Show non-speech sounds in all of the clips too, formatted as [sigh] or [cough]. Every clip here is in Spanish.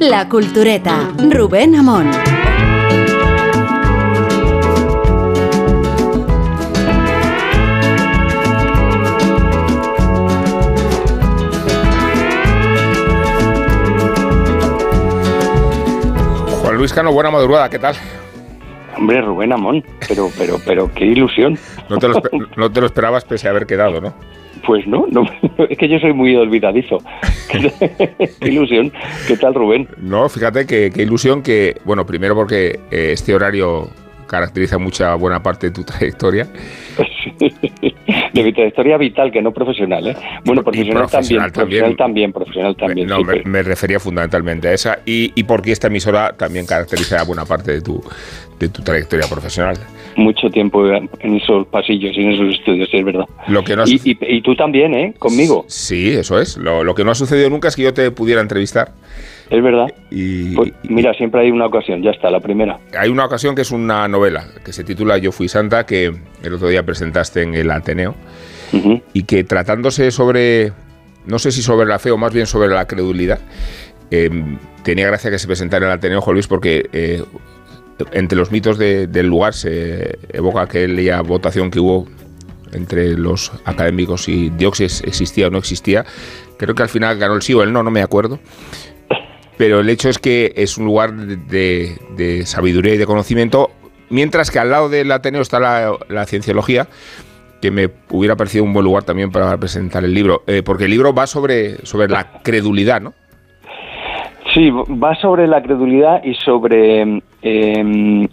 La Cultureta, Rubén Amón. Juan Luis Cano, buena madrugada, ¿qué tal? Hombre, Rubén Amón, pero, pero, pero qué ilusión. No te, lo, no te lo esperabas pese a haber quedado, ¿no? Pues no, no, [laughs] es que yo soy muy olvidadizo. [laughs] qué ilusión. ¿Qué tal, Rubén? No, fíjate que qué ilusión que, bueno, primero porque eh, este horario caracteriza mucha buena parte de tu [laughs] trayectoria. de mi trayectoria vital, que no profesional, ¿eh? Bueno, profesional, también, profesional también, profesional también. No, me, refería fundamentalmente a esa y, y porque esta emisora también caracteriza buena parte de tu, de tu trayectoria profesional. Mucho tiempo en esos pasillos y en esos estudios, es verdad. Lo que no y, y, tú también, ¿eh? Conmigo. Sí, eso es. Lo, lo que no ha sucedido nunca es que yo te pudiera entrevistar. Es verdad. Y, pues, mira, siempre hay una ocasión, ya está, la primera. Hay una ocasión que es una novela que se titula Yo fui santa, que el otro día presentaste en el Ateneo, y que tratándose sobre, no sé si sobre la fe o más bien sobre la credulidad, eh, tenía gracia que se presentara en el Ateneo, Juan Luis, porque eh, entre los mitos del lugar se evoca aquella votación que hubo entre los académicos y Dioxis existía o no existía. Creo que al final ganó el sí o el no, no me acuerdo. Pero el hecho es que es un lugar de, sabiduría y de conocimiento, mientras que al lado del Ateneo está la, cienciología, que me hubiera parecido un buen lugar también para presentar el libro, eh, porque el libro va sobre, sobre la credulidad, ¿no? Sí, va sobre la credulidad y sobre em,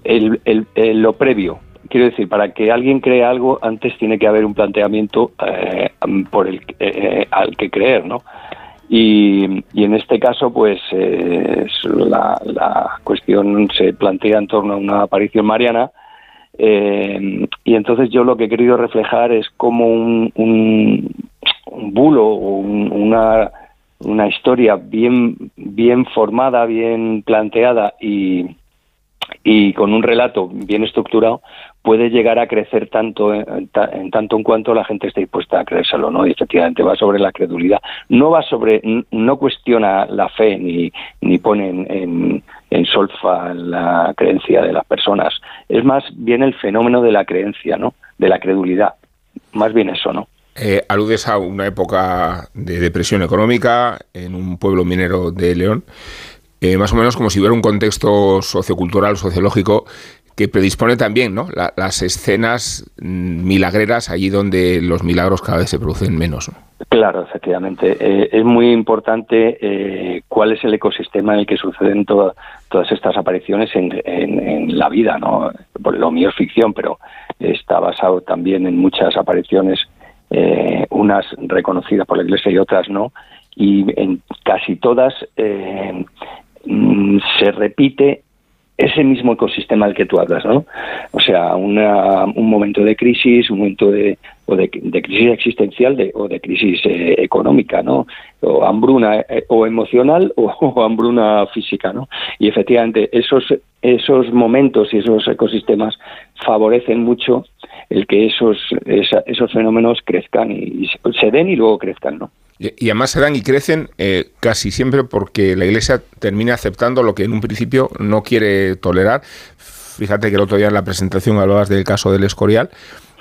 lo previo. Quiero decir, para que alguien crea algo, antes tiene que haber un planteamiento eh, por el eh, al que creer, ¿no? Y, en este caso, pues eh, la, cuestión se plantea en torno a una aparición mariana. Eh, y entonces yo lo que he querido reflejar es como un, un, bulo o una, una historia bien, bien formada, bien planteada y, y con un relato bien estructurado puede llegar a crecer tanto en, tanto en cuanto la gente esté dispuesta a creérselo, ¿no? Y efectivamente va sobre la credulidad. No va sobre, no cuestiona la fe ni, ni pone en, en, solfa la creencia de las personas. Es más bien el fenómeno de la creencia, ¿no? De la credulidad. Más bien eso, ¿no? Eh, aludes a una época de depresión económica en un pueblo minero de León. Eh, más o menos como si hubiera un contexto sociocultural, sociológico que predispone también ¿no? las escenas mm, milagreras allí donde los milagros cada vez se producen menos. Claro, efectivamente. Eh, es muy importante eh, cuál es el ecosistema en el que suceden todas estas apariciones en, la vida. ¿no? Lo mío es ficción, pero está basado también en muchas apariciones, unas reconocidas por la Iglesia y otras no. Y en casi todas mm, se repite ese mismo ecosistema al que tú hablas, ¿no? O sea, un momento de crisis, un momento de, o de, crisis existencial de, o de crisis eh, económica, ¿no? O hambruna eh, o emocional [laughs] o, hambruna física, ¿no? Y efectivamente esos, esos momentos y esos ecosistemas favorecen mucho el que esos, esos fenómenos crezcan y, se den y luego crezcan, ¿no? Y, además se dan y crecen eh, casi siempre porque la Iglesia termina aceptando lo que en un principio no quiere tolerar. Fíjate que el otro día en la presentación hablabas del caso del Escorial,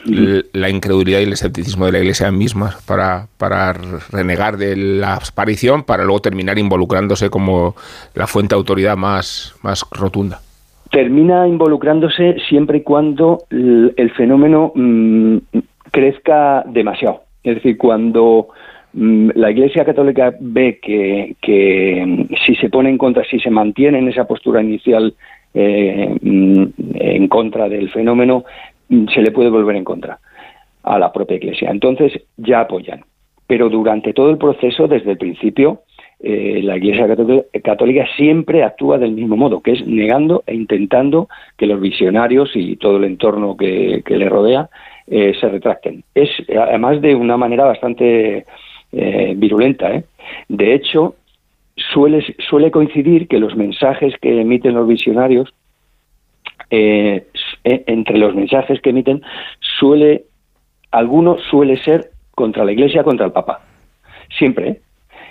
la incredulidad y el escepticismo de la Iglesia misma para, para renegar de la aparición para luego terminar involucrándose como la fuente de autoridad más, más rotunda termina involucrándose siempre y cuando el, fenómeno mm, crezca demasiado. Es decir, cuando mm, la Iglesia Católica ve que, que, mm, si se pone en contra, si se mantiene en esa postura inicial eh, en contra del fenómeno, se le puede volver en contra a la propia Iglesia. Entonces ya apoyan. Pero durante todo el proceso, desde el principio, eh, la Iglesia Católica siempre actúa del mismo modo, que es negando e intentando que los visionarios y todo el entorno que, le rodea eh, se retracten. Es además de una manera bastante eh, virulenta. De hecho, suele, suele coincidir que los mensajes que emiten los visionarios, entre los mensajes que emiten, suele, alguno suele ser contra la Iglesia, contra el Papa. Siempre.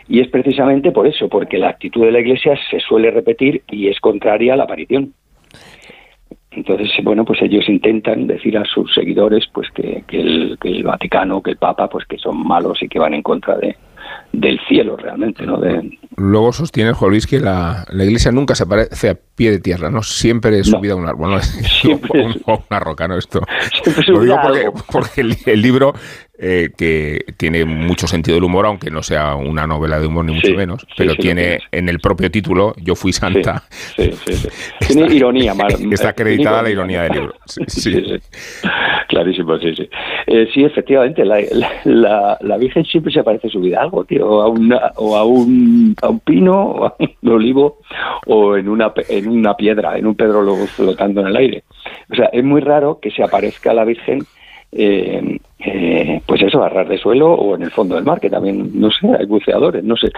Y es precisamente por eso, porque la actitud de la Iglesia se suele repetir y es contraria a la aparición. Entonces, bueno, pues ellos intentan decir a sus seguidores pues que, que, el, que el Vaticano, que el Papa, pues que son malos y que van en contra de, del cielo realmente, ¿no? De... Luego sostiene Juan Luis que la, la, iglesia nunca se parece a pie de tierra, ¿no? Siempre es subida a un árbol, ¿no? [laughs] [laughs] Siempre una roca, ¿no? Esto. Lo digo porque, porque el, el, libro eh, que tiene mucho sentido del humor, aunque no sea una novela de humor ni mucho Sí, menos, pero sí, tiene en el propio título Yo fui santa. [laughs] Tiene ironía, Mar- Está acreditada la ironía. del libro. [laughs] Sí, sí. Sí, sí. Clarísimo, sí, sí. Eh, sí, efectivamente, la, la, la- la Virgen siempre se parece subida a algo, tío, o a, una, o a, un, a un pino, o a un olivo, o en una, en una piedra, en un pedro luego flotando en el aire. O sea, es muy raro que se aparezca la Virgen, eh, eh, pues eso, a ras de suelo o en el fondo del mar, que también, no sé, hay buceadores, no sé.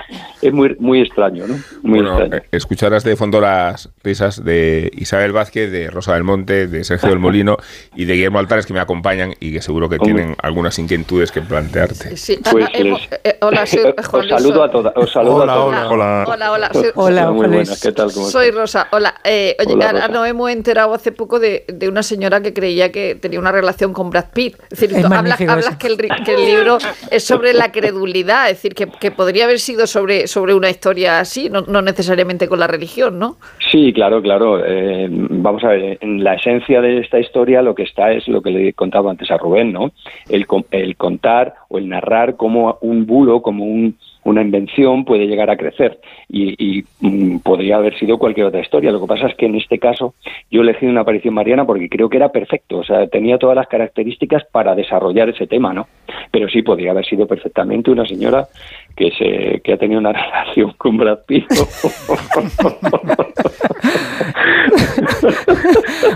Es muy, muy extraño, ¿no? Muy Bueno, extraño. eh, escucharás de fondo las risas de Isabel Vázquez, de Rosa del Monte, de Sergio del Molino y de Guillermo Altares que me acompañan y que seguro que tienen algunas inquietudes que plantearte. Sí, Pues Ana, hemos- les- eh, hola, soy [laughs] Juan os saludo a todas. Os saludo Hola, a todas. hola. Hola. Hola, hola. Hola, Muy buenas. ¿qué tal? ¿Cómo Soy estás? Rosa. Hola. Eh, oye, Hola, ahora Rosa. nos hemos enterado hace poco de, de una señora que creía que tenía una relación con Brad Pitt. Es decir, Es hablas, eso. que, el, ri- que el libro es sobre la credulidad, es decir, que, que podría haber sido sobre, sobre una historia así, no, no necesariamente con la religión, ¿no? Sí, claro, claro. Eh, vamos a ver, en la esencia de esta historia lo que está es lo que le contaba antes a Rubén, ¿no? El, el contar o el narrar cómo un bulo, como un- una invención puede llegar a crecer y, y, mm, podría haber sido cualquier otra historia. Lo que pasa es que en este caso yo elegí una aparición mariana porque creo que era perfecto, o sea, tenía todas las características para desarrollar ese tema, ¿no? Pero sí podría haber sido perfectamente una señora que se que ha tenido una [laughs] relación con Brad Pitt. [laughs]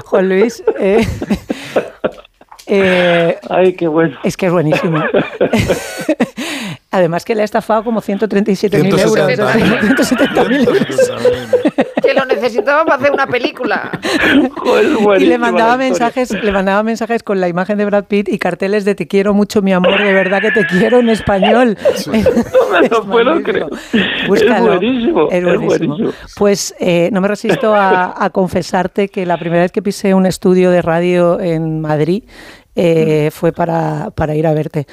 Juan Luis, eh, [laughs] eh, Ay, qué bueno. es que es buenísimo. Además que le ha estafado como 137.000 euros. 170.000. 170.000 euros. [laughs] Que lo necesitaba para hacer una película. Joder, Y le mandaba mensajes, le mandaba mensajes con la imagen de Brad Pitt y carteles de te quiero mucho, mi amor, de verdad que te quiero en español. [laughs] No me lo puedo creer. Búscalo. Es buenísimo. Es buenísimo. buenísimo. Pues eh, no me resisto a, a confesarte que la primera vez que pisé un estudio de radio en Madrid eh, fue para, para ir a verte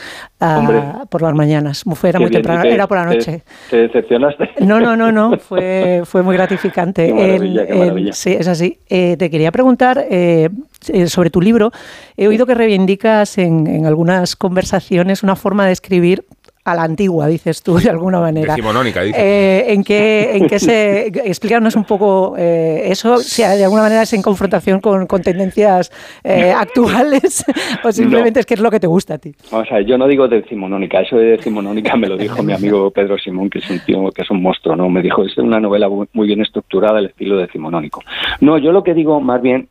por las mañanas. Fue, era Qué muy temprano, ¿y te- era por la noche. ¿Te, decepcionaste? No, no, no, no, [laughs] fue, fue muy gratificante. Qué maravilla, El- qué el- maravilla. sí, es así. Eh, te quería preguntar eh, eh, sobre tu libro. He oído que reivindicas en, en algunas conversaciones una forma de escribir a la antigua, dices tú, [laughs] de alguna manera. Decimonónica, dice. Eh, ¿en, qué, ¿En qué se...? [laughs] Explícanos un poco eh, eso, si de alguna manera es en confrontación con, con tendencias eh, actuales [laughs] o simplemente No. es que es lo que te gusta a ti. Vamos a ver, yo no digo decimonónica, eso de decimonónica me lo dijo mi amigo Pedro Simón, que es un tío, que es un monstruo, ¿no? Me dijo, es una novela muy bien estructurada, el estilo decimonónico. No, yo lo que digo más bien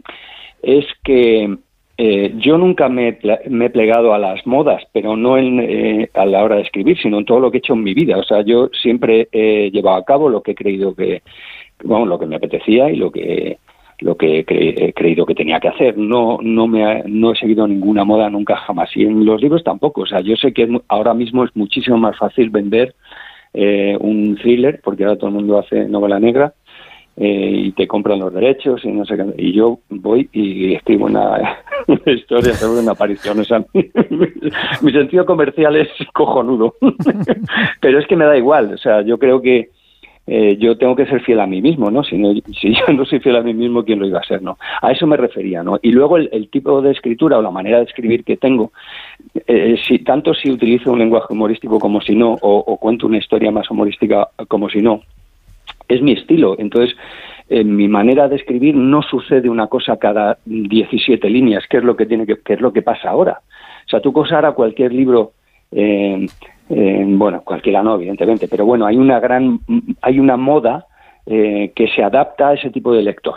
es que eh, yo nunca me, me he plegado a las modas, pero no en, eh, a la hora de escribir, sino en todo lo que he hecho en mi vida. O sea, yo siempre he llevado a cabo lo que he creído que, bueno, lo que me apetecía y lo que lo que he, cre- creído que tenía que hacer. No, no me ha- no he seguido ninguna moda nunca jamás. Y en los libros tampoco. O sea, yo sé que ahora mismo es muchísimo más fácil vender eh, un thriller, porque ahora todo el mundo hace novela negra, eh, y te compran los derechos y no sé qué. Y yo voy y escribo una, [laughs] historia sobre una aparición. O [laughs] mi, sentido comercial es cojonudo. [laughs] Pero es que me da igual. O sea, yo creo que eh, yo tengo que ser fiel a mí mismo, ¿no? Si, no, si yo no soy fiel a mí mismo, ¿quién lo iba a ser, no? A eso me refería, ¿no? Y luego el, tipo de escritura o la manera de escribir que tengo, eh, si tanto si utilizo un lenguaje humorístico como si no, o cuento una historia más humorística como si no, es mi estilo. Entonces, en mi manera de escribir no sucede una cosa cada 17 líneas, que es lo que tiene que, que es lo que pasa ahora. O sea, tú coges ahora cualquier libro, eh, eh, bueno, cualquiera no, evidentemente, pero bueno, hay una gran, hay una moda eh, que se adapta a ese tipo de lector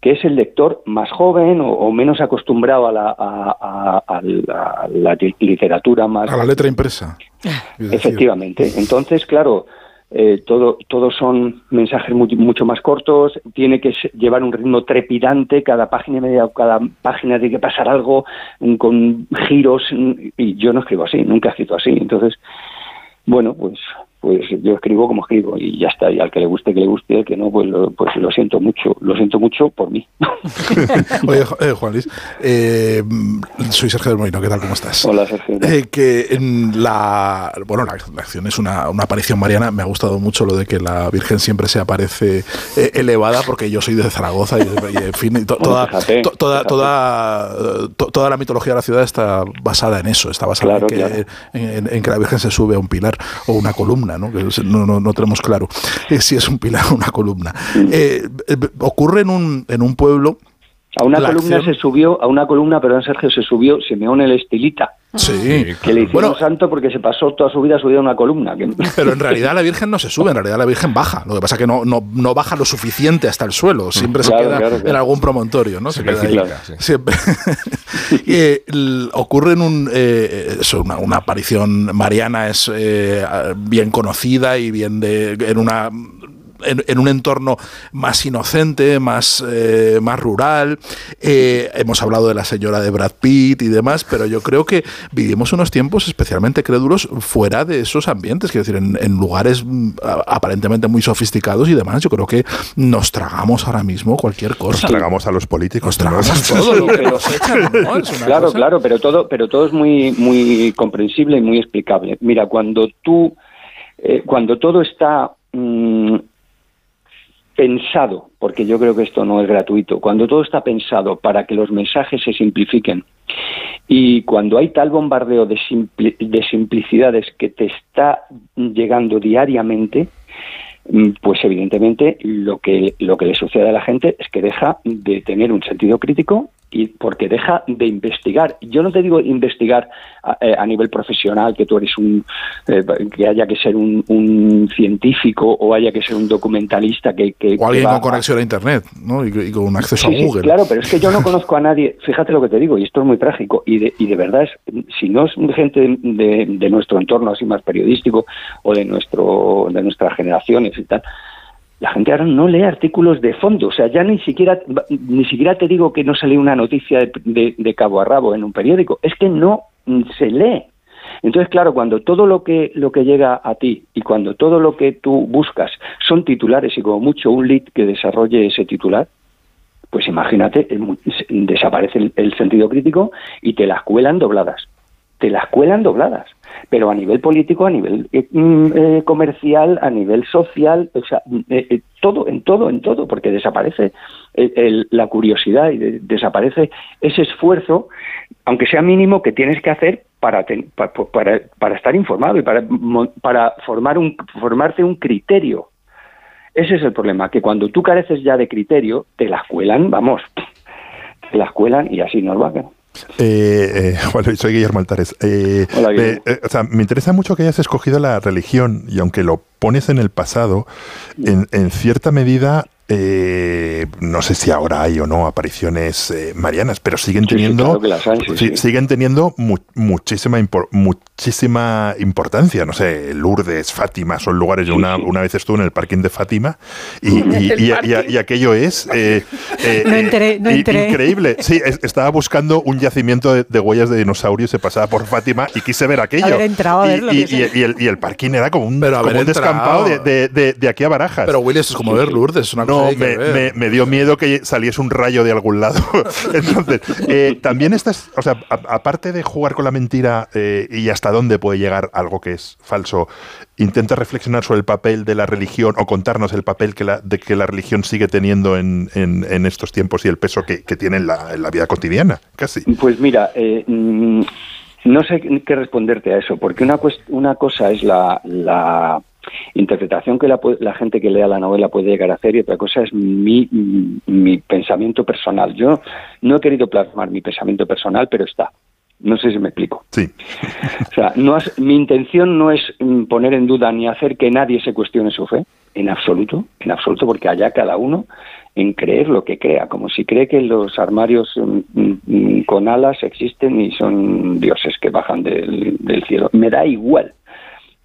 que es el lector más joven o, o menos acostumbrado a la, a, a- a la, literatura más A la letra impresa. [laughs] Efectivamente. Entonces, claro, eh, todo, todos son mensajes mu- mucho más cortos, tiene que llevar un ritmo trepidante, cada página y media, cada página tiene que pasar algo mm, con giros, mm, y yo no escribo así, nunca he escrito así. Entonces, bueno, pues pues yo escribo como escribo y ya está. Y al que le guste, que le guste, al que no, pues lo, pues lo siento mucho. Lo siento mucho por mí. [laughs] Oye, eh, Juan Luis, eh, soy Sergio del Molino, ¿qué tal? ¿Cómo estás? Hola, Sergio. Eh, que en la, bueno, la, acción es una, una, aparición mariana. Me ha gustado mucho lo de que la Virgen siempre se aparece elevada, porque yo soy de Zaragoza y, y en fin, to, toda, fíjate, to, toda, toda, to, toda, la mitología de la ciudad está basada en eso, está basada claro, en, que, claro. en, en, que, la Virgen se sube a un pilar o una columna, ¿no? que no, no, no tenemos claro eh, [laughs] si es un pilar o una columna. Eh, ocurre en un, en un pueblo a una columna acción... se subió, a una columna, perdón Sergio, se subió Simeón el Estilita. Sí. Que le hicieron bueno, santo porque se pasó toda su vida subido a una columna. Pero en realidad la Virgen no se sube, en realidad la Virgen baja. Lo que pasa es que no, no, no baja lo suficiente hasta el suelo, siempre claro, se queda claro, claro. en algún promontorio, ¿no? Se, se queda ahí. Sí. Siempre. [laughs] y, eh, ocurre en un, eh, eso, una, una, aparición mariana, es eh, bien conocida y bien de, en una en, en, un entorno más inocente, más, eh, más rural. Eh, hemos hablado de la señora de Brad Pitt y demás, pero yo creo que vivimos unos tiempos especialmente crédulos fuera de esos ambientes, quiero decir, en, en lugares mm, aparentemente muy sofisticados y demás. Yo creo que nos tragamos ahora mismo cualquier cosa. Nos tragamos a los políticos. Nos tragamos todo lo que nos [laughs] echan. ¿no? claro, cosa... claro, pero todo, pero todo es muy, muy comprensible y muy explicable. Mira, cuando tú, eh, cuando todo está mmm, pensado, porque yo creo que esto no es gratuito, cuando todo está pensado para que los mensajes se simplifiquen y cuando hay tal bombardeo de, simpli de simplicidades que te está llegando diariamente, pues evidentemente lo que le sucede a la gente es que deja de tener un sentido crítico y porque deja de investigar. Yo no te digo investigar a, eh, a nivel profesional, que tú eres un, eh, que haya que ser un, un, científico o haya que ser un documentalista que... que o alguien que con conexión a, Internet, ¿no? Y, y, con acceso sí, a Google. Sí, claro, pero es que yo no conozco a nadie, fíjate lo que te digo, y esto es muy trágico, y de, y de verdad, es, si no es gente de, de, de, nuestro entorno así más periodístico o de, nuestro, de nuestras generaciones y tal, la gente ahora no lee artículos de fondo, o sea, ya ni siquiera ni siquiera te digo que no lee una noticia de, de, cabo a rabo en un periódico, es que no se lee. Entonces, claro, cuando todo lo que lo que llega a ti y cuando todo lo que tú buscas son titulares y como mucho un lead que desarrolle ese titular, pues imagínate, desaparece el sentido crítico y te las cuelan dobladas. Te las cuelan dobladas pero a nivel político, a nivel eh, eh, comercial, a nivel social, o sea, eh, eh todo, en todo, en todo, porque desaparece el, la curiosidad y de, desaparece ese esfuerzo, aunque sea mínimo, que tienes que hacer para, ten, para, para, para, estar informado y para, para formar un, formarte un criterio. Ese es el problema, que cuando tú careces ya de criterio, te la cuelan, vamos, te la cuelan y así nos va. Eh, eh, [laughs] bueno, soy Guillermo Altares. Eh, Hola, Guillermo. Me, o sea, me interesa mucho que hayas escogido la religión y aunque lo pones en el pasado, en, en cierta medida eh, no sé si ahora hay o no apariciones eh, marianas, pero siguen teniendo, sí, sí, claro hay, sí, siguen teniendo mu muchísima, impor muchísima importancia. No sé, Lourdes, Fátima, son lugares. Yo una, una, vez estuve en el parking de Fátima y, [laughs] y, y, y aquello es eh, [laughs] no enteré, no enteré. increíble. Sí, es, estaba buscando un yacimiento de, de, huellas de dinosaurios, se pasaba por Fátima y quise ver aquello. Haber entrado a verlo, y, el, y, el, parking era como un, pero como un descampado de, de, de, aquí a Barajas. Pero Willy, esto es como ver Lourdes, es una no, me, me, me, dio miedo que saliese un rayo de algún lado. [laughs] Entonces, eh, también estás, o sea, a, aparte de jugar con la mentira eh, y hasta dónde puede llegar algo que es falso, intenta reflexionar sobre el papel de la religión o contarnos el papel que la, de que la religión sigue teniendo en, en, en estos tiempos y el peso que, que tiene en la, en la, vida cotidiana, casi. Pues mira, eh, mm, no sé qué responderte a eso, porque una, una cosa es la, la interpretación que la, la, gente que lea la novela puede llegar a hacer y otra cosa es mi, mi pensamiento personal. Yo no he querido plasmar mi pensamiento personal, pero está. No sé si me explico. Sí. O sea, no has, mi intención no es poner en duda ni hacer que nadie se cuestione su fe, en absoluto, en absoluto, porque allá cada uno en creer lo que crea, como si cree que los armarios mm, con alas existen y son dioses que bajan del, del cielo. Me da igual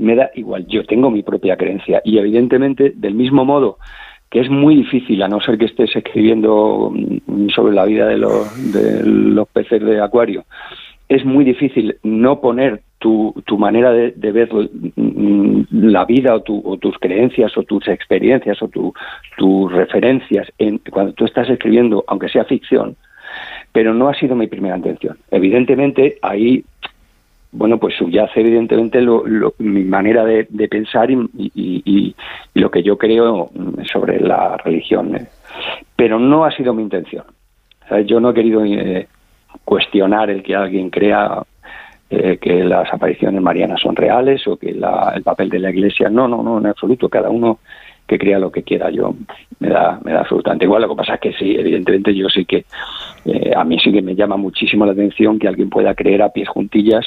me da igual, yo tengo mi propia creencia y evidentemente del mismo modo que es muy difícil, a no ser que estés escribiendo sobre la vida de los, de los peces de acuario, es muy difícil no poner tu, manera de, ver mm, la vida o, tu, tus creencias o tus experiencias o tu, tus referencias en, cuando tú estás escribiendo, aunque sea ficción, pero no ha sido mi primera intención. Evidentemente, ahí, bueno, pues subyace evidentemente lo, mi manera de, pensar y, y, lo que yo creo sobre la religión, ¿eh? pero no ha sido mi intención. yo no he querido eh, cuestionar el que alguien crea eh, que las apariciones marianas son reales o que el papel de la Iglesia. No, no, no, en absoluto. Cada uno que crea lo que quiera. Yo me da, me da absolutamente igual. Lo que pasa es que sí, evidentemente yo sí que a mí sí que me llama muchísimo la atención que alguien pueda creer a pies juntillas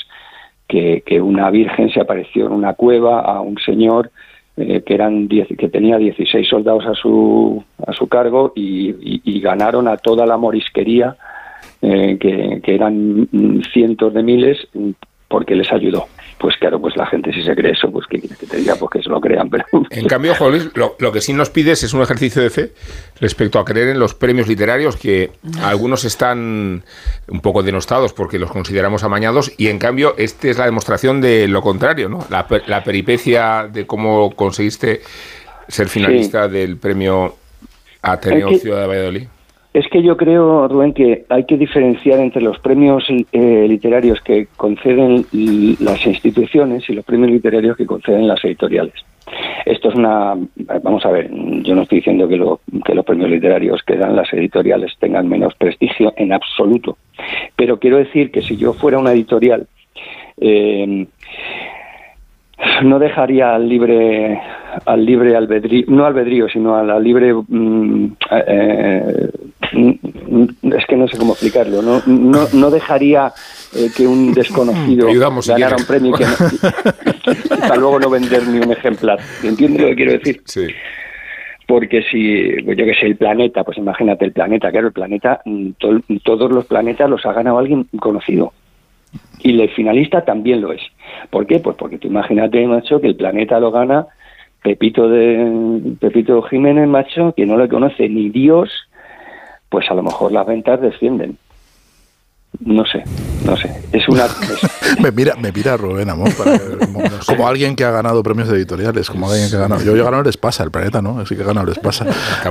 que, una virgen se apareció en una cueva a un señor eh, que eran que tenía 16 soldados a su a su cargo y, y ganaron a toda la morisquería eh, que, eran cientos de miles porque les ayudó. Pues claro, pues la gente si se cree eso, pues que que te diga, pues que se lo crean. Pero... [laughs] En cambio, Juan Luis, lo, que sí nos pides es un ejercicio de fe respecto a creer en los premios literarios, que algunos están un poco denostados porque los consideramos amañados, y en cambio, esta es la demostración de lo contrario, ¿no? La, peripecia de cómo conseguiste ser finalista del premio Ateneo Ciudad de Valladolid. Es que yo creo, Rubén, que hay que diferenciar entre los premios eh, literarios que conceden las instituciones y los premios literarios que conceden las editoriales. Esto es una. Vamos a ver, yo no estoy diciendo que, los premios literarios que dan las editoriales tengan menos prestigio en absoluto. Pero quiero decir que si yo fuera una editorial. Eh, no dejaría al libre al libre albedrío no albedrío sino a la libre mm, eh, es que no sé cómo explicarlo no no, no dejaría eh, que un desconocido ganara un premio que para [laughs] luego no vender ni un ejemplar ¿entiendes lo que quiero decir? sí porque si, pues yo que sé, el planeta, pues imagínate el planeta, claro, el planeta, mm, todos los planetas los ha ganado alguien conocido y el finalista también lo es. ¿Por qué? Pues porque tú imagínate, macho, que el planeta lo gana Pepito de Pepito Jiménez, macho, que no le conoce ni Dios, pues a lo mejor las ventas descienden no sé, no sé. Es una. [laughs] Me, mira, me mira Rubén Amor, [laughs] como, alguien que ha ganado premios editoriales, como alguien que ha ganado. Yo, yo ganado les pasa, el planeta, ¿no? Así que he ganado les pasa.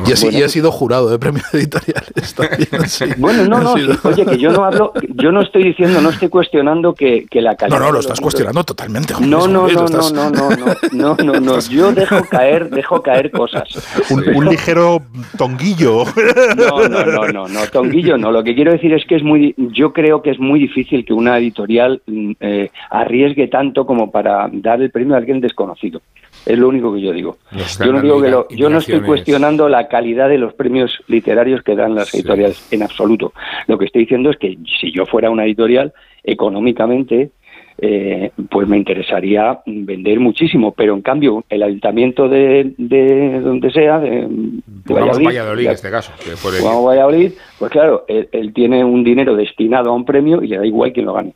Y, así, bueno, y he sido jurado de premios editoriales [laughs] también. Bueno, no, no. Oye, que yo no hablo, yo no estoy diciendo, no estoy cuestionando que, que la calidad. No, no, lo estás cuestionando totalmente. Joder, no, no, no, estás... no, no, no, no, no, no, Yo dejo caer, dejo caer cosas. Un, ligero tonguillo. No, no, no, no, no, tonguillo no. Lo que quiero decir es que es muy. Yo creo que es muy difícil que una editorial mm, eh, arriesgue tanto como para dar el premio a alguien desconocido. Es lo único que yo digo. Yo no, digo que yo no estoy cuestionando la calidad de los premios literarios que dan las editoriales en absoluto. Lo que estoy diciendo es que si yo fuera una editorial, económicamente eh, pues me interesaría vender muchísimo, pero en cambio el ayuntamiento de, de donde sea, de, Valladolid, en este caso, Valladolid, pues claro, él, tiene un dinero destinado a un premio y le da igual quién lo gane.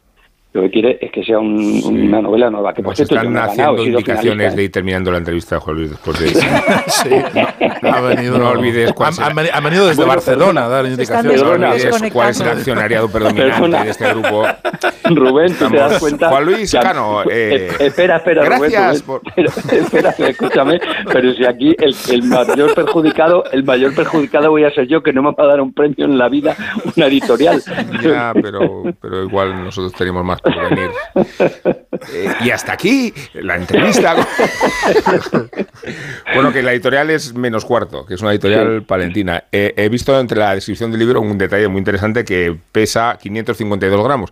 Lo que quiere es que sea una novela nueva. Que por cierto, están haciendo indicaciones de ir terminando la entrevista, Juan Luis, después de [laughs] sí. ha venido, no olvides cuál han, venido desde Barcelona a dar indicaciones. No olvides cuál es el accionariado predominante de este grupo. Rubén, ¿tú te das cuenta? Juan Luis Cano. Eh, espera, espera, gracias Rubén. espera, escúchame. Pero si aquí el, el, mayor perjudicado, el mayor perjudicado voy a ser yo, que no me va a dar un premio en la vida, una editorial. Ya, pero, pero igual nosotros tenemos más venir. Eh, y hasta aquí la entrevista. [laughs] bueno, que la editorial es Menos Cuarto, que es una editorial palentina. he visto entre la descripción del libro un detalle muy interesante que pesa 552 gramos.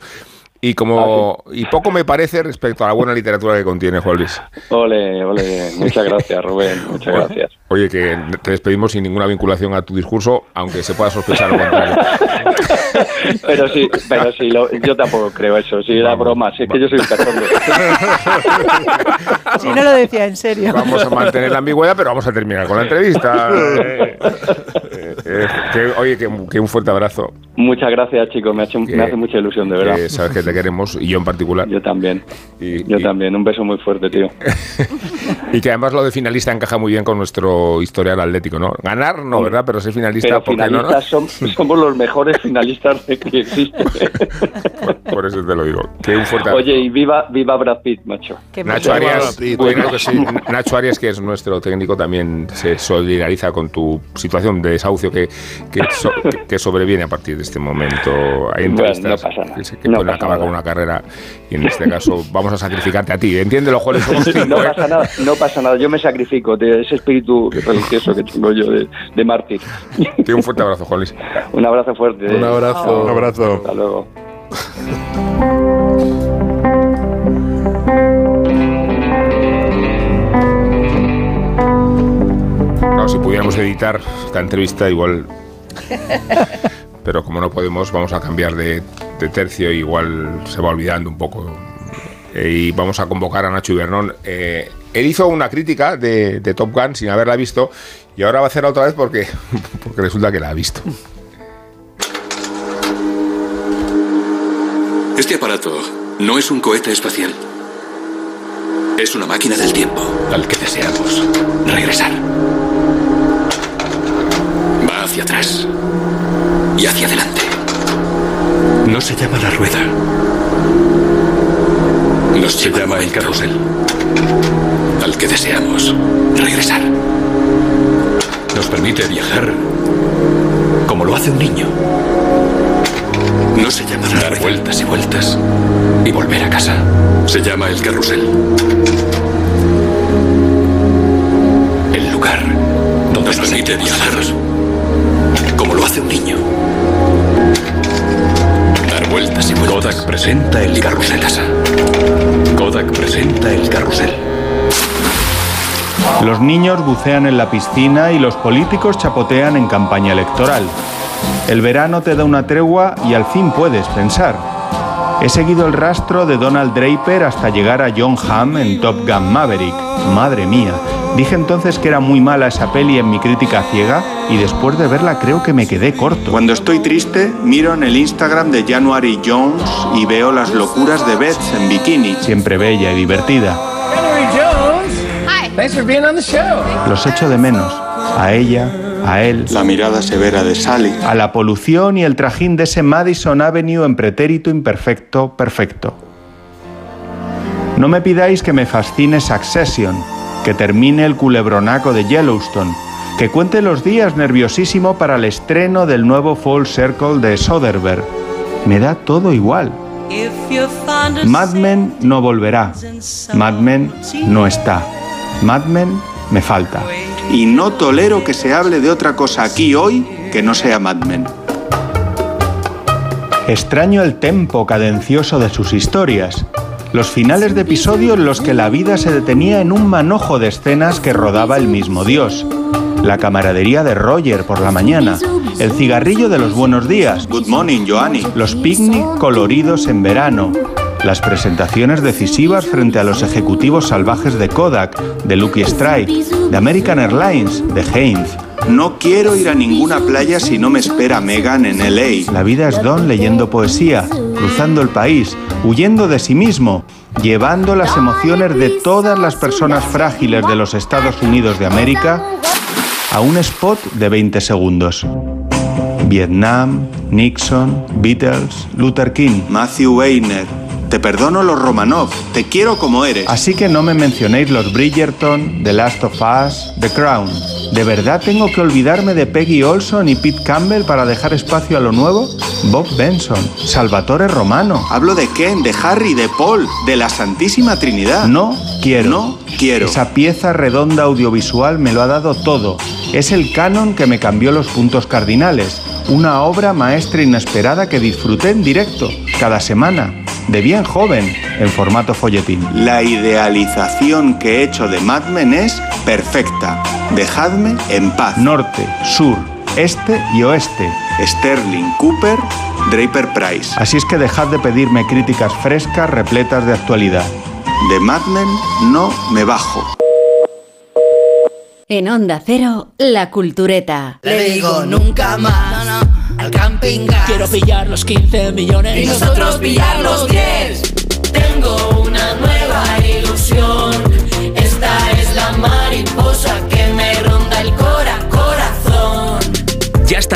Y como ah, y poco me parece respecto a la buena literatura que contiene Juan Luis. Ole, ole, muchas gracias Rubén, muchas gracias. Oye, que te despedimos sin ninguna vinculación a tu discurso, aunque se pueda sospechar lo contrario. [laughs] pero sí, pero sí, yo tampoco creo eso, sí, era broma, sí, es que yo soy un cachondo. [laughs] Si no lo decía en serio. Vamos a mantener la ambigüedad, pero vamos a terminar con la entrevista. [laughs] Eh, eh, que, oye, que, un fuerte abrazo. Muchas gracias, chicos, me, me hace mucha ilusión, de verdad. sabes que te queremos, y yo en particular. Yo también. yo también, un beso muy fuerte, tío. y que además lo de finalista encaja muy bien con nuestro nuestro historial atlético, ¿no? Ganar no, ¿verdad? Pero ser finalista, ¿por qué no? [laughs] somos los mejores finalistas que existen. [laughs] Por eso te lo digo. Que un fuerte... Oye, y viva, viva Brad Pitt, macho. Nacho Arias, Nacho Arias, que es nuestro técnico, también se solidariza con tu situación de desahucio que, que, sobreviene a partir de este momento. Hay entrevistas que, pueden acabar con una carrera y en este caso vamos a sacrificarte a ti. Entiéndelo, Juan. [laughs] no, ¿eh? pasa nada, no pasa nada, yo me sacrifico de ese espíritu religioso que tengo yo de, de mártir. un fuerte abrazo, Juan Luis. Un abrazo fuerte. Un abrazo. Un abrazo. Hasta luego. si pudiéramos editar esta entrevista, igual. [laughs] Pero como no podemos, vamos a cambiar de, tercio, igual se va olvidando un poco. Eh, y vamos a convocar a Nacho Ibernón. Eh, él hizo una crítica de, Top Gun sin haberla visto y ahora va a hacerla otra vez porque, [laughs] porque resulta que la ha visto. Este aparato no es un cohete espacial. Es una máquina del tiempo al que deseamos regresar hacia atrás y hacia adelante. No se llama la rueda. Nos se llama el carrusel al que deseamos regresar. Nos permite viajar como lo hace un niño. No se llama dar vueltas y vueltas y volver a casa. Se llama el carrusel. El lugar donde nos permite viajar como lo hace un niño. Dar vueltas y vueltas. Kodak presenta el carrusel. Casa. Kodak presenta el carrusel. Los niños bucean en la piscina y los políticos chapotean en campaña electoral. El verano te da una tregua y al fin puedes pensar. He seguido el rastro de Donald Draper hasta llegar a John Hamm en Top Gun Maverick. Madre mía, Dije entonces que era muy mala esa peli en mi crítica ciega y después de verla creo que me quedé corto. Cuando estoy triste, miro en el Instagram de January Jones y veo las locuras de Beth en bikini, siempre bella y divertida. Los echo de menos, a ella, a él, la mirada severa de Sally, a la polución y el trajín de ese Madison Avenue en pretérito imperfecto perfecto. No me pidáis que me fascine Succession, que termine el culebronaco de Yellowstone, que cuente los días nerviosísimo para el estreno del nuevo Fall Circle de Soderbergh. Me da todo igual. Mad Men no volverá. Mad Men no está. Mad Men me falta. Y no tolero que se hable de otra cosa aquí hoy que no sea Mad Men. Extraño el tempo cadencioso de sus historias los finales de episodio en los que la vida se detenía en un manojo de escenas que rodaba el mismo Dios. La camaradería de Roger por la mañana, el cigarrillo de los buenos días, Good Morning Joanny, los picnic coloridos en verano, las presentaciones decisivas frente a los ejecutivos salvajes de Kodak, de Lucky Strike, de American Airlines, de Heinz. No quiero ir a ninguna playa si no me espera Megan en LA. La vida es Don leyendo poesía, cruzando el país, huyendo de sí mismo, llevando las emociones de todas las personas frágiles de los Estados Unidos de América a un spot de 20 segundos. Vietnam, Nixon, Beatles, Luther King, Matthew Weiner, te perdono los Romanov, te quiero como eres. Así que no me mencionéis los Bridgerton, The Last of Us, The Crown. ¿De verdad tengo que olvidarme de Peggy Olson y Pete Campbell para dejar espacio a lo nuevo? Bob Benson, Salvatore Romano. Hablo de Ken, de Harry, de Paul, de la Santísima Trinidad. No quiero. No quiero. Esa pieza redonda audiovisual me lo ha dado todo. Es el canon que me cambió los puntos cardinales. Una obra maestra inesperada que disfruté en directo, cada semana de bien joven en formato folletín. La idealización que he hecho de Mad Men es perfecta. Dejadme en paz. Norte, sur, este y oeste. Sterling, Cooper, Draper Price. Así es que dejad de pedirme críticas frescas repletas de actualidad. De Mad Men no me bajo. En Onda Cero, La Cultureta. Le digo nunca más al camping Quiero pillar los 15 millones y nosotros pillar los 10. Tengo una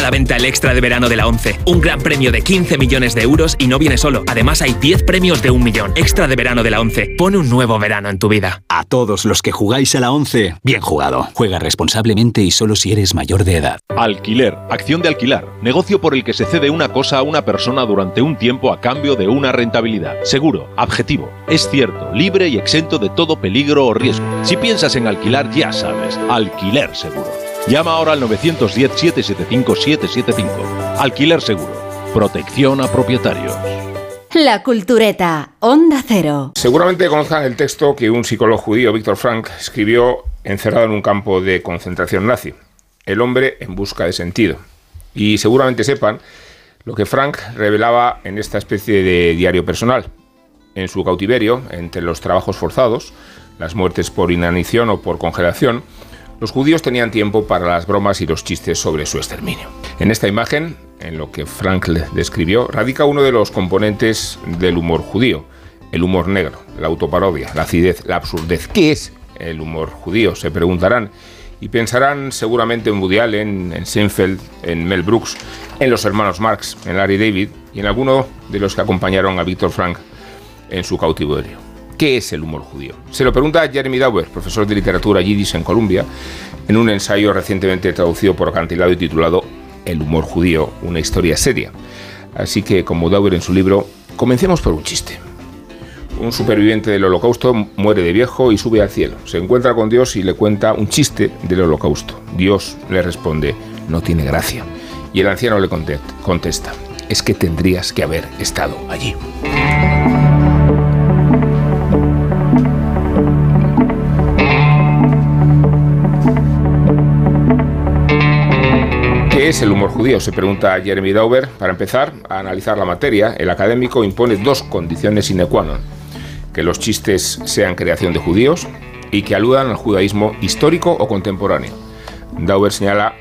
la venta el extra de verano de la 11. Un gran premio de 15 millones de euros y no viene solo. Además hay 10 premios de un millón. Extra de verano de la 11. Pone un nuevo verano en tu vida. A todos los que jugáis a la 11, bien jugado. Juega responsablemente y solo si eres mayor de edad. Alquiler, acción de alquilar, negocio por el que se cede una cosa a una persona durante un tiempo a cambio de una rentabilidad. Seguro, objetivo, es cierto, libre y exento de todo peligro o riesgo. Si piensas en alquilar, ya sabes, alquiler seguro. Llama ahora al 910-775-775. Alquiler seguro. Protección a propietarios. La Cultureta, Onda Cero. Seguramente conozcan el texto que un psicólogo judío, Víctor Frank, escribió encerrado en un campo de concentración nazi. El hombre en busca de sentido. Y seguramente sepan lo que Frank revelaba en esta especie de diario personal. En su cautiverio, entre los trabajos forzados, las muertes por inanición o por congelación, los judíos tenían tiempo para las bromas y los chistes sobre su exterminio. En esta imagen, en lo que Frank describió, radica uno de los componentes del humor judío, el humor negro, la autoparodia, la acidez, la absurdez. ¿Qué es el humor judío? Se preguntarán y pensarán seguramente en Woody en Seinfeld, en Mel Brooks, en los hermanos Marx, en Larry David y en alguno de los que acompañaron a Víctor Frank en su cautiverio. ¿Qué es el humor judío? Se lo pregunta Jeremy Dauer, profesor de literatura yiddish en Columbia, en un ensayo recientemente traducido por Acantilado y titulado El humor judío, una historia seria. Así que, como Dauer en su libro, comencemos por un chiste. Un superviviente del holocausto muere de viejo y sube al cielo. Se encuentra con Dios y le cuenta un chiste del holocausto. Dios le responde, no tiene gracia. Y el anciano le contesta, es que tendrías que haber estado allí. ¿Qué es el humor judío? Se pregunta Jeremy Dauber. Para empezar a analizar la materia, el académico impone dos condiciones sine qua non. Que los chistes sean creación de judíos y que aludan al judaísmo histórico o contemporáneo. Dauber señala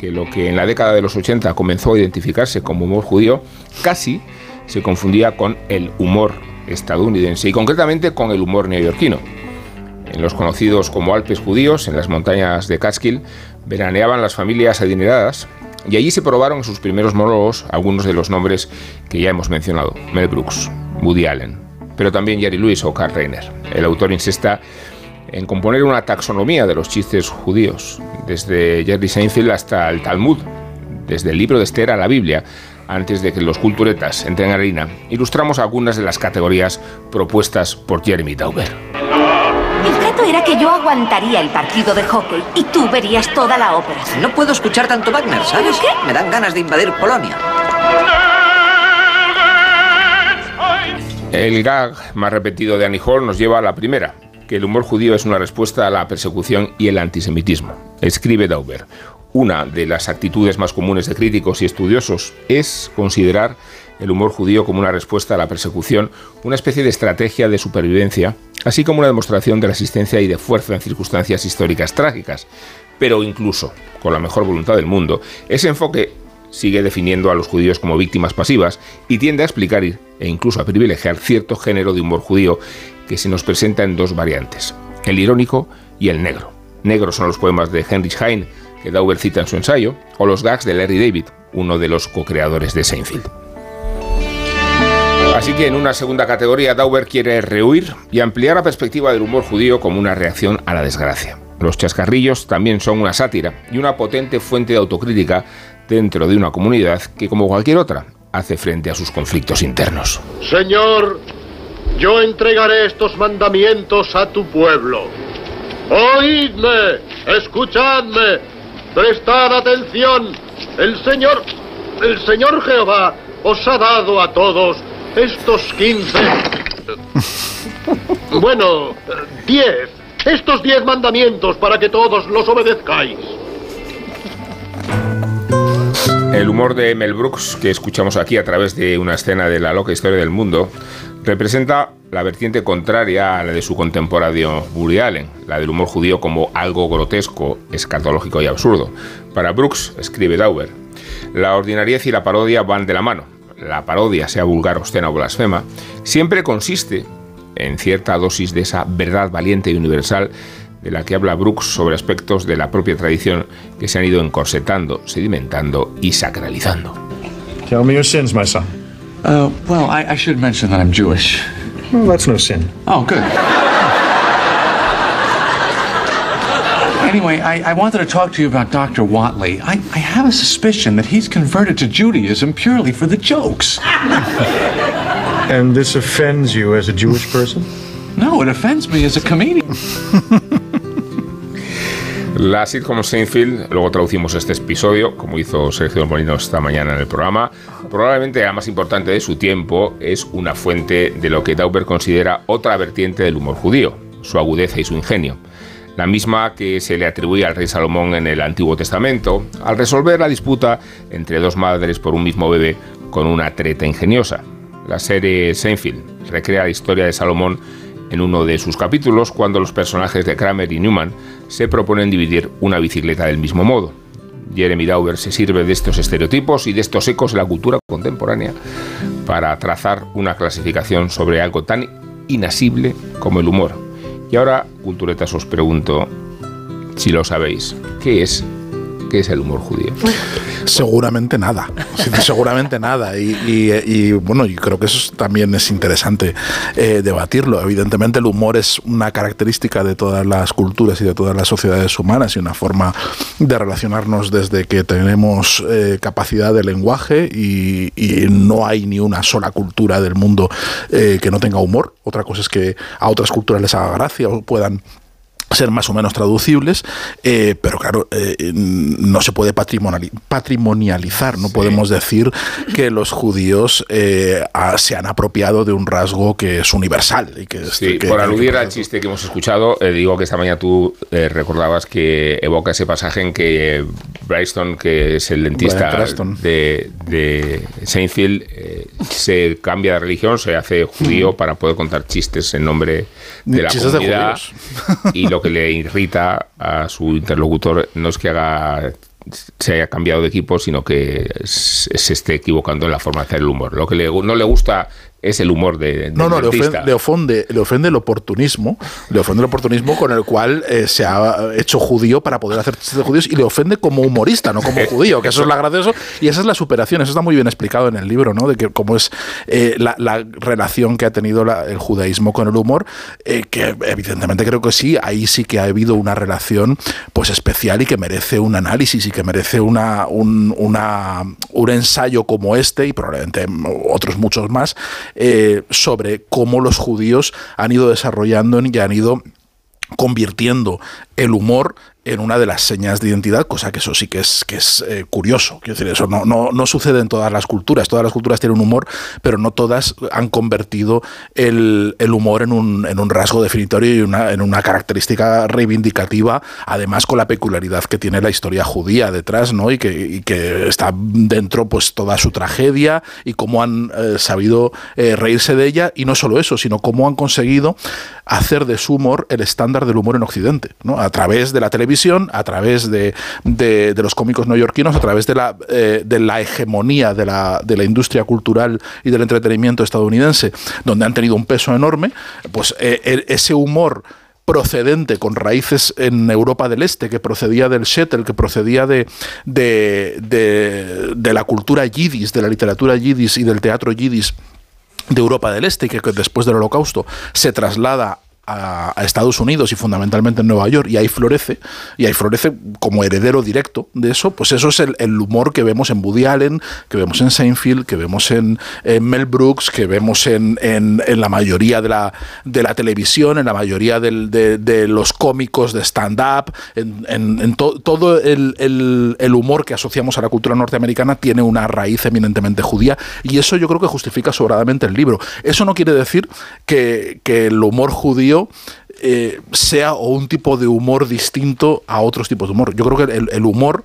que lo que en la década de los 80 comenzó a identificarse como humor judío casi se confundía con el humor estadounidense y concretamente con el humor neoyorquino. En los conocidos como Alpes judíos, en las montañas de Catskill, veraneaban las familias adineradas y allí se probaron sus primeros monólogos algunos de los nombres que ya hemos mencionado, Mel Brooks, Woody Allen, pero también Jerry Lewis o Carl Reiner. El autor insista en componer una taxonomía de los chistes judíos, desde Jerry Seinfeld hasta el Talmud, desde el libro de Esther a la Biblia, antes de que los culturetas entren a harina, ilustramos algunas de las categorías propuestas por Jeremy Dauber. El trato era que yo aguantaría el partido de hockey y tú verías toda la ópera. No puedo escuchar tanto Wagner, ¿sabes? qué? Me dan ganas de invadir Polonia. El gag más repetido de Annie Hall nos lleva a la primera, que el humor judío es una respuesta a la persecución y el antisemitismo. Escribe Dauber, una de las actitudes más comunes de críticos y estudiosos es considerar el humor judío como una respuesta a la persecución, una especie de estrategia de supervivencia, así como una demostración de resistencia y de fuerza en circunstancias históricas trágicas. Pero incluso, con la mejor voluntad del mundo, ese enfoque sigue definiendo a los judíos como víctimas pasivas y tiende a explicar e incluso a privilegiar cierto género de humor judío que se nos presenta en dos variantes, el irónico y el negro. Negros son los poemas de Heinrich Heine, que Dauber cita en su ensayo, o los gags de Larry David, uno de los co-creadores de Seinfeld. Así que en una segunda categoría, Dauber quiere rehuir y ampliar la perspectiva del humor judío como una reacción a la desgracia. Los chascarrillos también son una sátira y una potente fuente de autocrítica dentro de una comunidad que, como cualquier otra, hace frente a sus conflictos internos. Señor, yo entregaré estos mandamientos a tu pueblo. Oídme, escuchadme, prestad atención. El Señor, el Señor Jehová os ha dado a todos estos 15... [laughs] bueno, 10. Estos 10 mandamientos para que todos los obedezcáis. El humor de Mel Brooks, que escuchamos aquí a través de una escena de la loca historia del mundo, representa la vertiente contraria a la de su contemporáneo Woody Allen, la del humor judío como algo grotesco, escatológico y absurdo. Para Brooks, escribe Dauber, la ordinariez y la parodia van de la mano. La parodia, sea vulgar, obscena o blasfema, siempre consiste en cierta dosis de esa verdad valiente y universal de la que habla Brooks sobre aspectos de la propia tradición que se han ido encorsetando, sedimentando y sacralizando. Tell me your sins, my son. Uh, well, I, I should mention that I'm Jewish. Well, that's no sin. Oh, good. Anyway, I, I, wanted to talk to you about Dr. Watley. I, I have a suspicion that he's converted to Judaism purely for the jokes. [laughs] and this offends you as a Jewish person? No, it offends me as a comedian. [laughs] La sitcom Seinfeld, luego traducimos este episodio, como hizo Sergio Molino esta mañana en el programa, probablemente la más importante de su tiempo, es una fuente de lo que Dauber considera otra vertiente del humor judío, su agudeza y su ingenio la misma que se le atribuye al rey Salomón en el Antiguo Testamento, al resolver la disputa entre dos madres por un mismo bebé con una treta ingeniosa. La serie Seinfeld recrea la historia de Salomón en uno de sus capítulos cuando los personajes de Kramer y Newman se proponen dividir una bicicleta del mismo modo. Jeremy Dauber se sirve de estos estereotipos y de estos ecos de la cultura contemporánea para trazar una clasificación sobre algo tan inasible como el humor y ahora, culturetas, os pregunto si lo sabéis. ¿Qué es ¿Qué es el humor judío? Seguramente nada, [laughs] seguramente nada. Y, bueno, yo creo que eso también es interesante eh, debatirlo. Evidentemente el humor es una característica de todas las culturas y de todas las sociedades humanas y una forma de relacionarnos desde que tenemos eh, capacidad de lenguaje y, no hay ni una sola cultura del mundo eh, que no tenga humor. Otra cosa es que a otras culturas les haga gracia o puedan ser más o menos traducibles, eh, pero claro, eh, no se puede patrimonializar, no podemos decir que los judíos eh, se han apropiado de un rasgo que es universal. Y que, sí, por aludir al chiste que hemos escuchado, digo que esta mañana tú recordabas que evoca ese pasaje en que Bryston, que es el dentista de, de Seinfeld, se cambia de religión, se hace judío para poder contar chistes en nombre de la comunidad. y lo que le irrita a su interlocutor no es que haga se haya cambiado de equipo, sino que se esté equivocando en la forma de hacer el humor. Lo que no le gusta es el humor de, no no le ofende, le ofende, el oportunismo le ofende el oportunismo con el cual eh, se ha hecho judío para poder hacer chistes de judíos y le ofende como humorista no como [laughs] judío que eso es la gracioso. Y esa es la superación eso está muy bien explicado en el libro no de que cómo es eh, la, relación que ha tenido el judaísmo con el humor eh, que evidentemente creo que sí ahí sí que ha habido una relación pues especial y que merece un análisis y que merece una un, una, un ensayo como este y probablemente otros muchos más eh, sobre cómo los judíos han ido desarrollando y han ido convirtiendo el humor en una de las señas de identidad, cosa que eso sí que es, que es eh, curioso. Quiero decir, eso no, no, no, sucede en todas las culturas. Todas las culturas tienen humor, pero no todas han convertido el, el humor en un, en un, rasgo definitorio y una, en una característica reivindicativa, además con la peculiaridad que tiene la historia judía detrás, ¿no? Y que, que está dentro pues toda su tragedia y cómo han eh, sabido eh, reírse de ella, y no solo eso, sino cómo han conseguido hacer de su humor el estándar del humor en Occidente, ¿no? A través de la televisión a través de, los cómicos neoyorquinos, a través de la, eh, de la hegemonía de la, industria cultural y del entretenimiento estadounidense, donde han tenido un peso enorme, pues eh, ese humor procedente con raíces en Europa del Este, que procedía del Shettel, que procedía de, la cultura yidis, de la literatura yidis y del teatro yidis de Europa del Este, que después del Holocausto se traslada a, Estados Unidos y fundamentalmente en Nueva York y ahí florece, y ahí florece como heredero directo de eso, pues eso es el, humor que vemos en Woody Allen, que vemos en Seinfeld, que vemos en, Mel Brooks, que vemos en, en, la mayoría de la, de la televisión, en la mayoría de, los cómicos de stand-up, en, todo el, el humor que asociamos a la cultura norteamericana tiene una raíz eminentemente judía y eso yo creo que justifica sobradamente el libro. Eso no quiere decir que, que el humor judío eh, sea o un tipo de humor distinto a otros tipos de humor. Yo creo que el, humor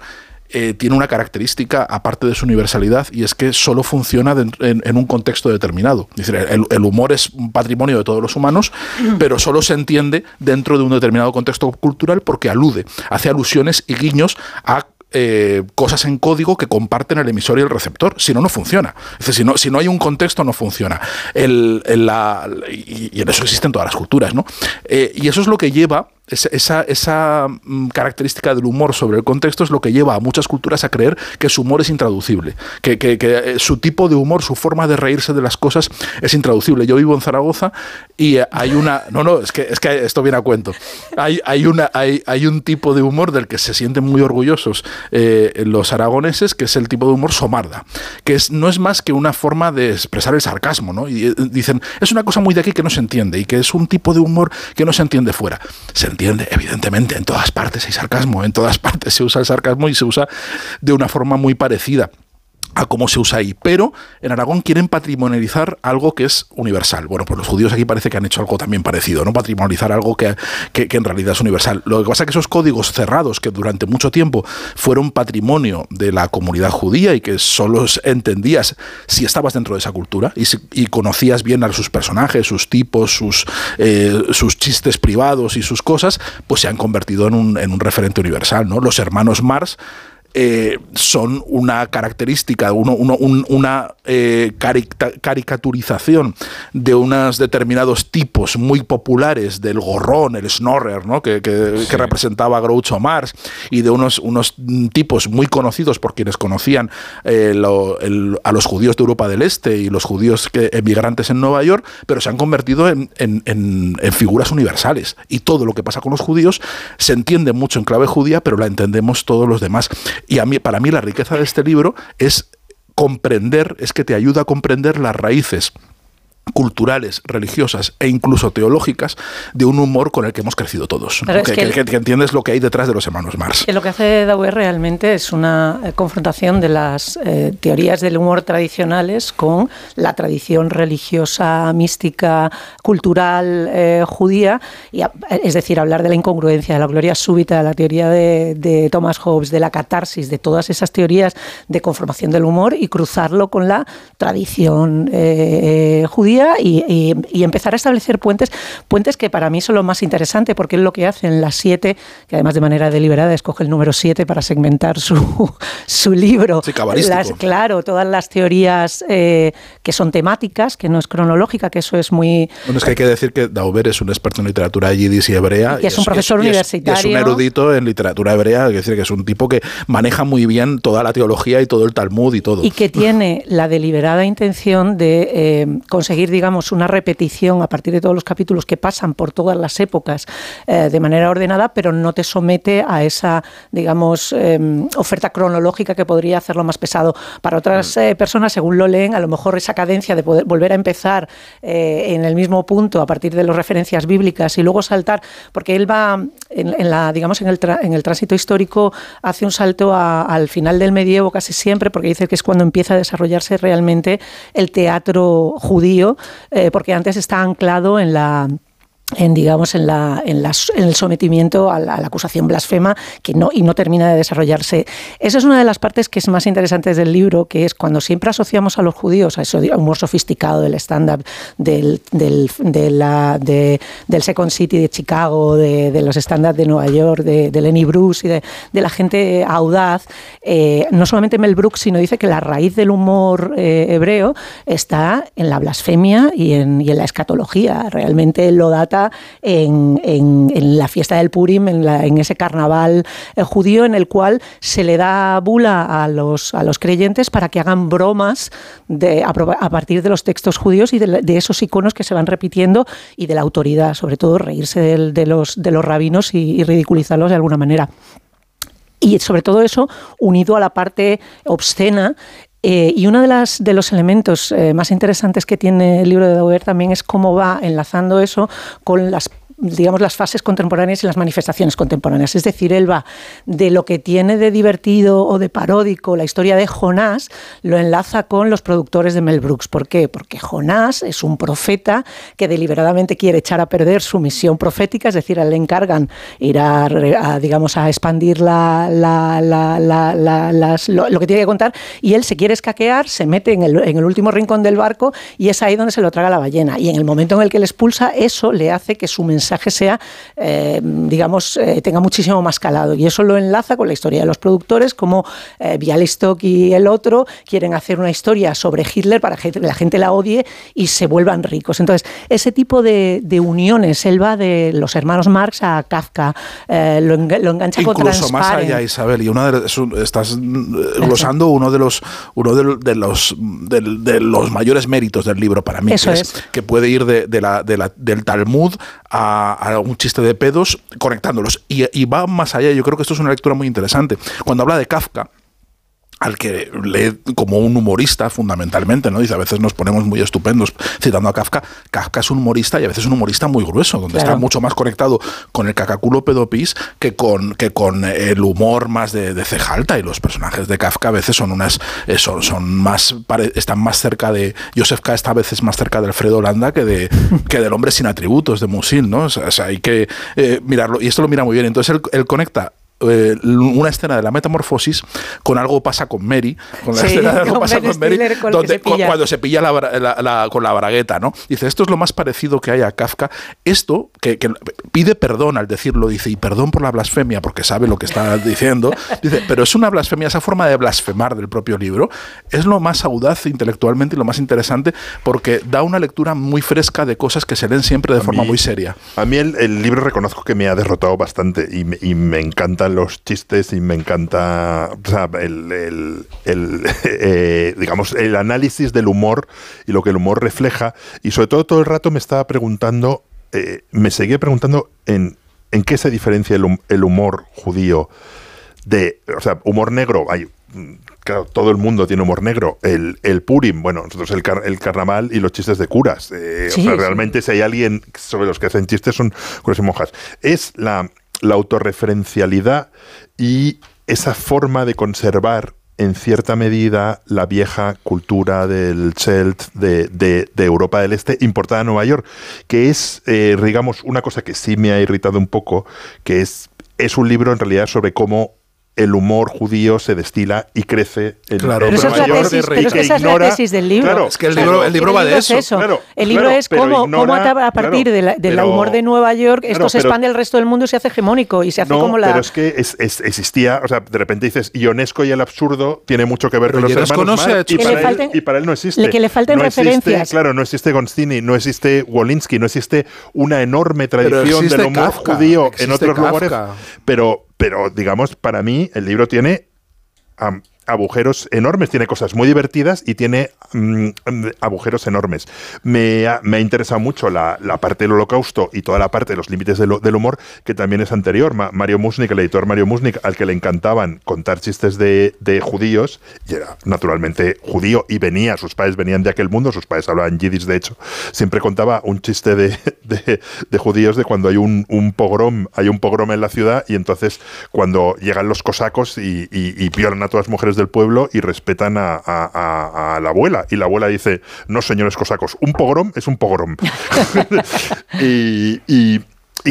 eh, tiene una característica, aparte de su universalidad, y es que solo funciona en, un contexto determinado. Es decir, el, humor es un patrimonio de todos los humanos, pero solo se entiende dentro de un determinado contexto cultural porque alude, hace alusiones y guiños a eh, cosas en código que comparten el emisor y el receptor. Si no, no funciona. Si no, si no hay un contexto, no funciona. El, la, y, en eso existen todas las culturas, ¿no? Eh, y eso es lo que lleva esa, mm, característica del humor sobre el contexto es lo que lleva a muchas culturas a creer que su humor es intraducible, que, eh, su tipo de humor, su forma de reírse de las cosas es intraducible. Yo vivo en Zaragoza y hay una... No, no, es que, es que esto viene a cuento. Hay, hay, una, hay, hay un tipo de humor del que se sienten muy orgullosos eh, los aragoneses, que es el tipo de humor somarda, que es, no es más que una forma de expresar el sarcasmo, ¿no? Y eh, dicen, es una cosa muy de aquí que no se entiende y que es un tipo de humor que no se entiende fuera. Se evidentemente, en todas partes hay sarcasmo, en todas [laughs] partes se usa el sarcasmo y se usa de una forma muy parecida a cómo se usa ahí. Pero en Aragón quieren patrimonializar algo que es universal. Bueno, pues los judíos aquí parece que han hecho algo también parecido, ¿no? Patrimonializar algo que, que, en realidad es universal. Lo que pasa es que esos códigos cerrados que durante mucho tiempo fueron patrimonio de la comunidad judía y que solo entendías si estabas dentro de esa cultura y, conocías bien a sus personajes, sus tipos, sus, eh, sus chistes privados y sus cosas, pues se han convertido en un, en un referente universal, ¿no? Los hermanos Mars eh, son una característica, una eh, caricaturización de unos determinados tipos muy populares del gorrón, el snorrer, ¿no? que, representaba a Groucho Marx, y de unos, unos tipos muy conocidos por quienes conocían eh, a los judíos de Europa del Este y los judíos que, emigrantes en Nueva York, pero se han convertido en, en figuras universales. Y todo lo que pasa con los judíos se entiende mucho en clave judía, pero la entendemos todos los demás. Y a mí, para mí la riqueza de este libro es comprender, es que te ayuda a comprender las raíces culturales, religiosas e incluso teológicas de un humor con el que hemos crecido todos. Que, entiendes lo que hay detrás de los hermanos Marx. lo que hace Dauer realmente es una eh, confrontación de las eh, teorías del humor tradicionales con la tradición religiosa, mística, cultural eh, judía, y es decir, hablar de la incongruencia, de la gloria súbita, de la teoría de, Thomas Hobbes, de la catarsis, de todas esas teorías de conformación del humor y cruzarlo con la tradición judía y, empezar a establecer puentes, puentes que para mí son lo más interesante, porque es lo que hacen las siete, que además de manera deliberada escoge el número siete para segmentar su, [laughs] su libro. Sí, las, claro, todas las teorías eh, que son temáticas, que no es cronológica, que eso es muy... Bueno, es que hay que decir que Dauber es un experto en literatura yidis y hebrea. Y, es, un profesor universitario. es un erudito en literatura hebrea, es decir, que es un tipo que maneja muy bien toda la teología y todo el Talmud y todo. Y que tiene la deliberada intención de eh, conseguir digamos, una repetición a partir de todos los capítulos que pasan por todas las épocas eh, de manera ordenada, pero no te somete a esa, digamos, em, oferta cronológica que podría hacerlo más pesado. Para otras mm. eh, personas, según lo leen, a lo mejor esa cadencia de poder volver a empezar eh, en el mismo punto a partir de las referencias bíblicas y luego saltar, porque él va, en, la, digamos, en el, en el tránsito histórico, hace un salto al final del medievo casi siempre, porque dice que es cuando empieza a desarrollarse realmente el teatro judío eh, porque antes está anclado en la en digamos en, la, en, el sometimiento a la, acusación blasfema que no y no termina de desarrollarse. Esa es una de las partes que es más interesantes del libro que es cuando siempre asociamos a los judíos a ese humor sofisticado del stand-up del, del, de la, del Second City de Chicago de, los stand-up de Nueva York de, Lenny Bruce y de, la gente audaz. Eh, no solamente Mel Brooks sino dice que la raíz del humor eh, hebreo está en la blasfemia y en, y en la escatología. Realmente lo data en, la fiesta del Purim, en, ese carnaval eh, judío en el cual se le da bula a los, a los creyentes para que hagan bromas a, partir de los textos judíos y de, esos iconos que se van repitiendo y de la autoridad, sobre todo reírse de, los, de los rabinos y ridiculizarlos de alguna manera. Y sobre todo eso, unido a la parte obscena, eh, y uno de, las, de los elementos eh, más interesantes que tiene el libro de Dauber también es cómo va enlazando eso con las digamos, las fases contemporáneas y las manifestaciones contemporáneas. Es decir, él va de lo que tiene de divertido o de paródico la historia de Jonás, lo enlaza con los productores de Mel Brooks. ¿Por qué? Porque Jonás es un profeta que deliberadamente quiere echar a perder su misión profética, es decir, le encargan ir a, digamos, a expandir la, lo, que tiene que contar y él se quiere escaquear, se mete en el, en el último rincón del barco y es ahí donde se lo traga la ballena. Y en el momento en el que le expulsa, eso le hace que su mensaje mensaje sea, eh, digamos, eh, tenga muchísimo más calado. Y eso lo enlaza con la historia de los productores, como eh, y el otro quieren hacer una historia sobre Hitler para que la gente la odie y se vuelvan ricos. Entonces, ese tipo de, uniones, él va de los hermanos Marx a Kafka, lo, engancha con Incluso más allá, Isabel, y una de, estás glosando uno de los, uno de, los, de, los mayores méritos del libro para mí, que, es. que puede ir de, la, del Talmud a, un chiste de pedos conectándolos. Y, y va más allá, yo creo que esto es una lectura muy interesante. Cuando habla de Kafka, al que lee como un humorista fundamentalmente, ¿no? Dice, a veces nos ponemos muy estupendos citando a Kafka. Kafka es un humorista y a veces un humorista muy grueso, donde está mucho más conectado con el cacaculo pedopis que con, que con el humor más de, de cejalta. Y los personajes de Kafka a veces son unas eh, son, son más están más cerca de Joseph K. está a veces más cerca de Alfredo Landa que de [laughs] que del hombre sin atributos de Musil, ¿no? O sea, hay que eh, mirarlo y esto lo mira muy bien. Entonces él conecta eh, una escena de la metamorfosis con algo pasa con Mary, con la escena de algo pasa con Mary, donde, cuando se pilla con la bragueta, ¿no? Dice, esto es lo más parecido que hay a Kafka. Esto, que, pide perdón al decirlo, dice, y perdón por la blasfemia, porque sabe lo que está [laughs] diciendo, dice, pero es una blasfemia, esa forma de blasfemar del propio libro, es lo más audaz intelectualmente y lo más interesante, porque da una lectura muy fresca de cosas que se leen siempre de forma muy seria. A mí el, libro reconozco que me ha derrotado bastante y me, y me encanta los chistes y me encanta el, [laughs] eh, digamos, el análisis del humor y lo que el humor refleja. Y sobre todo todo el rato me estaba preguntando, eh, me seguía preguntando en, en qué se diferencia el, humor judío de, o sea, humor negro. Hay, claro, todo el mundo tiene humor negro. El, el Purim, bueno, nosotros el, el carnaval y los chistes de curas. Eh, o sea, realmente si hay alguien sobre los que hacen chistes son curas y monjas. Es la, la autorreferencialidad y esa forma de conservar en cierta medida la vieja cultura del Celt de, Europa del Este importada a Nueva York, que es, eh, digamos, una cosa que sí me ha irritado un poco, que es, es un libro en realidad sobre cómo el humor judío se destila y crece en claro, pero, esa es la tesis del libro. Claro, es que el libro, el libro va de eso. el libro es cómo, a partir del humor de Nueva York esto se expande al resto del mundo y se hace hegemónico y se hace como la... pero es que existía, o sea, de repente dices, Ionesco y el absurdo tiene mucho que ver con los hermanos y, para él, y, para él, no existe. Que le falten referencias. claro, no existe Gonzini, no existe Wolinski, no existe una enorme tradición del humor judío en otros lugares, pero pero digamos, para mí el libro tiene agujeros enormes, tiene cosas muy divertidas y tiene mm, agujeros enormes. Me ha, me interesado mucho la, parte del holocausto y toda la parte de los límites del, humor, que también es anterior. Mario Musnik, el editor Mario Musnik, al que le encantaban contar chistes de, judíos, y era naturalmente judío y venía, sus padres venían de aquel mundo, sus padres hablaban yiddish, de hecho, siempre contaba un chiste de, judíos de cuando hay un, pogrom, hay un pogrom en la ciudad y entonces cuando llegan los cosacos y, y, y violan a todas las mujeres del pueblo y respetan a, la abuela. Y la abuela dice, no señores cosacos, un pogrom es un pogrom. [laughs] y,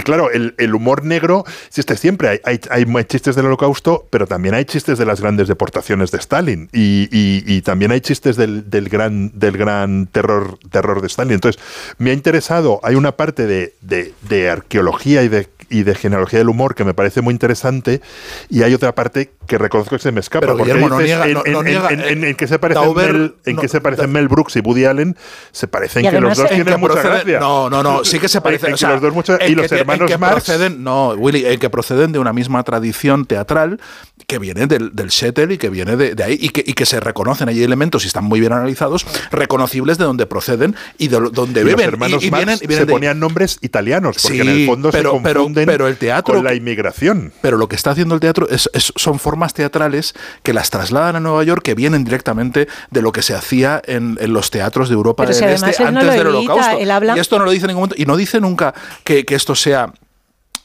claro, el, humor negro existe siempre. Hay, hay, chistes del holocausto, pero también hay chistes de las grandes deportaciones de Stalin. Y, también hay chistes del, gran, del gran terror, terror de Stalin. Entonces, me ha interesado, hay una parte de, de arqueología y de, y de genealogía del humor que me parece muy interesante, y hay otra parte que reconozco que se me escapa. porque en, que se parecen Mel, en que se parecen Mel Brooks y Woody Allen, se parecen que los dos tienen mucha gracia. No, no, no, sí que se [laughs] parecen. los dos mucho, y los hermanos Marx. Proceden, no, Willy, en que proceden de una misma tradición teatral que viene del, del Shettel y que viene de, ahí y que, y que, se reconocen. Hay elementos y están muy bien analizados, reconocibles de donde proceden y de donde beben. Los hermanos y, vienen, se ponían nombres italianos, porque en el fondo pero, se confunden pero, el teatro, con la inmigración. Pero lo que está haciendo el teatro es, son formas teatrales que las trasladan a Nueva York que vienen directamente de lo que se hacía en, los teatros de Europa del Este antes del Holocausto. Y esto no lo dice en ningún momento. Y no dice nunca que, esto sea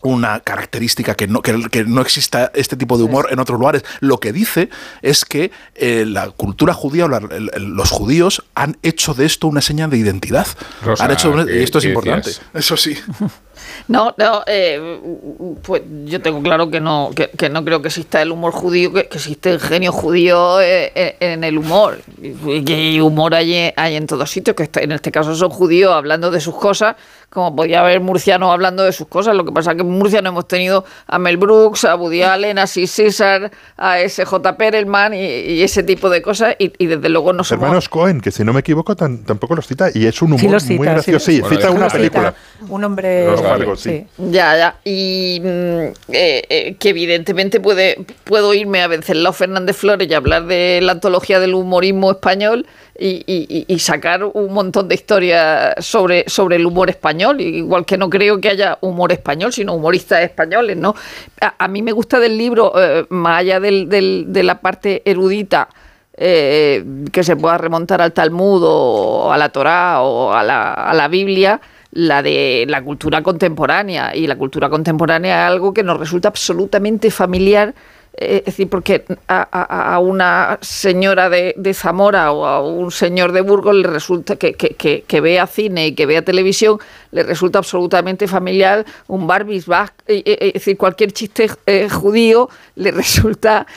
una característica que no, que, no exista este tipo de humor en otros lugares. Lo que dice es que eh, la cultura judía o los judíos han hecho de esto una señal de identidad. han hecho, y esto es importante. Eso sí. [laughs] No, no, eh, pues yo tengo claro que no, que, no creo que exista el humor judío, que, existe el genio judío eh, eh, en, el humor. Y que humor hay, hay en todos sitios, que en este caso son judíos hablando de sus cosas, como podía haber murcianos hablando de sus cosas. Lo que pasa es que en Murcia no hemos tenido a Mel Brooks, a Woody Allen, a Sid César, a S.J. Perelman y, ese tipo de cosas. Y, desde luego no somos... Hermanos Cohen, que si no me equivoco tampoco los cita y es un humor muy gracioso. Sí, cita una película. Un hombre... sí. Ya, ya. Y mm, eh, eh, que evidentemente puede, puedo irme a Venceslao Fernández Flores y hablar de la antología del humorismo español y, sacar un montón de historias sobre, sobre el humor español, igual que no creo que haya humor español, sino humoristas españoles, ¿no? A, mí me gusta del libro, eh, más allá del, de la parte erudita, eh, que se pueda remontar al Talmud o a la Torá o a la, a la Biblia, la de la cultura contemporánea. Y la cultura contemporánea es algo que nos resulta absolutamente familiar eh, es decir, porque a, una señora de, Zamora o a un señor de Burgos le resulta que, que, vea cine y que vea televisión, le resulta absolutamente familiar un Barbies eh, eh, es decir, cualquier chiste judío le [laughs] resulta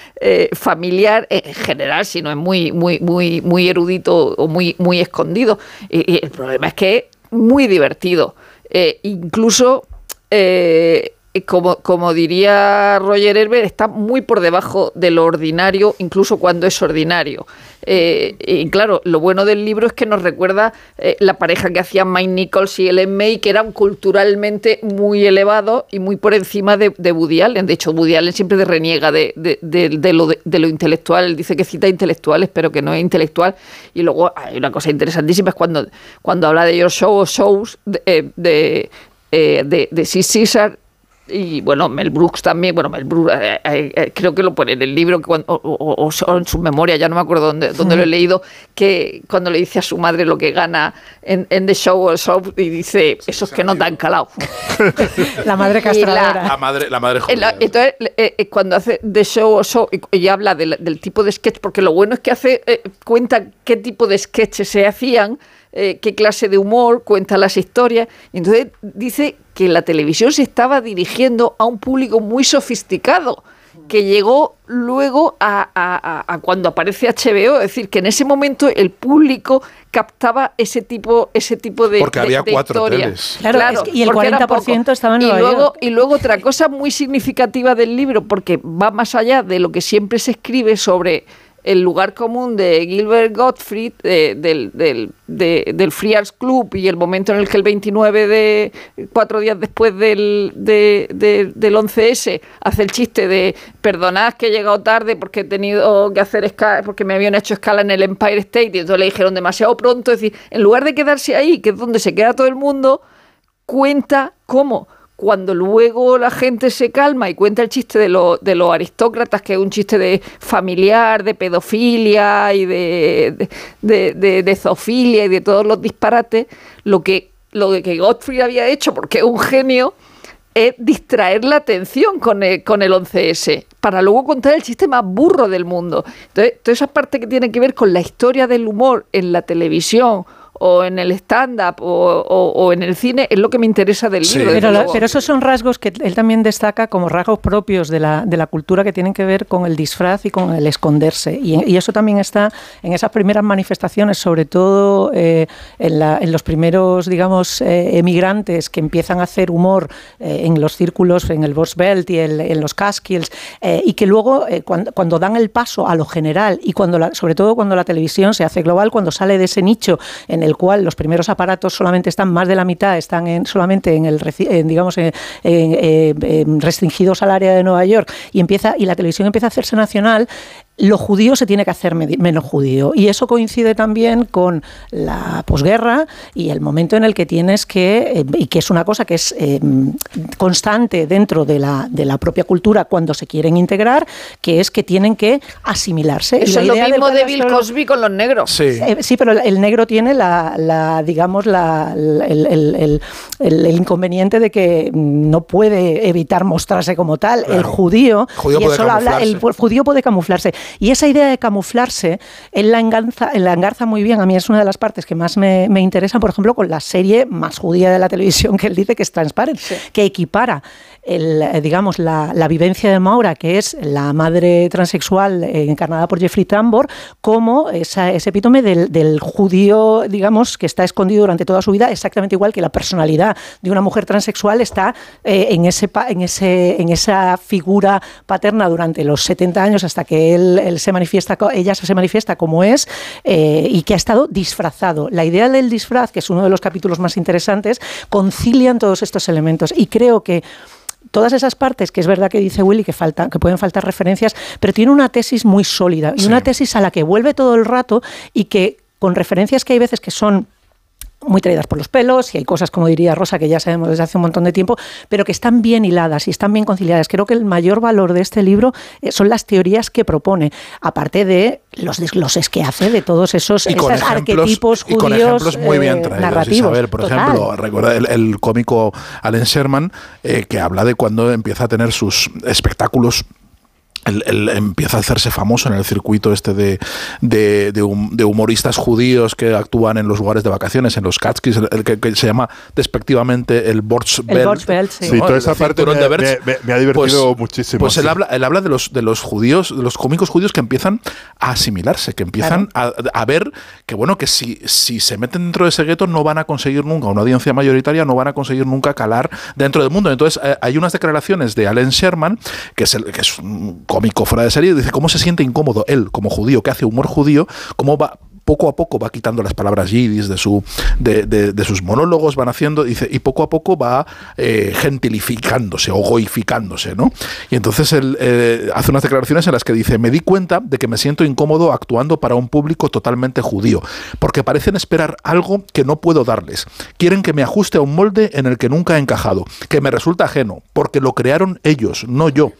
familiar en general, si no es muy, muy, muy, muy erudito o muy, muy escondido. Y, el problema es que muy divertido. incluso como, como diría Roger Herbert, está muy por debajo de lo ordinario, incluso cuando es ordinario. Eh, y claro, lo bueno del libro es que nos recuerda eh, la pareja que hacían Mike Nichols y Ellen May, que eran culturalmente muy elevados y muy por encima de, de Allen. De hecho, Woody Allen siempre reniega de, de, lo, intelectual. dice que cita intelectuales, pero que no es intelectual. Y luego hay una cosa interesantísima, es cuando, habla de Your Show o Shows de, eh, de, de César y bueno, Mel Brooks también, bueno, Mel Brooks, eh, eh, eh, creo que lo pone en el libro o, en su memoria, ya no me acuerdo dónde, dónde lo he leído, que cuando le dice a su madre lo que gana en, The Show or Show y dice, esos que no te han calado. [laughs] la madre castradora. La, madre, la madre Entonces, cuando hace The Show or Show y, habla del, tipo de sketch, porque lo bueno es que hace cuenta qué tipo de sketches se hacían, qué clase de humor, cuenta las historias, y entonces dice que la televisión se estaba dirigiendo a un público muy sofisticado que llegó luego a, cuando aparece HBO, es decir, que en ese momento el público captaba ese tipo, ese tipo de Porque había cuatro teles. Claro, y el 40% estaba en Nueva y luego, Y luego otra cosa muy significativa del libro, porque va más allá de lo que siempre se escribe sobre el lugar común de Gilbert Gottfried del, del, del, Free Arts Club y el momento en el que el 29 de cuatro días después del, del 11S hace el chiste de perdonad que he llegado tarde porque he tenido que hacer escala, porque me habían hecho escala en el Empire State y entonces le dijeron demasiado pronto, es decir, en lugar de quedarse ahí, que es donde se queda todo el mundo, cuenta cómo cuando luego la gente se calma y cuenta el chiste de, de los aristócratas, que es un chiste de familiar, de pedofilia y de, de, de, zoofilia y de todos los disparates, lo que, lo que Godfrey había hecho, porque es un genio, es distraer la atención con el, con el 11S, para luego contar el chiste más burro del mundo. Entonces, toda esa parte que tiene que ver con la historia del humor en la televisión o en el stand-up o, en el cine es lo que me interesa del libro. Pero, esos son rasgos que él también destaca como rasgos propios de la, de la cultura que tienen que ver con el disfraz y con el esconderse. Y, eso también está en esas primeras manifestaciones, sobre todo eh, en, los primeros, digamos, eh, emigrantes que empiezan a hacer humor eh, en los círculos, en el Boss Belt y en los Catskills, y que luego cuando, cuando, dan el paso a lo general y cuando sobre todo cuando la televisión se hace global, cuando sale de ese nicho en el el cual los primeros aparatos solamente están más de la mitad, están en, solamente en el, digamos, restringidos al área de Nueva York y empieza y la televisión empieza a hacerse nacional, lo judío se tiene que hacer menos judío. Y eso coincide también con la posguerra y el momento en el que tienes que, eh, y que es una cosa que es eh, constante dentro de la, de la propia cultura cuando se quieren integrar, que es que tienen que asimilarse. Eso es lo mismo de Bill Cosby con los negros. Sí, eh, sí pero el negro tiene la, la digamos, la, el, el, inconveniente de que no puede evitar mostrarse como tal. El judío, y eso habla, el judío puede camuflarse. Y esa idea de camuflarse, él la engarza, la engarza muy bien. A mí es una de las partes que más me, me interesa, por ejemplo, con la serie más judía de la televisión que él dice que es Transparent, que equipara eh, digamos, la, vivencia de Maura, que es la madre transexual eh, encarnada por Jeffrey Tambor, como ese epítome del, judío, digamos, que está escondido durante toda su vida, exactamente igual que la personalidad de una mujer transexual está eh, en, ese, en, esa figura paterna durante los 70 años hasta que él, se manifiesta, ella se manifiesta como es y que ha estado disfrazado. La idea del disfraz, que es uno de los capítulos más interesantes, concilian todos estos elementos y creo que todas esas partes, que es verdad que dice Willy que, faltan, que pueden faltar referencias, pero tiene una tesis muy sólida y una tesis a la que vuelve todo el rato y que con referencias que hay veces que son muy traídas por los pelos y hay cosas, como diría Rosa, que ya sabemos desde hace un montón de tiempo, pero que están bien hiladas y están bien conciliadas. Creo que el mayor valor de este libro eh, son las teorías que propone, aparte de los desgloses que hace de todos esos, arquetipos judíos y con ejemplos muy bien traídos, narrativos. por ejemplo, recuerda el, cómico Allen Sherman, eh, que habla de cuando empieza a tener sus espectáculos él, empieza a hacerse famoso en el circuito este de, de, humoristas judíos que actúan en los lugares de vacaciones, en los Katskis, el, que, se llama despectivamente el Borchbelt. sí. sí toda esa parte me, me, ha divertido pues, muchísimo. Pues él, habla, él habla de los, de los judíos, de los cómicos judíos que empiezan a asimilarse, que empiezan a, a, ver que, bueno, que si, si se meten dentro de ese gueto no van a conseguir nunca, una audiencia mayoritaria no van a conseguir nunca calar dentro del mundo. Entonces, eh, hay unas declaraciones de Allen Sherman, que es, el, que es un cómico fuera de serie, dice cómo se siente incómodo él como judío, que hace humor judío, cómo va poco a poco va quitando las palabras yidis de, su, de, sus monólogos, van haciendo, dice, y poco a poco va eh, gentilificándose o goificándose, ¿no? Y entonces él eh, hace unas declaraciones en las que dice, me di cuenta de que me siento incómodo actuando para un público totalmente judío, porque parecen esperar algo que no puedo darles. Quieren que me ajuste a un molde en el que nunca he encajado, que me resulta ajeno, porque lo crearon ellos, no yo.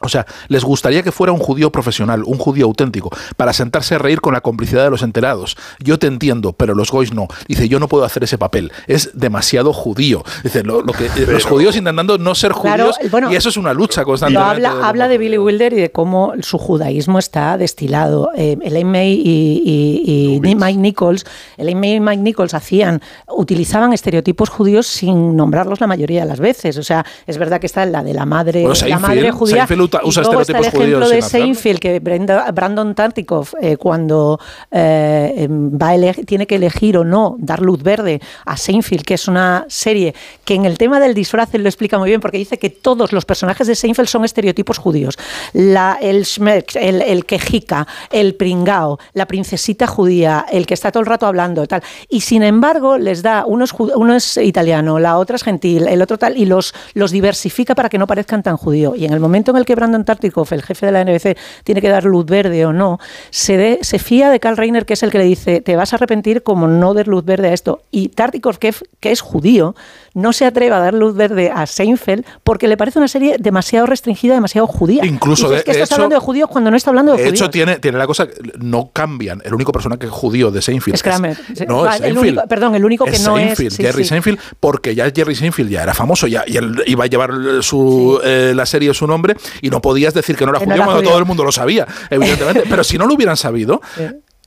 O sea, les gustaría que fuera un judío profesional, un judío auténtico, para sentarse a reír con la complicidad de los enterados. Yo te entiendo, pero los goys no. Dice, yo no puedo hacer ese papel. Es demasiado judío. Dice, lo, que, los judíos intentando no ser judíos, y eso es una lucha constante. Habla, habla de Billy Wilder y de cómo su judaísmo está destilado. Eh, Elaine May y, Mike Nichols, Elaine May y Mike Nichols hacían, utilizaban estereotipos judíos sin nombrarlos la mayoría de las veces. O sea, es verdad que está la de la madre, la madre judía usa y está el ejemplo de Seinfeld, que Brandon Tartikoff, eh, cuando eh, em, tiene que elegir o no dar luz verde a Seinfeld, que es una serie que en el tema del disfraz lo explica muy bien, porque dice que todos los personajes de Seinfeld son estereotipos judíos. La, el Schmerz, el, el quejica, el pringao, la princesita judía, el que está todo el rato hablando, tal. Y sin embargo, les da, uno es, uno es italiano, la otra es gentil, el otro tal, y los, los diversifica para que no parezcan tan judío. Y en el momento en el que Brandon Tartikoff, el jefe de la NBC, tiene que dar luz verde o no, se, se fía de Carl Reiner, que es el que le dice, te vas a arrepentir como no der luz verde a esto. Y Tartikoff, que es judío, no se atreve a dar luz verde a Seinfeld porque le parece una serie demasiado restringida, demasiado judía. Incluso de, es que estás hablando de judíos cuando no está hablando de, de hecho, tiene, tiene la cosa, no cambian. El único personaje judío de Seinfeld es Kramer. no, es el único, perdón, el único que no Seinfeld, es. Jerry Seinfeld, porque ya Jerry Seinfeld ya era famoso, ya y él iba a llevar su, eh, la serie su nombre y no podías decir que no era judío cuando todo el mundo lo sabía, evidentemente. [laughs] Pero si no lo hubieran sabido,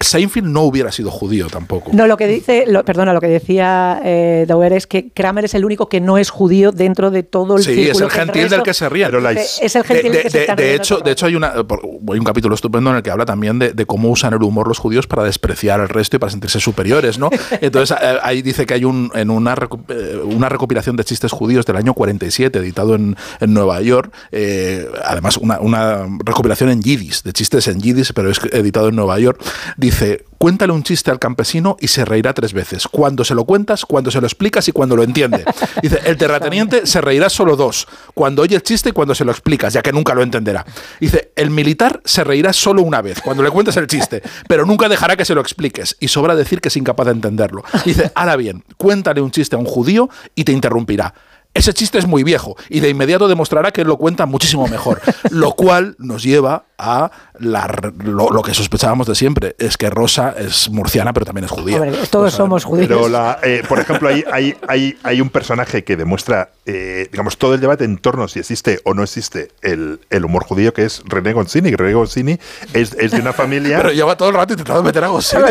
Seinfeld no hubiera sido judío tampoco. No, lo que dice, perdona, lo que decía eh, Dauer es que Kramer es el único que no es judío dentro de todo el Sí, es el gentil del que se ríe. es el gentil de, que se de, hecho, de hecho hay, una, hay un capítulo estupendo en el que habla también de, cómo usan el humor los judíos para despreciar al resto y para sentirse superiores, ¿no? [laughs] Entonces eh, ahí dice que hay un, en una, eh, una recopilación de chistes judíos del año 47 editado en, en Nueva York, además una, una recopilación en yiddish, de chistes en yiddish, pero es editado en Nueva York, dice, cuéntale un chiste al campesino y se reirá tres veces. Cuando se lo cuentas, cuando se lo explicas y cuando lo entiende. [laughs] Dice, el terrateniente se reirá solo dos, cuando oye el chiste y cuando se lo explicas, ya que nunca lo entenderá. Dice, el militar se reirá solo una vez, cuando le cuentes el chiste, pero nunca dejará que se lo expliques. Y sobra decir que es incapaz de entenderlo. Dice, ahora bien, cuéntale un chiste a un judío y te interrumpirá ese chiste es muy viejo y de inmediato demostrará que él lo cuenta muchísimo mejor. [laughs] lo cual nos lleva a lo, que sospechábamos de siempre, es que Rosa es murciana, pero también es judía. todos somos judíos. Pero eh, por ejemplo, hay, hay, hay, hay, un personaje que demuestra, eh, digamos, todo el debate en torno a si existe o no existe el, el humor judío, que es René Gonsini. René Gonsini es, es, de una familia... pero lleva todo el rato intentando meter a Gonsini,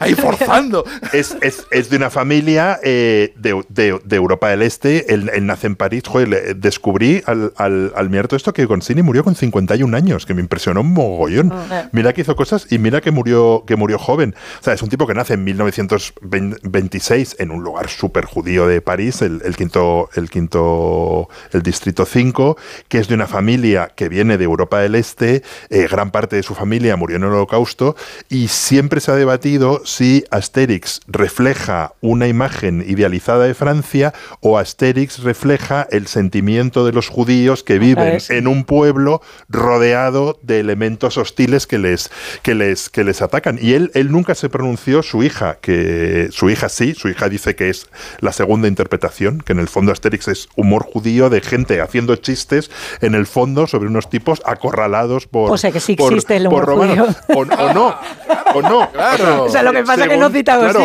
ahí forzando. Es, es, es, de una familia eh, de, de, de, Europa del Este. Él, nace en París. Joder, descubrí al, al, todo esto que Gonsini murió con 51 años, que me impresionó un mogollón. Oh. Mira que hizo cosas y mira que murió, que murió joven. O sea, es un tipo que nace en 1926 en un lugar súper judío de París, el, quinto, el quinto, el distrito 5, que es de una familia que viene de Europa del Este, eh, gran parte de su familia murió en el holocausto y siempre se ha debatido si Asterix refleja una imagen idealizada de Francia o Asterix refleja el sentimiento de los judíos que viven en un pueblo rodeado de elementos hostiles que les, que les, que les atacan. Y él, él nunca se pronunció, su hija, que su hija sí, su hija dice que es la segunda interpretación, que en el fondo Asterix es humor judío de gente haciendo chistes en el fondo sobre unos tipos acorralados por. O sea que sí existe el humor judío. O, no, o no. Claro. O sea, lo que pasa es que no cita claro,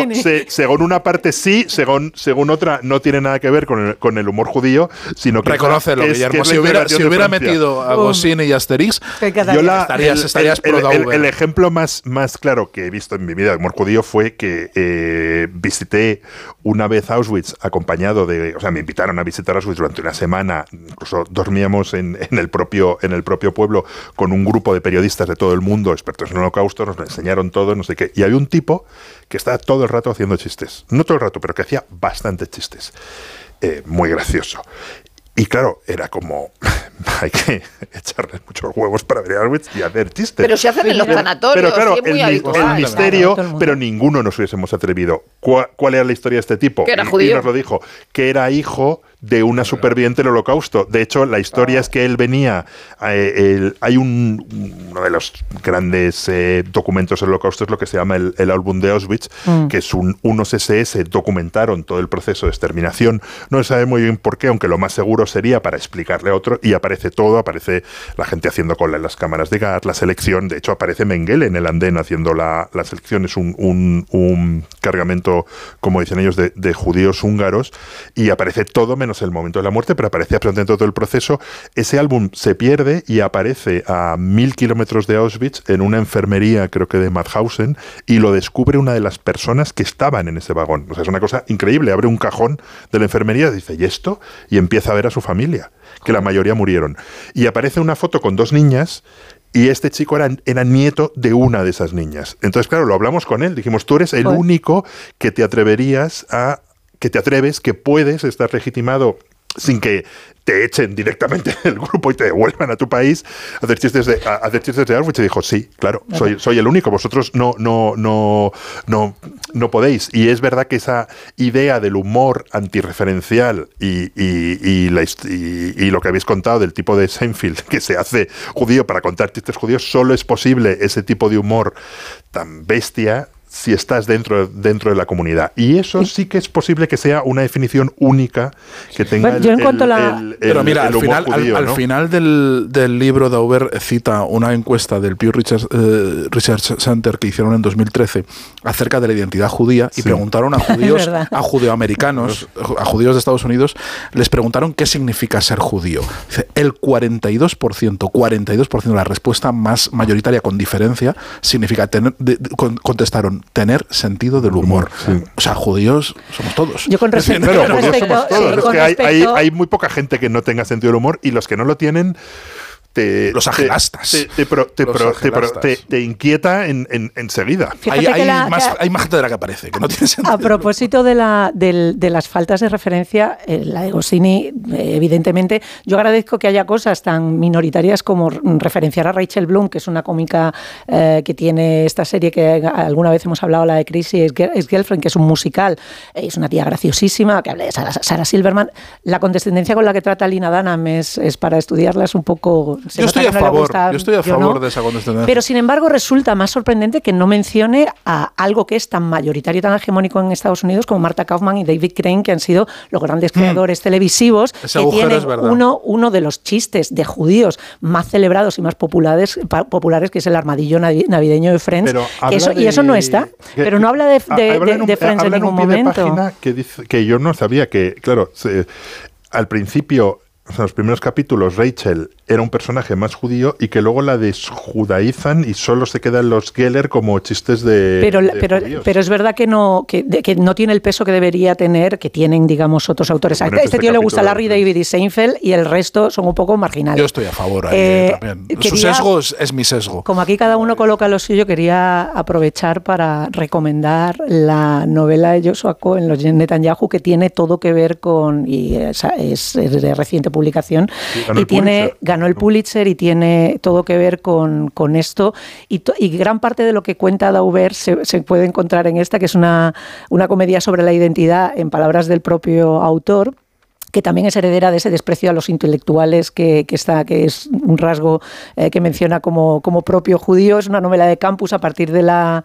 según una parte sí, según, según otra no tiene nada que ver con el, con el humor judío, sino que. Reconócelo, Guillermo. si hubiera, si hubiera metido a Goscinny y Asterix, yo la, el, ejemplo más, más claro que he visto en mi vida de humor judío fue que eh, visité una vez Auschwitz acompañado de, o sea, me invitaron a visitar Auschwitz durante una semana, incluso dormíamos en, el, propio, en el propio pueblo con un grupo de periodistas de todo el mundo, expertos en el holocausto, nos lo enseñaron todo, no sé qué, y había un tipo que estaba todo el rato haciendo chistes, no todo el rato, pero que hacía bastantes chistes. Eh, muy gracioso. Y claro, era como, [laughs] hay que echarle muchos huevos para ver Auschwitz y hacer chistes. Pero se hacen en los sanatorios, pero claro, es muy el, misterio, pero ninguno nos hubiésemos atrevido. ¿Cuál, era la historia de este tipo? Que era judío. Y nos lo dijo, que era hijo de una superviviente del holocausto. De hecho, la historia es que él venía, eh, hay un, uno de los grandes eh, documentos del holocausto es lo que se llama el, el álbum de Auschwitz, mm. que es un, unos SS documentaron todo el proceso de exterminación. No se sabe muy bien por qué, aunque lo más seguro sería para explicarle a otro, y aparece todo, aparece la gente haciendo cola en las cámaras de gas, la selección, de hecho aparece Mengele en el andén haciendo la, la selección, es un, un, un, cargamento, como dicen ellos, de, de judíos húngaros, y aparece todo menos el momento de la muerte, pero aparece absolutamente todo el proceso. Ese álbum se pierde y aparece a mil kilómetros de Auschwitz en una enfermería, creo que de Mauthausen, y lo descubre una de las personas que estaban en ese vagón. O sea, es una cosa increíble. Abre un cajón de la enfermería, dice, ¿y esto? Y empieza a ver a su familia, que la mayoría murieron. Y aparece una foto con dos niñas y este chico era, era, nieto de una de esas niñas. Entonces, claro, lo hablamos con él. Dijimos, tú eres el único que te atreverías a que te atreves, que puedes estar legitimado sin que te echen directamente [laughs] del grupo y te devuelvan a tu país hacer chistes de, a hacer chistes de Auschwitz. Y dijo, sí, claro, soy, soy el único, vosotros no, no, no, no, no podéis. Y es verdad que esa idea del humor antirreferencial y, y, y, la, y, lo que habéis contado del tipo de Seinfeld que se hace judío para contar chistes judíos, solo es posible ese tipo de humor tan bestia si estás dentro, dentro de la comunidad. Y eso sí. que es posible que sea una definición única que tenga yo en cuanto la... Pero mira, al, final, al, final del, del, libro Dauber cita una encuesta del Pew Research, eh, Research, Center que hicieron en 2013 acerca de la identidad judía y preguntaron a [laughs] judíos, a judeoamericanos, a judíos de Estados Unidos, les preguntaron qué significa ser judío. El 42%, 42% de la respuesta más mayoritaria con diferencia significa tener, contestaron tener sentido del humor. O sea, judíos somos todos. Yo con respecto, hay, hay, muy poca gente que no tenga sentido del humor y los que no lo tienen los agelastas. Te, te, inquieta enseguida. En, hay, hay, más, hay, más, gente de la que aparece, que no tiene sentido. A propósito de, la, de, las faltas de referencia, eh, la de Goscinny, eh, evidentemente, yo agradezco que haya cosas tan minoritarias como referenciar a Rachel Bloom, que es una cómica eh, que tiene esta serie que alguna vez hemos hablado, la de Crazy es Girlfriend, que es un musical, es una tía graciosísima, que habla de Sarah, Silverman. La condescendencia con la que trata Lina Dunham es, es para estudiarla, es un poco yo estoy, a favor, yo estoy a favor de esa condescendencia. Pero sin embargo resulta más sorprendente que no mencione a algo que es tan mayoritario, tan hegemónico en Estados Unidos como Marta Kaufman y David Crane, que han sido los grandes mm. creadores televisivos, que tienen uno, uno de los chistes de judíos más celebrados y más populares, populares que es el armadillo navideño de Friends. y eso no está. pero no habla de, de, Friends en ningún momento. que, dice, que yo no sabía que, claro, al principio en los primeros capítulos Rachel era un personaje más judío y que luego la desjudaizan y solo se quedan los Geller como chistes de. Pero, pero, pero es verdad que no, que, que, no tiene el peso que debería tener, que tienen, digamos, otros autores. a este, este tío le gusta Larry David y Seinfeld y el resto son un poco marginales. Yo estoy a favor ahí eh, también. Su sesgo es, mi sesgo. Como aquí cada uno coloca lo suyo, quería aprovechar para recomendar la novela de Joshua Cohen, Los Netanyahu, que tiene todo que ver con. y es, es de reciente publicación. y tiene ganó el Pulitzer y tiene todo que ver con, esto. Y, gran parte de lo que cuenta Dauber se, se, puede encontrar en esta, que es una, una comedia sobre la identidad, en palabras del propio autor que también es heredera de ese desprecio a los intelectuales que, está, que es un rasgo eh, que menciona como, como propio judío. Es una novela de campus a partir de la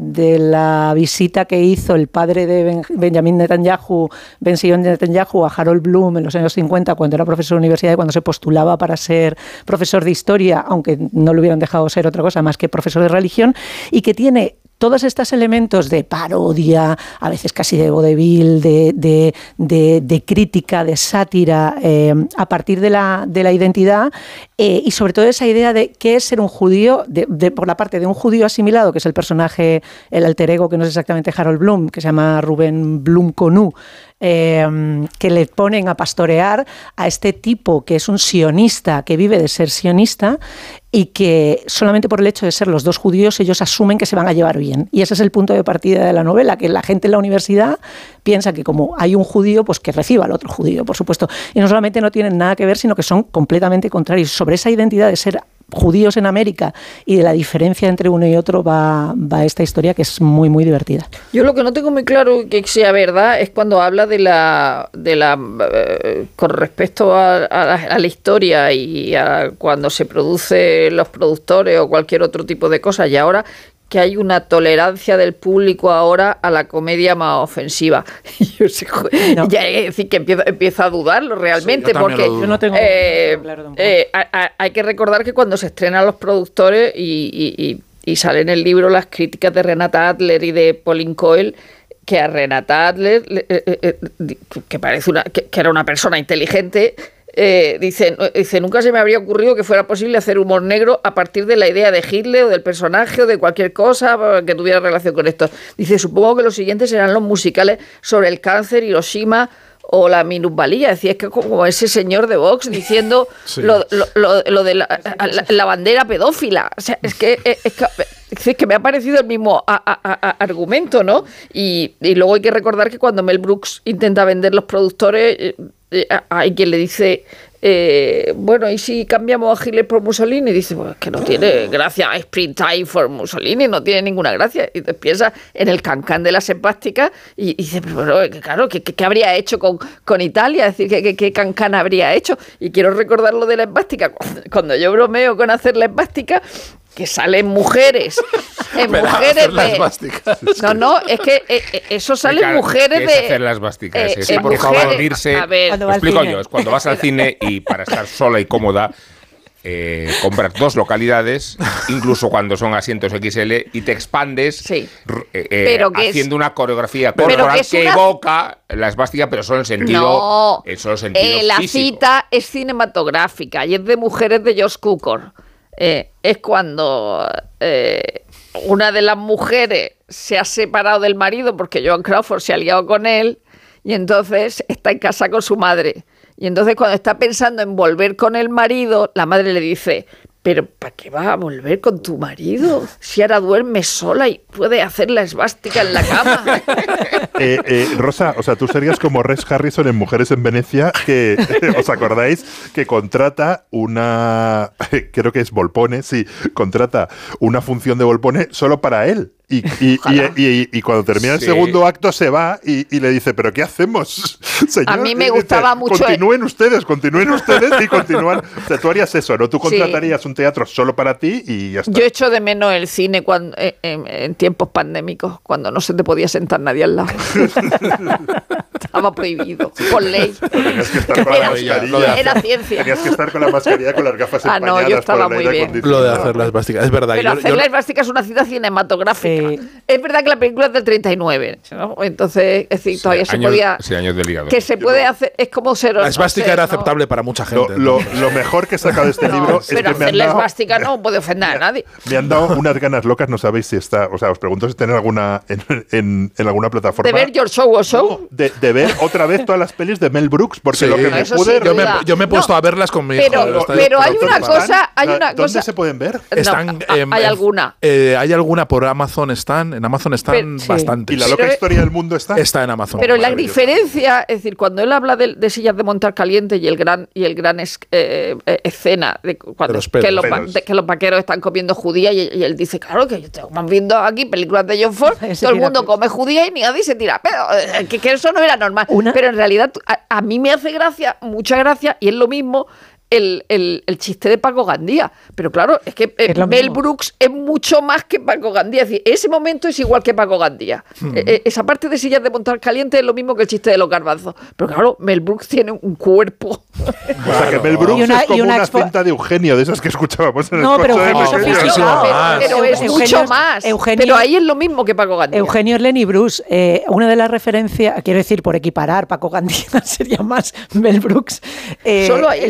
de la visita que hizo el padre de Benjamin Netanyahu, Ben Sion Netanyahu, a Harold Bloom en los años 50, cuando era profesor de universidad y cuando se postulaba para ser profesor de historia, aunque no le hubieran dejado ser otra cosa más que profesor de religión, y que tiene todos estos elementos de parodia, a veces casi de vodevil, de, crítica, de sátira, eh, a partir de la, de la identidad eh, y sobre todo esa idea de qué es ser un judío, por la parte de un judío asimilado, que es el personaje, el alter ego, que no es exactamente Harold Bloom, que se llama Rubén Bloom Conú, Em, que le ponen a pastorear a este tipo que es un sionista, que vive de ser sionista y que solamente por el hecho de ser los dos judíos ellos asumen que se van a llevar bien. Y ese es el punto de partida de la novela, que la gente en la universidad piensa que como hay un judío, pues que reciba al otro judío, por supuesto. Y no solamente no tienen nada que ver, sino que son completamente contrarios. Sobre esa identidad de ser judíos en América y de la diferencia entre uno y otro va, va esta historia que es muy, muy divertida. Yo lo que no tengo muy claro que sea verdad es cuando habla de la, de la eh, con respecto a, a, la, historia y a cuando se produce los productores o cualquier otro tipo de cosas y ahora que hay una tolerancia del público ahora a la comedia más ofensiva. [laughs] Yo sé, Ya es decir, que empiezo, a dudarlo realmente, porque no tengo eh, eh, hay que recordar que cuando se estrenan los productores y, y, salen en el libro las críticas de Renata Adler y de Pauline Coyle, que a Renata Adler, eh, que parece una, que era una persona inteligente, eh, dice, dice, nunca se me habría ocurrido que fuera posible hacer humor negro a partir de la idea de Hitler o del personaje o de cualquier cosa que tuviera relación con esto. Dice, supongo que los siguientes serán los musicales sobre el cáncer, Hiroshima o la minusvalía. Decía, es que como ese señor de Vox diciendo [laughs] lo, de la, bandera pedófila. O sea, es que, es que me ha parecido el mismo argumento, ¿no? Y, y, luego hay que recordar que cuando Mel Brooks intenta vender los productores, eh, eh, hay quien le dice, eh, bueno, ¿y si cambiamos a Hitler por Mussolini? Y dice, pues que no tiene gracia, Sprint Time for Mussolini, no tiene ninguna gracia. Y te piensa en el cancán de las empásticas y, dice, pero claro, ¿qué, ¿qué, habría hecho con, con Italia? Es decir, ¿qué, qué, cancán habría hecho? Y quiero recordar lo de la empástica. Cuando, yo bromeo con hacer la empástica, que salen mujeres. [laughs] En mujeres de. No, no, es que eh, eh, eso salen mujeres de. hacer las básicas. Eh, por favor, irse. A ver, lo explico yo. Es cuando vas al cine y para estar sola y cómoda. Eh, compras dos localidades, incluso cuando son asientos XL, y te expandes sí. pero haciendo una coreografía corporal que, evoca la esvástica, pero solo en sentido. No, solo sentido la cita es cinematográfica y es de mujeres de Josh Cukor. Eh, es cuando eh, una de las mujeres se ha separado del marido porque Joan Crawford se ha liado con él y entonces está en casa con su madre. Y entonces cuando está pensando en volver con el marido, la madre le dice, pero ¿para qué vas a volver con tu marido? Si ahora duerme sola y puede hacer la esvástica en la cama. [laughs] Eh, eh, Rosa, o sea, tú serías como Res Harrison en Mujeres en Venecia, que, [laughs] ¿os acordáis? Que contrata una, [laughs] creo que es Volpone, sí, contrata una función de Volpone solo para él Y, y, cuando termina el segundo acto se va y, le dice, ¿pero qué hacemos? [laughs] a mí me gustaba mucho. Continúen ustedes, continúen ustedes y continúan. O sea, tú harías eso, ¿no? Tú contratarías un teatro solo para ti y ya está. Yo echo de menos el cine cuando, eh, en, tiempos pandémicos, cuando no se te podía sentar nadie al lado. [laughs] Estaba prohibido, por ley. Tenías que estar con la mascarilla. Era ciencia. Tenías que estar con la mascarilla con las gafas ah, no, yo estaba muy bien. Lo de hacer las básicas, es verdad. Pero hacer las básicas es una cita cinematográfica. Es verdad que la película es del 39, entonces, es decir, todavía se podía... Sí, años del hígado. Que se puede hacer, es como ser... La esvástica era aceptable para mucha gente. Lo, mejor que he sacado de este libro es que me han dado... la esvástica no puede ofender a nadie. Me han dado unas ganas locas, no sabéis si está... O sea, os pregunto si tenéis alguna en, en, alguna plataforma... ¿De ver Your Show o Show? De, de, ver otra vez todas las pelis de Mel Brooks, porque lo que me pude... yo, me, yo, me, he puesto a verlas con mi pero, Pero, hay una cosa... Hay una ¿Dónde se pueden ver? Están, hay alguna. Eh, hay alguna por Amazon, están... En Amazon están bastantes. ¿Y la loca historia del mundo está? Está en Amazon. Pero la diferencia, es decir, cuando él habla de, sillas de montar caliente y el gran y el gran eh, eh, escena de cuando que, los, que, los, vaqueros están comiendo judía y, él dice, claro, que estamos viendo aquí películas de John Ford, [laughs] todo el mundo come judía y ni nadie se tira pero que, eso no era normal. Pero en realidad a, mí me hace gracia, mucha gracia, y es lo mismo el, el, el, chiste de Paco Gandía. Pero claro, es que eh, Mel Brooks es mucho más que Paco Gandía. Es decir, ese momento es igual que Paco Gandía. Hmm. Eh, eh, esa parte de sillas de montar caliente es lo mismo que el chiste de los garbanzos. Pero claro, Mel Brooks tiene un cuerpo. [laughs] O sea, que Mel Brooks es como una, cinta de Eugenio, de esas que escuchábamos en el No, pero Eugenio pero, es mucho más. pero ahí es lo mismo que Paco Gandía. Eugenio es Lenny Bruce. una de las referencias, quiero decir, por equiparar, Paco Gandía [laughs] sería más Mel Brooks. Solo ahí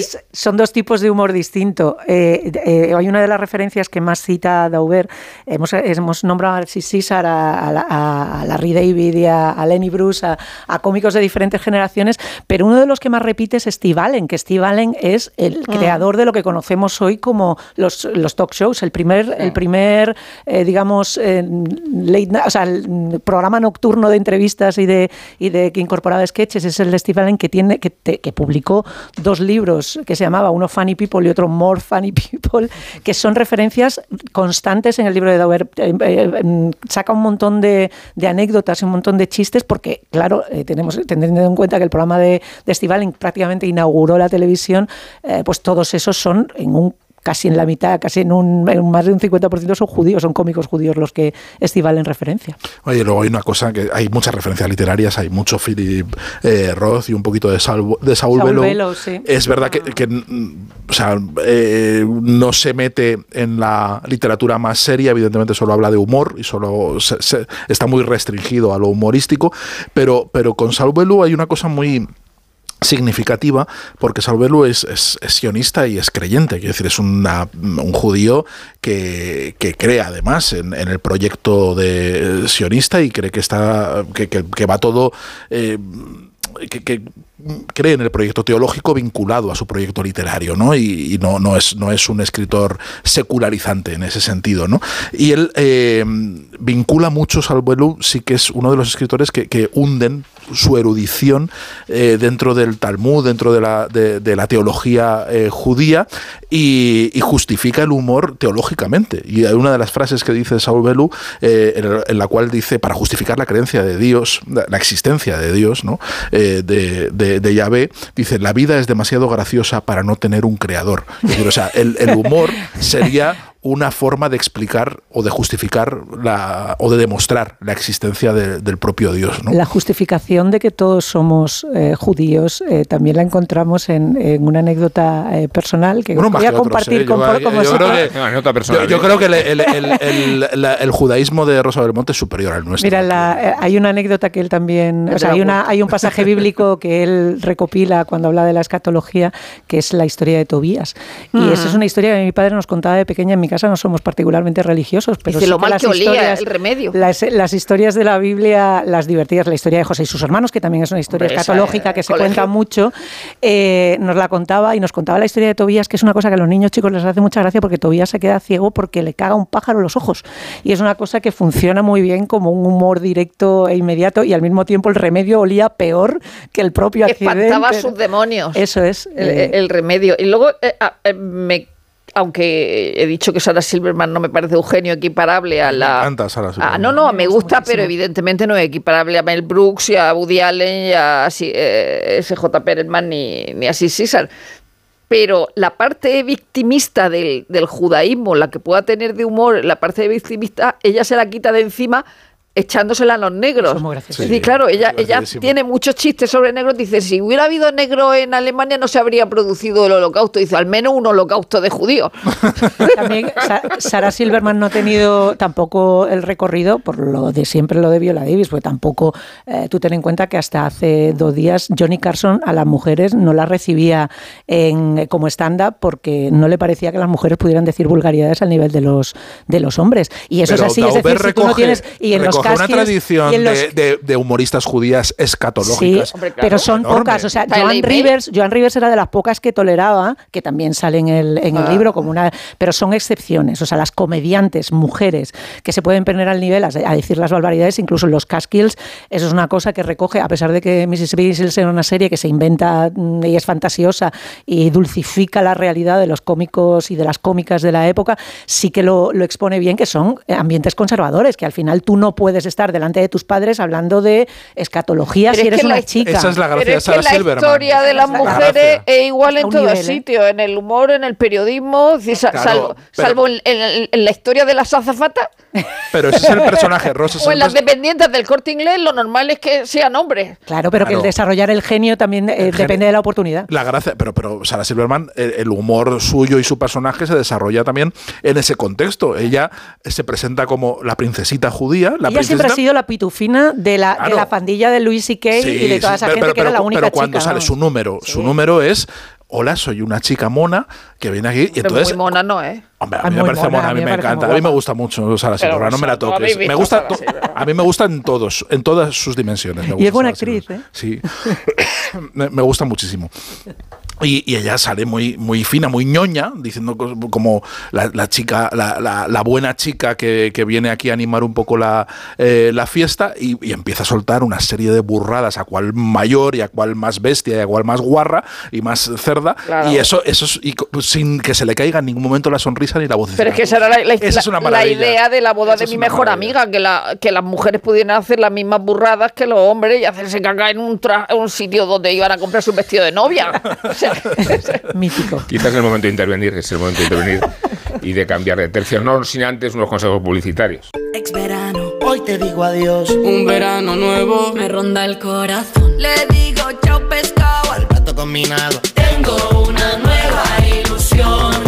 son dos tipos de humor distinto. Eh, eh, hay una de las referencias que más cita Dauber. Hemos, hemos nombrado a César, a, a, a, Larry David y a, Lenny Bruce, a, cómicos de diferentes generaciones, pero uno de los que más repite es Steve Allen, que Steve Allen es el mm. creador de lo que conocemos hoy como los, los talk shows, el primer, el primer eh, digamos, late, o sea, el programa nocturno de entrevistas y de, y de que incorporaba sketches, es el de Steve Allen que, tiene, que, que publicó dos libros que se llamaba uno Funny People y otro More Funny People, que son referencias constantes en el libro de Dauber. Eh, eh, mm, saca un montón de, anécdotas y un montón de chistes, porque, claro, eh, tenemos teniendo en cuenta que el programa de, de prácticamente inauguró la televisión, pues todos esos son en un casi en la mitad, casi en un, más de un 50% son judíos, son cómicos judíos los que estival en referencia. Oye, luego hay una cosa que hay muchas referencias literarias, hay mucho Philip eh, Roth y un poquito de, Saul, de Saul, Bellow. Es verdad que, o sea, eh, no se mete en la literatura más seria, evidentemente solo habla de humor y solo está muy restringido a lo humorístico, pero, pero con Saul Bellow hay una cosa muy significativa porque Salvelu es, es, sionista y es creyente, quiero decir, es un judío que, cree además en, el proyecto de sionista y cree que está que, va todo eh, que, cree en el proyecto teológico vinculado a su proyecto literario, ¿no? Y, no, no, es, no es un escritor secularizante en ese sentido, ¿no? Y él eh, vincula mucho, Salvelu, sí que es uno de los escritores que, que hunden su erudición eh, dentro del Talmud, dentro de la, de, la teología eh, judía y, justifica el humor teológicamente. Y hay una de las frases que dice Saul Bellu, eh, en, la cual dice, para justificar la creencia de Dios, la existencia de Dios, ¿no? de, de, Yahvé, dice, la vida es demasiado graciosa para no tener un creador. o sea, el, el humor sería una forma de explicar o de justificar la, o de demostrar la existencia del propio Dios. La justificación de que todos somos eh, judíos eh, también la encontramos en, una anécdota eh, personal que voy a compartir con, yo, yo, creo que, el, judaísmo de Rosa Belmonte es superior al nuestro. Mira, hay una anécdota que él también, o sea, hay, una, hay un pasaje bíblico [laughs] que él recopila cuando habla de la escatología, que es la historia de Tobías. Y esa es una historia que mi padre nos contaba de pequeña en mi casa no somos particularmente religiosos, pero lo mal las que historias, el remedio. Las, historias de la Biblia, las divertidas, la historia de José y sus hermanos, que también es una historia escatológica que se cuenta mucho, eh, nos la contaba y nos contaba la historia de Tobías, que es una cosa que a los niños chicos les hace mucha gracia porque Tobías se queda ciego porque le caga un pájaro en los ojos. Y es una cosa que funciona muy bien como un humor directo e inmediato y al mismo tiempo el remedio olía peor que el propio accidente. Espantaba sus demonios. Eso es. El, eh, remedio. Y luego eh, me aunque he dicho que Sarah Silverman no me parece un genio equiparable a la... Me encanta Sarah Silverman. Ah, no, no, me gusta, pero evidentemente no es equiparable a Mel Brooks y a Woody Allen y a eh, S.J. Perelman ni, ni a Caesar. Pero la parte victimista del, del judaísmo, la que pueda tener de humor, la parte victimista, ella se la quita de encima echándosela a los negros. Es decir, claro, ella, ella tiene muchos chistes sobre negros. Dice, si hubiera habido negro en Alemania no se habría producido el holocausto. Dice, al menos un holocausto de judíos. [laughs] También Sara Silverman no ha tenido tampoco el recorrido, por lo de siempre lo de Viola Davis, porque tampoco eh, tú ten en cuenta que hasta hace dos días Johnny Carson a las mujeres no la recibía en, como stand-up porque no le parecía que las mujeres pudieran decir vulgaridades al nivel de los, de los hombres. Y eso es así, es decir, si tú no tienes... Y en los una tradición de, humoristas judías escatológicas. Sí, pero son pocas. O sea, Joan Rivers, Joan Rivers era de las pocas que toleraba, que también sale en el, en el ah. libro como una. Pero son excepciones. O sea, las comediantes, mujeres, que se pueden poner al nivel a, decir las barbaridades, incluso los Caskills, eso es una cosa que recoge, a pesar de que Mississippi es una serie que se inventa mm, y es fantasiosa y dulcifica la realidad de los cómicos y de las cómicas de la época, sí que lo, lo expone bien, que son ambientes conservadores, que al final tú no puedes estar delante de tus padres hablando de escatología si eres una chica. Esa es la gracia es que la historia de las mujeres es igual en todos ¿eh? sitios, en el humor, en el periodismo, salvo, salvo en, la historia de las azafatas. Pero ese es el personaje, Rosa. O en las dependientes del corte inglés, lo normal es que sean hombres. Claro, pero que el desarrollar el genio también eh, depende de la oportunidad. La gracia, pero, pero Sarah Silverman, el, humor suyo y su personaje se desarrolla también en ese contexto. Ella se presenta como la princesita judía. La ella siempre ha sido la pitufina de la, de la pandilla de Louis C.K. y de toda esa gente que era la única Pero cuando sale su número, su número es hola, soy una chica mona que viene aquí y entonces... Muy mona no, ¿eh? Hombre, a mí me parece mona, a mí me, encanta. A mí me gusta mucho Sara Silverman, no me la toques. Me gusta, a mí me gusta en todos, en todas sus dimensiones. y es buena actriz, ¿eh? Sí, [coughs] me gusta muchísimo. Y, ella sale muy, muy fina, muy ñoña, diciendo como la, chica, la, buena chica que, viene aquí a animar un poco la, eh, fiesta y, empieza a soltar una serie de burradas a cual mayor y a cual más bestia y a cual más guarra y más cerda. Y eso, eso y sin que se le caiga en ningún momento la sonrisa ni la voz. Pero es que esa era la, idea de la boda de mi mejor amiga, que, la, que las mujeres pudieran hacer las mismas burradas que los hombres y hacerse caca en un, un sitio donde iban a comprar su vestido de novia. [laughs] [laughs] Mítico. Quizás es el momento de intervenir, es el momento de intervenir y de cambiar de tercio, no sin antes unos consejos publicitarios. Ex verano, hoy te digo adiós. Un verano nuevo me ronda el corazón. Le digo chao pescado al plato combinado. Tengo una nueva ilusión.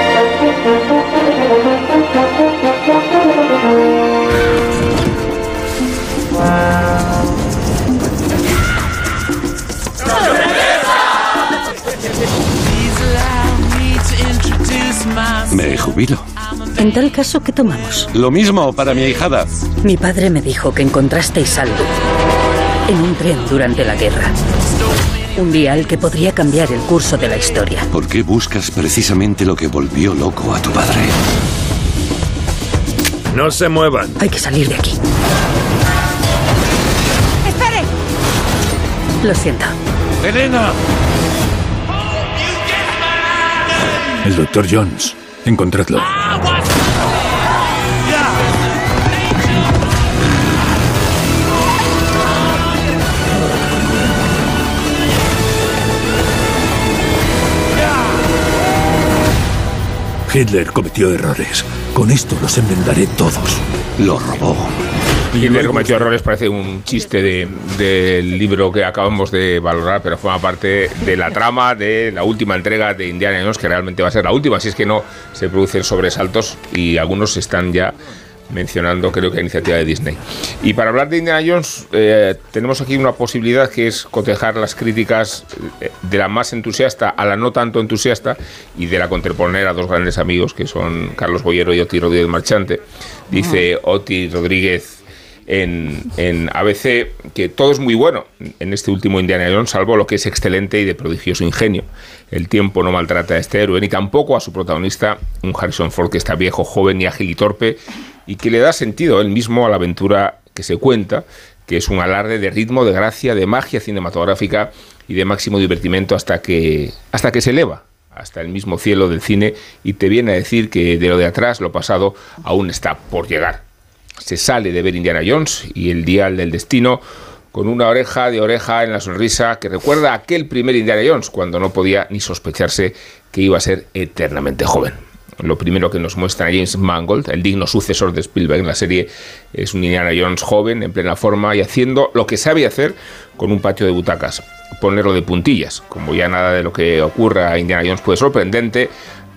Me jubilo. En tal caso, ¿qué tomamos? Lo mismo para mi hijada. Mi padre me dijo que encontrasteis algo en un tren durante la guerra. Un dial que podría cambiar el curso de la historia. ¿Por qué buscas precisamente lo que volvió loco a tu padre? No se muevan. Hay que salir de aquí. ¡Espere! Lo siento. ¡Elena! El doctor Jones. Encontradlo. Hitler cometió errores. Con esto los enmendaré todos. Lo robó. Hitler cometió errores, parece un chiste del libro que acabamos de valorar, pero forma parte de la trama de la última entrega de Indiana Jones, que realmente va a ser la última, si es que no se producen sobresaltos y algunos están ya mencionando creo que la iniciativa de Disney. Y para hablar de Indiana Jones, eh, tenemos aquí una posibilidad que es cotejar las críticas eh, de la más entusiasta a la no tanto entusiasta y de la contemporánea a dos grandes amigos que son Carlos Boyero y Oti Rodríguez Marchante. Dice Oti Rodríguez en, ABC que todo es muy bueno en este último Indiana Jones, salvo lo que es excelente y de prodigioso ingenio. El tiempo no maltrata a este héroe, ni tampoco a su protagonista, un Harrison Ford que está viejo, joven y ágil y torpe, y que le da sentido él mismo a la aventura que se cuenta, que es un alarde de ritmo, de gracia, de magia cinematográfica y de máximo divertimento hasta que, hasta que se eleva hasta el mismo cielo del cine y te viene a decir que de lo de atrás, lo pasado, aún está por llegar se sale de ver Indiana Jones y el dial del destino con una oreja de oreja en la sonrisa que recuerda a aquel primer Indiana Jones cuando no podía ni sospecharse que iba a ser eternamente joven. Lo primero que nos muestra James Mangold, el digno sucesor de Spielberg en la serie, es un Indiana Jones joven, en plena forma y haciendo lo que sabe hacer con un patio de butacas, ponerlo de puntillas. Como ya nada de lo que ocurra a Indiana Jones puede sorprendente,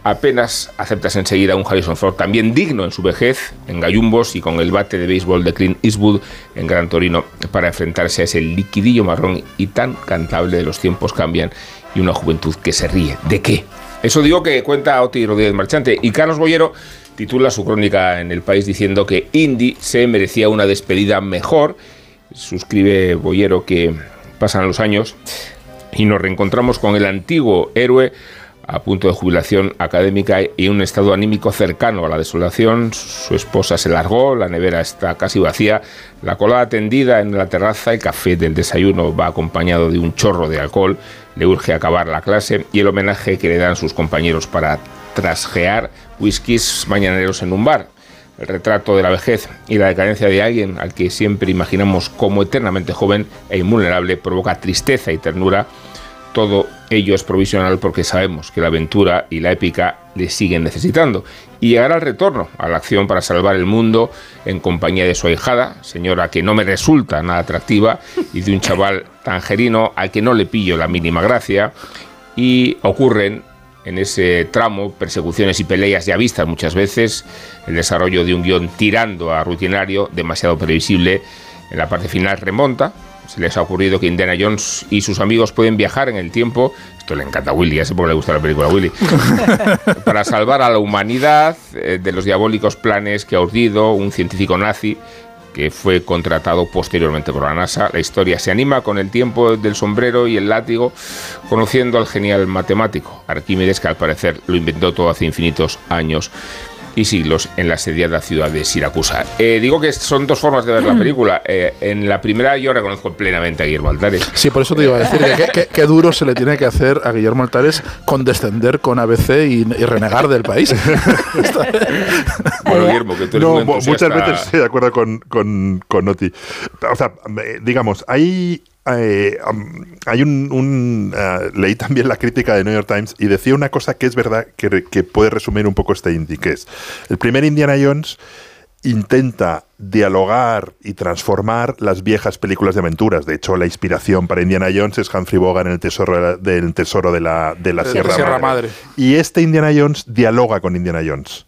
apenas aceptas enseguida un Harrison Ford también digno en su vejez, en gallumbos y con el bate de béisbol de Clint Eastwood en Gran Torino para enfrentarse a ese liquidillo marrón y tan cantable de los tiempos cambian y una juventud que se ríe. ¿De qué? Eso digo que cuenta Oti Rodríguez Marchante y Carlos Boyero titula su crónica en El País diciendo que Indy se merecía una despedida mejor. Suscribe Boyero que pasan los años y nos reencontramos con el antiguo héroe a punto de jubilación académica y un estado anímico cercano a la desolación. Su esposa se largó, la nevera está casi vacía, la colada tendida en la terraza, el café del desayuno va acompañado de un chorro de alcohol, le urge acabar la clase y el homenaje que le dan sus compañeros para trasjear whiskies mañaneros en un bar. El retrato de la vejez y la decadencia de alguien al que siempre imaginamos como eternamente joven e invulnerable provoca tristeza y ternura todo ello es provisional porque sabemos que la aventura y la épica le siguen necesitando. Y llegará el retorno a la acción para salvar el mundo en compañía de su ahijada, señora que no me resulta nada atractiva, y de un chaval tangerino al que no le pillo la mínima gracia. Y ocurren en ese tramo persecuciones y peleas ya vistas muchas veces, el desarrollo de un guion tirando a rutinario, demasiado previsible. En la parte final remonta, se les ha ocurrido que Indiana Jones y sus amigos pueden viajar en el tiempo. Esto le encanta a Willy, ya sé por qué le gusta la película a Willy. [laughs] para salvar a la humanidad eh, de los diabólicos planes que ha urdido un científico nazi que fue contratado posteriormente por la NASA. La historia se anima con el tiempo del sombrero y el látigo, conociendo al genial matemático Arquímedes, que al parecer lo inventó todo hace infinitos años y siglos en la asediada ciudad de Siracusa. Eh, digo que son dos formas de ver la mm. película. Eh, en la primera yo reconozco plenamente a Guillermo Altares. Sí, por eso te iba a decir que qué duro se le tiene que hacer a Guillermo Altares condescender con ABC y, renegar del país. [laughs] bueno, Guillermo, que tú eres no, Muchas veces estoy de acuerdo con, con, con Noti. O sea, digamos, hay eh, hay un, eh, leí también la crítica de New York Times y decía una cosa que es verdad que, puede resumir un poco este indie, que es el primer Indiana Jones intenta dialogar y transformar las viejas películas de aventuras. De hecho, la inspiración para Indiana Jones es Humphrey Bogart en el tesoro, del tesoro de la, de la Sierra, Madre. Y este Indiana Jones dialoga con Indiana Jones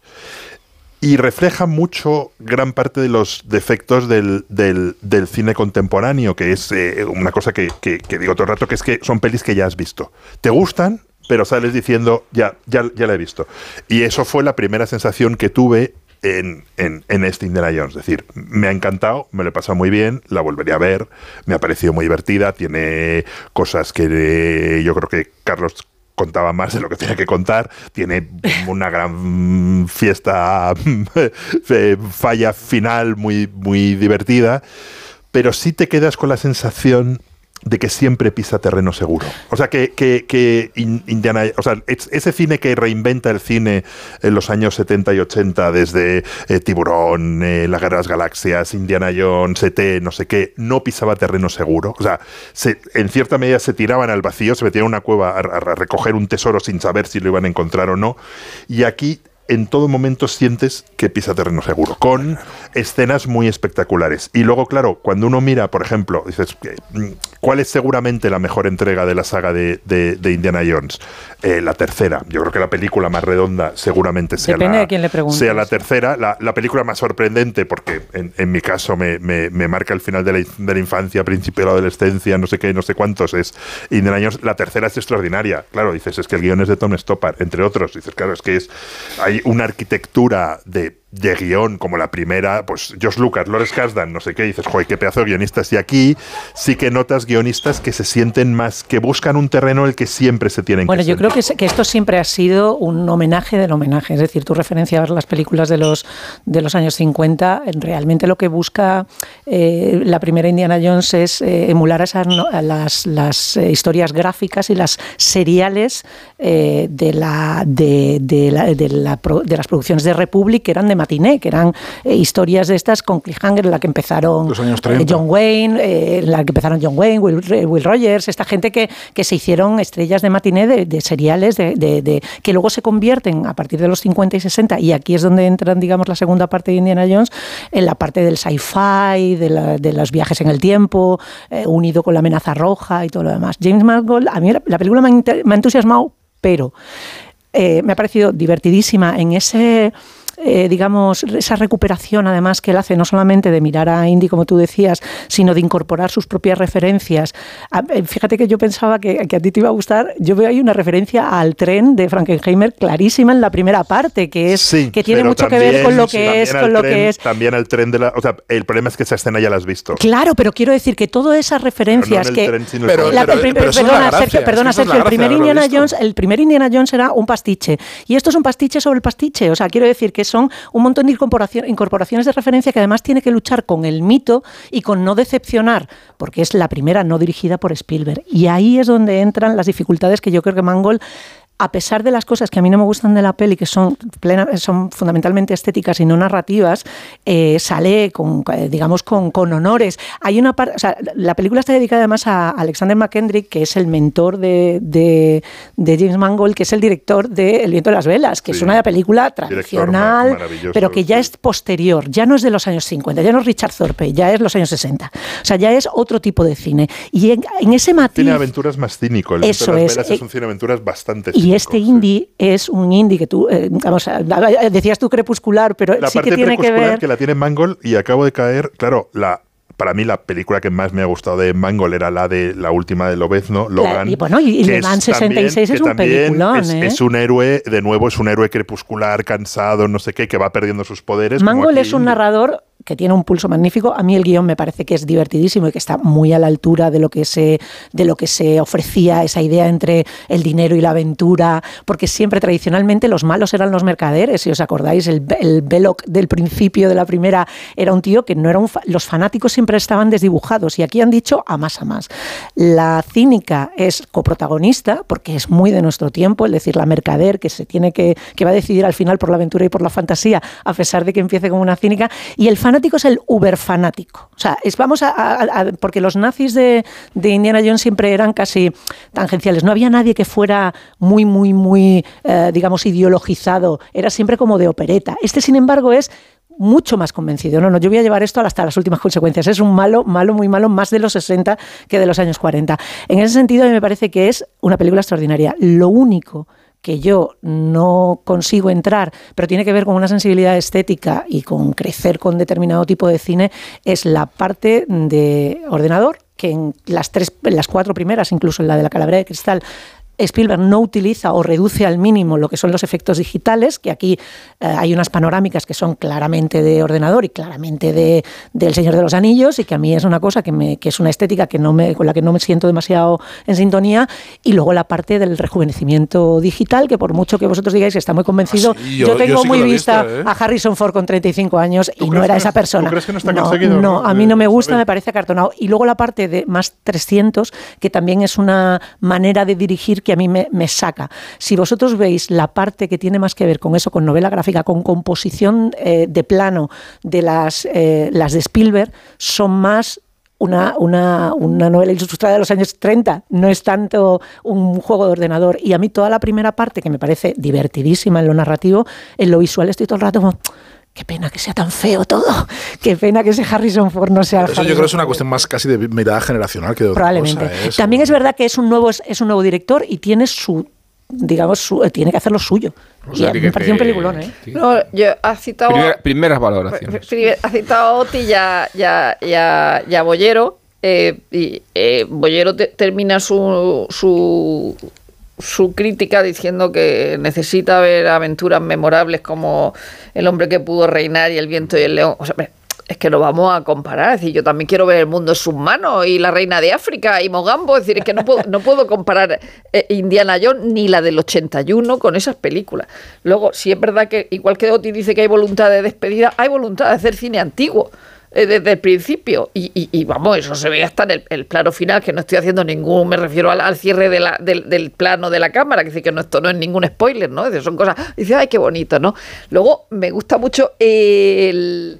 y refleja mucho gran parte de los defectos del, del, cine contemporáneo, que es eh, una cosa que, que, digo todo el rato, que es que son pelis que ya has visto. ¿Te gustan? Pero sales diciendo, ya, ya, ya la he visto. Y eso fue la primera sensación que tuve en, en, en, este Indiana Jones. Es decir, me ha encantado, me lo he pasado muy bien, la volvería a ver, me ha parecido muy divertida, tiene cosas que yo creo que Carlos contaba más de lo que tenía que contar, tiene una gran fiesta, [laughs] falla final muy, muy divertida, pero sí te quedas con la sensación de que siempre pisa terreno seguro. O sea, que, que, Indiana, o sea, ese cine que reinventa el cine en los años 70 y 80, desde eh, Tiburón, eh, La Guerra de las Galaxias, Indiana Jones, ET, no sé qué, no pisaba terreno seguro. O sea, en cierta medida se tiraban al vacío, se metían en una cueva a recoger un tesoro sin saber si lo iban a encontrar o no. Y aquí en todo momento sientes que pisa terreno seguro, con escenas muy espectaculares. Y luego, claro, cuando uno mira, por ejemplo, dices, mm, ¿cuál es seguramente la mejor entrega de la saga de, Indiana Jones? Eh, la tercera. Yo creo que la película más redonda seguramente sea, la, le sea la tercera. La, película más sorprendente, porque en, mi caso me, marca el final de la, de la, infancia, principio de la adolescencia, no sé qué, no sé cuántos, es Indiana Jones. La tercera es extraordinaria. Claro, dices, es que el guion es de Tom Stoppard, entre otros. Dices, claro, es que es hay una arquitectura de de guion como la primera, pues Josh Lucas, Lores Kasdan, no sé qué, dices, joder, qué pedazo de guionistas. Y aquí sí que notas guionistas que se sienten más, que buscan un terreno el que siempre se tienen bueno, que Bueno, yo creo que, que, esto siempre ha sido un homenaje del homenaje. Es decir, tú referenciabas las películas de los, de los años 50. Realmente lo que busca eh, la primera Indiana Jones es eh, emular esas, las, las eh, historias gráficas y las seriales de, la, de, de, la, de, la, de las producciones de Republic que eran de que eran eh, historias de estas con cliffhanger en la que empezaron eh, John Wayne, eh, en la que empezaron John Wayne, Will, Rogers, esta gente que, que, se hicieron estrellas de matiné de, seriales de, de, que luego se convierten a partir de los 50 y 60, y aquí es donde entran, digamos, la segunda parte de Indiana Jones, en la parte del sci-fi, de, los viajes en el tiempo, unido con la amenaza roja y todo lo demás. James Mangold, a mí la, película me ha, entusiasmado, pero me ha parecido divertidísima en ese eh, digamos, esa recuperación además que él hace, no solamente de mirar a Indy, como tú decías, sino de incorporar sus propias referencias. Eh, fíjate que yo pensaba que, a ti te iba a gustar, yo veo ahí una referencia al tren de Frankenheimer clarísima en la primera parte, que es que tiene mucho que ver con lo que es, con lo que es. También el tren de la, o sea, el problema es que esa escena ya la has visto. Claro, pero quiero decir que todas esas referencias que perdona, Sergio, perdona Sergio, el primer Indiana Jones, el primer Indiana Jones era un pastiche y esto es un pastiche sobre el pastiche, o sea, quiero decir que son un montón de incorporaciones de referencia que además tiene que luchar con el mito y con no decepcionar, porque es la primera no dirigida por Spielberg. Y ahí es donde entran las dificultades que yo creo que Mangold a pesar de las cosas que a mí no me gustan de la peli, que son, son fundamentalmente estéticas y no narrativas, eh, sale con, eh, digamos, con, honores. Hay una o sea, la película está dedicada además a Alexander McKendrick, que es el mentor de, James Mangold, que es el director de El viento de las velas, que es una película tradicional, pero que ya es posterior, ya no es de los años 50, ya no es Richard Thorpe, ya es los años 60. O sea, ya es otro tipo de cine. Y en, ese matiz... Tiene aventuras más cínico. El eso de las velas es, un cine de aventuras bastante y este indie es un indie que tú, eh, vamos, decías tú crepuscular, pero sí que tiene que ver. que la tiene Mangold y acabo de caer, claro, la para mí la película que más me ha gustado de Mangold era la de la última de Lobezno, Logan. y bueno, y, Le Mans 66 es un peliculón. Es, ¿eh? es, un héroe, de nuevo, es un héroe crepuscular, cansado, no sé qué, que va perdiendo sus poderes. Mangold es un narrador que tiene un pulso magnífico. A mí el guion me parece que es divertidísimo y que está muy a la altura de lo que se, de lo que se ofrecía, esa idea entre el dinero y la aventura, porque siempre tradicionalmente los malos eran los mercaderes, si os acordáis, el, el Belloc del principio de la primera era un tío que no era un... los fanáticos siempre estaban desdibujados y aquí han dicho a más a más. La cínica es coprotagonista porque es muy de nuestro tiempo, es decir, la mercader que se tiene que, que va a decidir al final por la aventura y por la fantasía, a pesar de que empiece como una cínica, y el fanático es el uber fanático. O sea, es, vamos a, porque los nazis de, Indiana Jones siempre eran casi tangenciales. No había nadie que fuera muy, muy, muy, eh, digamos, ideologizado. Era siempre como de opereta. Este, sin embargo, es mucho más convencido. No, no, yo voy a llevar esto hasta las últimas consecuencias. Es un malo, malo, muy malo, más de los 60 que de los años 40. En ese sentido, a mí me parece que es una película extraordinaria. Lo único que yo no consigo entrar, pero tiene que ver con una sensibilidad estética y con crecer con determinado tipo de cine, es la parte de ordenador, que en las tres, en las cuatro primeras, incluso en la de la calavera de cristal, Spielberg no utiliza o reduce al mínimo lo que son los efectos digitales, que aquí eh, hay unas panorámicas que son claramente de ordenador y claramente de, del Señor de los Anillos, y que a mí es una cosa que, me, que es una estética que no me, con la que no me siento demasiado en sintonía, y luego la parte del rejuvenecimiento digital, que por mucho que vosotros digáis que está muy convencido, ah, yo, tengo muy vista ¿eh? a Harrison Ford con 35 años y no era esa persona. crees que no está conseguido? No, a mí no me gusta, me parece acartonado. Y luego la parte de más 300, que también es una manera de dirigir que a mí me, saca. Si vosotros veis la parte que tiene más que ver con eso, con novela gráfica, con composición eh, de plano de las, eh, las de Spielberg, son más una, una, una, novela ilustrada de los años 30, no es tanto un juego de ordenador. Y a mí toda la primera parte, que me parece divertidísima en lo narrativo, en lo visual estoy todo el rato como... Qué pena que sea tan feo todo. Qué pena que ese Harrison Ford no sea. Eso yo creo que es una cuestión más casi de mirada generacional que de otra Probablemente. Cosa, ¿eh? También es verdad que es un nuevo es un nuevo director y tiene su digamos, su, tiene que hacer lo suyo. O sea, y me pareció un peliculón, ¿eh? No, yo ha citado... Primera, primeras valoraciones. Ha citado a Oti y a, y a, y a, y a Bollero. Eh, y eh, Bollero te, termina su, su, su crítica diciendo que necesita ver aventuras memorables como El hombre que pudo reinar y El viento y el león. O sea, es que no vamos a comparar. Es decir, yo también quiero ver el mundo submano y la reina de África y Mogambo. Es decir, es que no puedo, no puedo comparar eh, Indiana Jones ni la del 81 con esas películas. Luego, si es verdad que, igual que Oti dice que hay voluntad de despedida, hay voluntad de hacer cine antiguo desde el principio. Y, y, y, vamos, eso se ve hasta en el, el, plano final, que no estoy haciendo ningún, me refiero al, al cierre de la, del, del, plano de la cámara, que dice que no, esto no es ningún spoiler, ¿no? Es son cosas. Dice, ay, qué bonito, ¿no? Luego, me gusta mucho el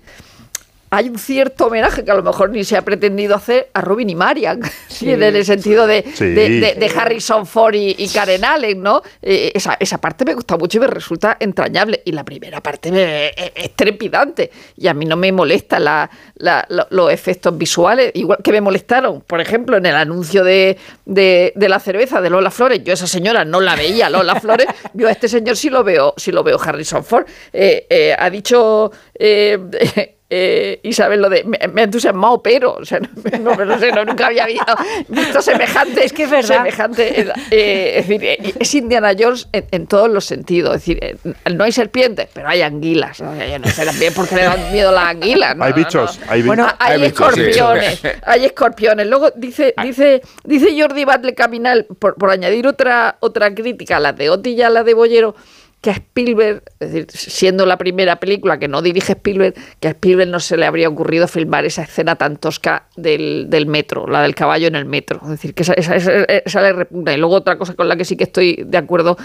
hay un cierto homenaje que a lo mejor ni se ha pretendido hacer a Robin y Marian, [laughs] sí, en el sentido de, sí. de, de, de, Harrison Ford y, y Karen Allen, ¿no? Eh, esa, esa, parte me gusta mucho y me resulta entrañable. Y la primera parte me, es, es, trepidante. Y a mí no me molesta la, la, la, los efectos visuales, igual que me molestaron, por ejemplo, en el anuncio de, la cerveza de Lola Flores. Yo a esa señora no la veía, Lola Flores. [laughs] Yo a este señor sí lo veo, sí lo veo Harrison Ford. Eh, eh, ha dicho [laughs] eh, Isabel, lo de me, me, entusiasmado, pero, o sea, no, [laughs] no, no sé, no, nunca había visto, visto semejante. Es que es verdad. Semejante, eh, es decir, eh, es Indiana Jones en, en, todos los sentidos. Es decir, eh, no hay serpientes, pero hay anguilas. ¿no? Yo no sé también por qué le dan miedo las anguilas. hay bichos, hay, bueno, hay, hay bichos, escorpiones, sí. hay escorpiones. Luego dice, dice, dice Jordi Batle Caminal, por, por añadir otra, otra crítica, a la de Oti y a la de Bollero que a Spielberg, es decir, siendo la primera película que no dirige Spielberg, que a Spielberg no se le habría ocurrido filmar esa escena tan tosca del, metro, la del caballo en el metro. Es decir, que esa, esa, esa, esa le repugna. Y luego otra cosa con la que sí que estoy de acuerdo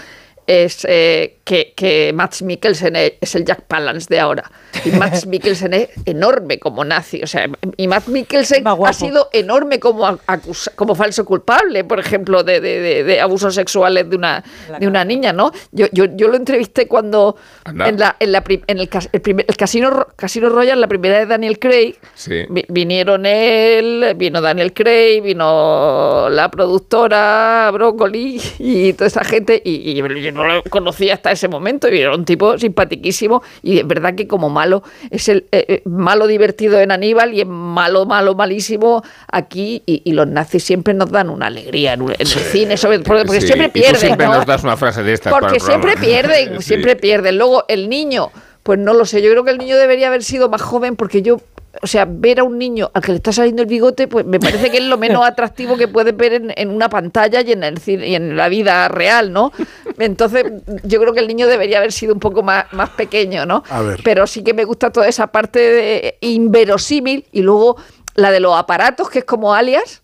es eh, que, que Max Mikkelsen es el Jack Palance de ahora. Y [laughs] Max Mikkelsen es enorme como nazi. O sea, y Max Mikkelsen ha sido enorme como, acusa, como falso culpable, por ejemplo, de, de, de, de abusos sexuales de una, de una niña, ¿no? Yo, yo, yo lo entrevisté cuando en, la, en, la, en el, el, primer, el, Casino, Casino Royal, la primera de Daniel Craig, sí. vinieron él, vino Daniel Craig, vino la productora Broccoli y toda esa gente y, y no lo conocía hasta ese momento y era un tipo simpatiquísimo y es verdad que como malo es el eh, malo divertido en Aníbal y es malo, malo, malísimo aquí y, y los nazis siempre nos dan una alegría en, en sí, el cine, sobre, porque, porque sí. siempre pierden. siempre ¿no? nos das una frase de estas. Porque siempre pierden, [laughs] sí. siempre pierden. Luego el niño, pues no lo sé, yo creo que el niño debería haber sido más joven porque yo o sea, ver a un niño al que le está saliendo el bigote, pues me parece que es lo menos [laughs] atractivo que puedes ver en, en una pantalla y en, el, y en la vida real, ¿no? Entonces, yo creo que el niño debería haber sido un poco más, más pequeño, ¿no? Pero sí que me gusta toda esa parte de inverosímil y luego la de los aparatos, que es como alias,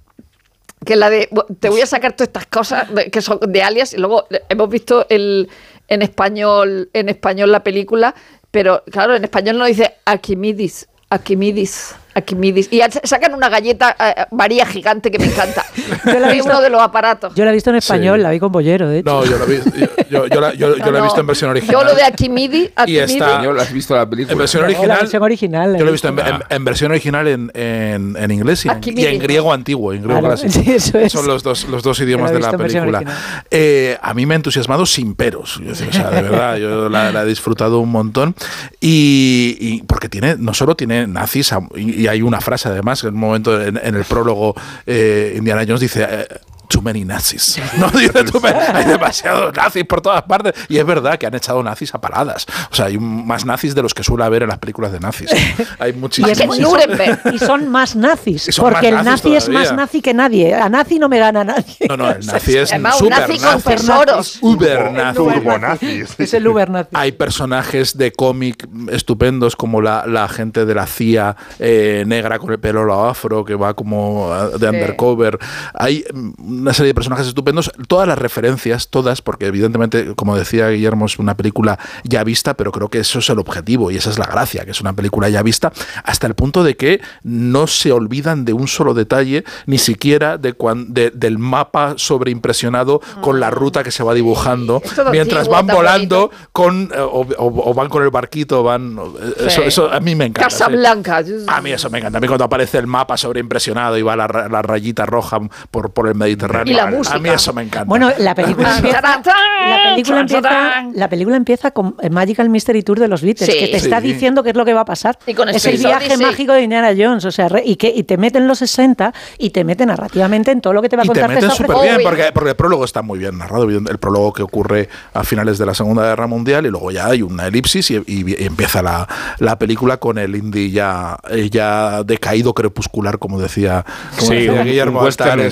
que es la de te voy a sacar todas estas cosas que son de alias y luego hemos visto el en español en español la película pero claro en español no dice Arquimidis Arquimidis Arquimidis. Y sacan una galleta uh, María gigante que me encanta. Yo la he visto, uno de los aparatos. Yo la he visto en español, sí. la vi con Bollero, de hecho. No, yo la, vi, yo, yo, la, yo, no, yo la he visto en versión original. Yo lo de Arquimidis. Y está, ¿Yo has visto la película? En versión original. No, la versión original yo lo he visto en, en, en versión original en, en, en inglés y en, y en, griego antiguo, en griego claro, [laughs] sí, eso es. Son los dos, los dos idiomas de la película. Eh, a mí me ha entusiasmado sin peros. Yo, o sea, de verdad, yo la, la, he disfrutado un montón. Y, y, porque tiene, no solo tiene nazis, y, y hay una frase además en un momento en, el prólogo, eh, Indiana Jones dice. Too many nazis. [laughs] No dice too many, [laughs] hay demasiados nazis por todas partes. Y es verdad que han echado nazis a paladas. O sea, hay más nazis de los que suele haber en las películas de nazis. [laughs] Hay muchísimos. Y, son, y son más nazis. Son porque más el nazi es más nazi que nadie. A nazi no me gana nadie. No, no, el nazi es Además, super nazi con tesoros. Uber nazi. nazis. Es el uber nazi. Hay personajes de cómic estupendos como la, la gente de la CIA eh, negra con el pelo afro que va como de undercover. Hay una serie de personajes estupendos, todas las referencias, todas, porque evidentemente, como decía Guillermo, es una película ya vista, pero creo que eso es el objetivo y esa es la gracia, que es una película ya vista, hasta el punto de que no se olvidan de un solo detalle, ni siquiera de, del mapa sobreimpresionado con la ruta que se va dibujando, mientras van volando con, eh, o, van con el barquito, van... Eh, eso, a mí me encanta. Casablanca. A mí eso me encanta. A mí cuando aparece el mapa sobreimpresionado y va la, la rayita roja por, por el Mediterráneo. Y la música. A mí eso me encanta. Bueno, la [laughs] película empieza, la película empieza, la película empieza con Magical Mystery Tour de los Beatles, que te está diciendo qué es lo que va a pasar. es el viaje mágico de Indiana Jones, o sea, y que y te meten los 60 y te meten narrativamente en todo lo que te va a contar. Y te meten súper bien, porque, porque, el prólogo está muy bien narrado, el prólogo que ocurre a finales de la Segunda Guerra Mundial y luego ya hay una elipsis y, empieza la, la, película con el indie ya, ya decaído crepuscular, como decía, como decía Guillermo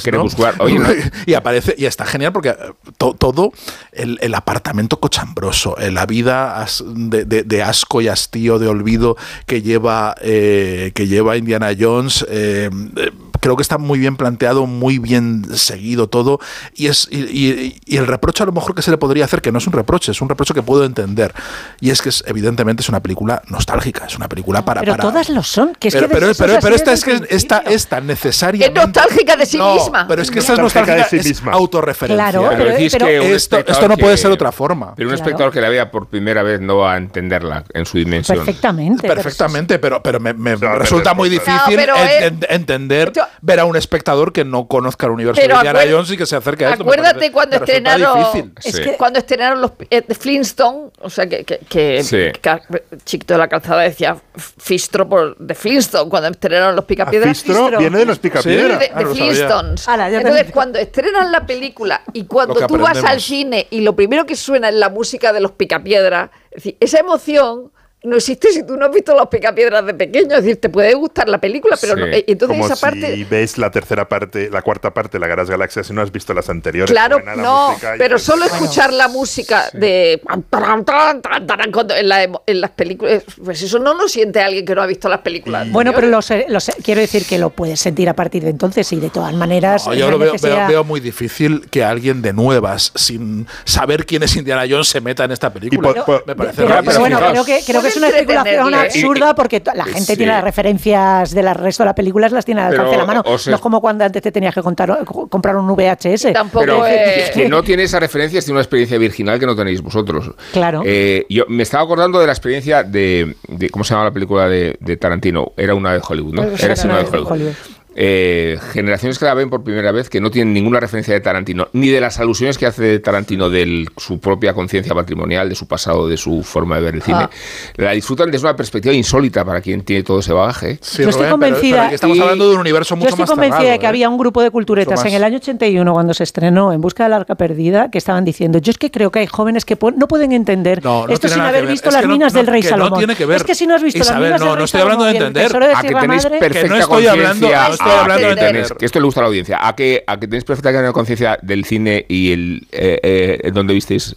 crepuscular. [laughs] y aparece, y está genial porque eh, todo el, apartamento cochambroso, eh, la vida de, de, asco y hastío, de olvido que lleva, eh, que lleva Indiana Jones creo que está muy bien planteado, muy bien seguido todo. Y, es, y, el reproche a lo mejor que se le podría hacer, que no es un reproche, es un reproche que puedo entender. Y es que es, evidentemente es una película nostálgica, es una película para. Pero todas lo son. Que es pero, que pero, pero, esta es que esta, esta necesariamente. Es nostálgica de sí misma. Pero es que esta es nostálgica de sí misma. Es autorreferencia. Claro, pero, que esto, esto, no puede ser otra forma. Pero un espectador que la vea por primera vez no va a entenderla en su dimensión. Perfectamente. Perfectamente, pero, pero me, resulta muy difícil entender, ver a un espectador que no conozca el universo de Indiana Jones y que se acerque a esto. Acuérdate cuando estrenaron cuando estrenaron los eh, Flintstone, o sea que, que, que, Chiquito de la Calzada decía Fistro por de Flintstone, cuando estrenaron los Picapiedras. Fistro, viene de los Picapiedras. de, ah, Flintstones. Entonces, cuando estrenan la película y cuando tú vas al cine y lo primero que suena es la música de los Picapiedras, es decir, esa emoción no existe si tú no has visto los picapiedras de pequeño. Es decir, te puede gustar la película, pero no, eh, entonces esa parte. Si ves la tercera parte, la cuarta parte, la Guerras Galaxias, y no has visto las anteriores. Claro, no, pero solo escuchar la música de. En, las películas, pues eso no lo siente alguien que no ha visto las películas. Bueno, pero lo quiero decir que lo puedes sentir a partir de entonces y de todas maneras. yo lo veo, muy difícil que alguien de nuevas, sin saber quién es Indiana Jones, se meta en esta película. me parece pero, bueno, creo que, creo que una especulación absurda porque la gente tiene las referencias del resto de las películas, las tiene al alcance de la mano. No es como cuando antes te tenías que contar, comprar un VHS. Tampoco es... que no tiene esa referencia, tiene una experiencia virginal que no tenéis vosotros. Claro. Eh, yo me estaba acordando de la experiencia de, ¿cómo se llama la película de, Tarantino? Era una de Hollywood, ¿no? Era, una de Hollywood eh, generaciones que la ven por primera vez que no tienen ninguna referencia de Tarantino, ni de las alusiones que hace Tarantino de su propia conciencia patrimonial, de su pasado, de su forma de ver el cine, ah. la disfrutan desde una perspectiva insólita para quien tiene todo ese bagaje. yo estoy convencida. estamos hablando de un universo mucho Yo estoy convencida de que ¿eh? había un grupo de culturetas en el año 81 cuando se estrenó En Busca del Arca Perdida que estaban diciendo: Yo es que creo que hay jóvenes que no pueden entender esto sin haber visto las minas del Rey Salomón. Es que si no has visto las minas del Rey no estoy hablando de entender. A que tenéis perfecta conciencia que esto le gusta a la audiencia. ¿A que, a que tenéis perfecta conciencia del cine y el eh, eh, donde visteis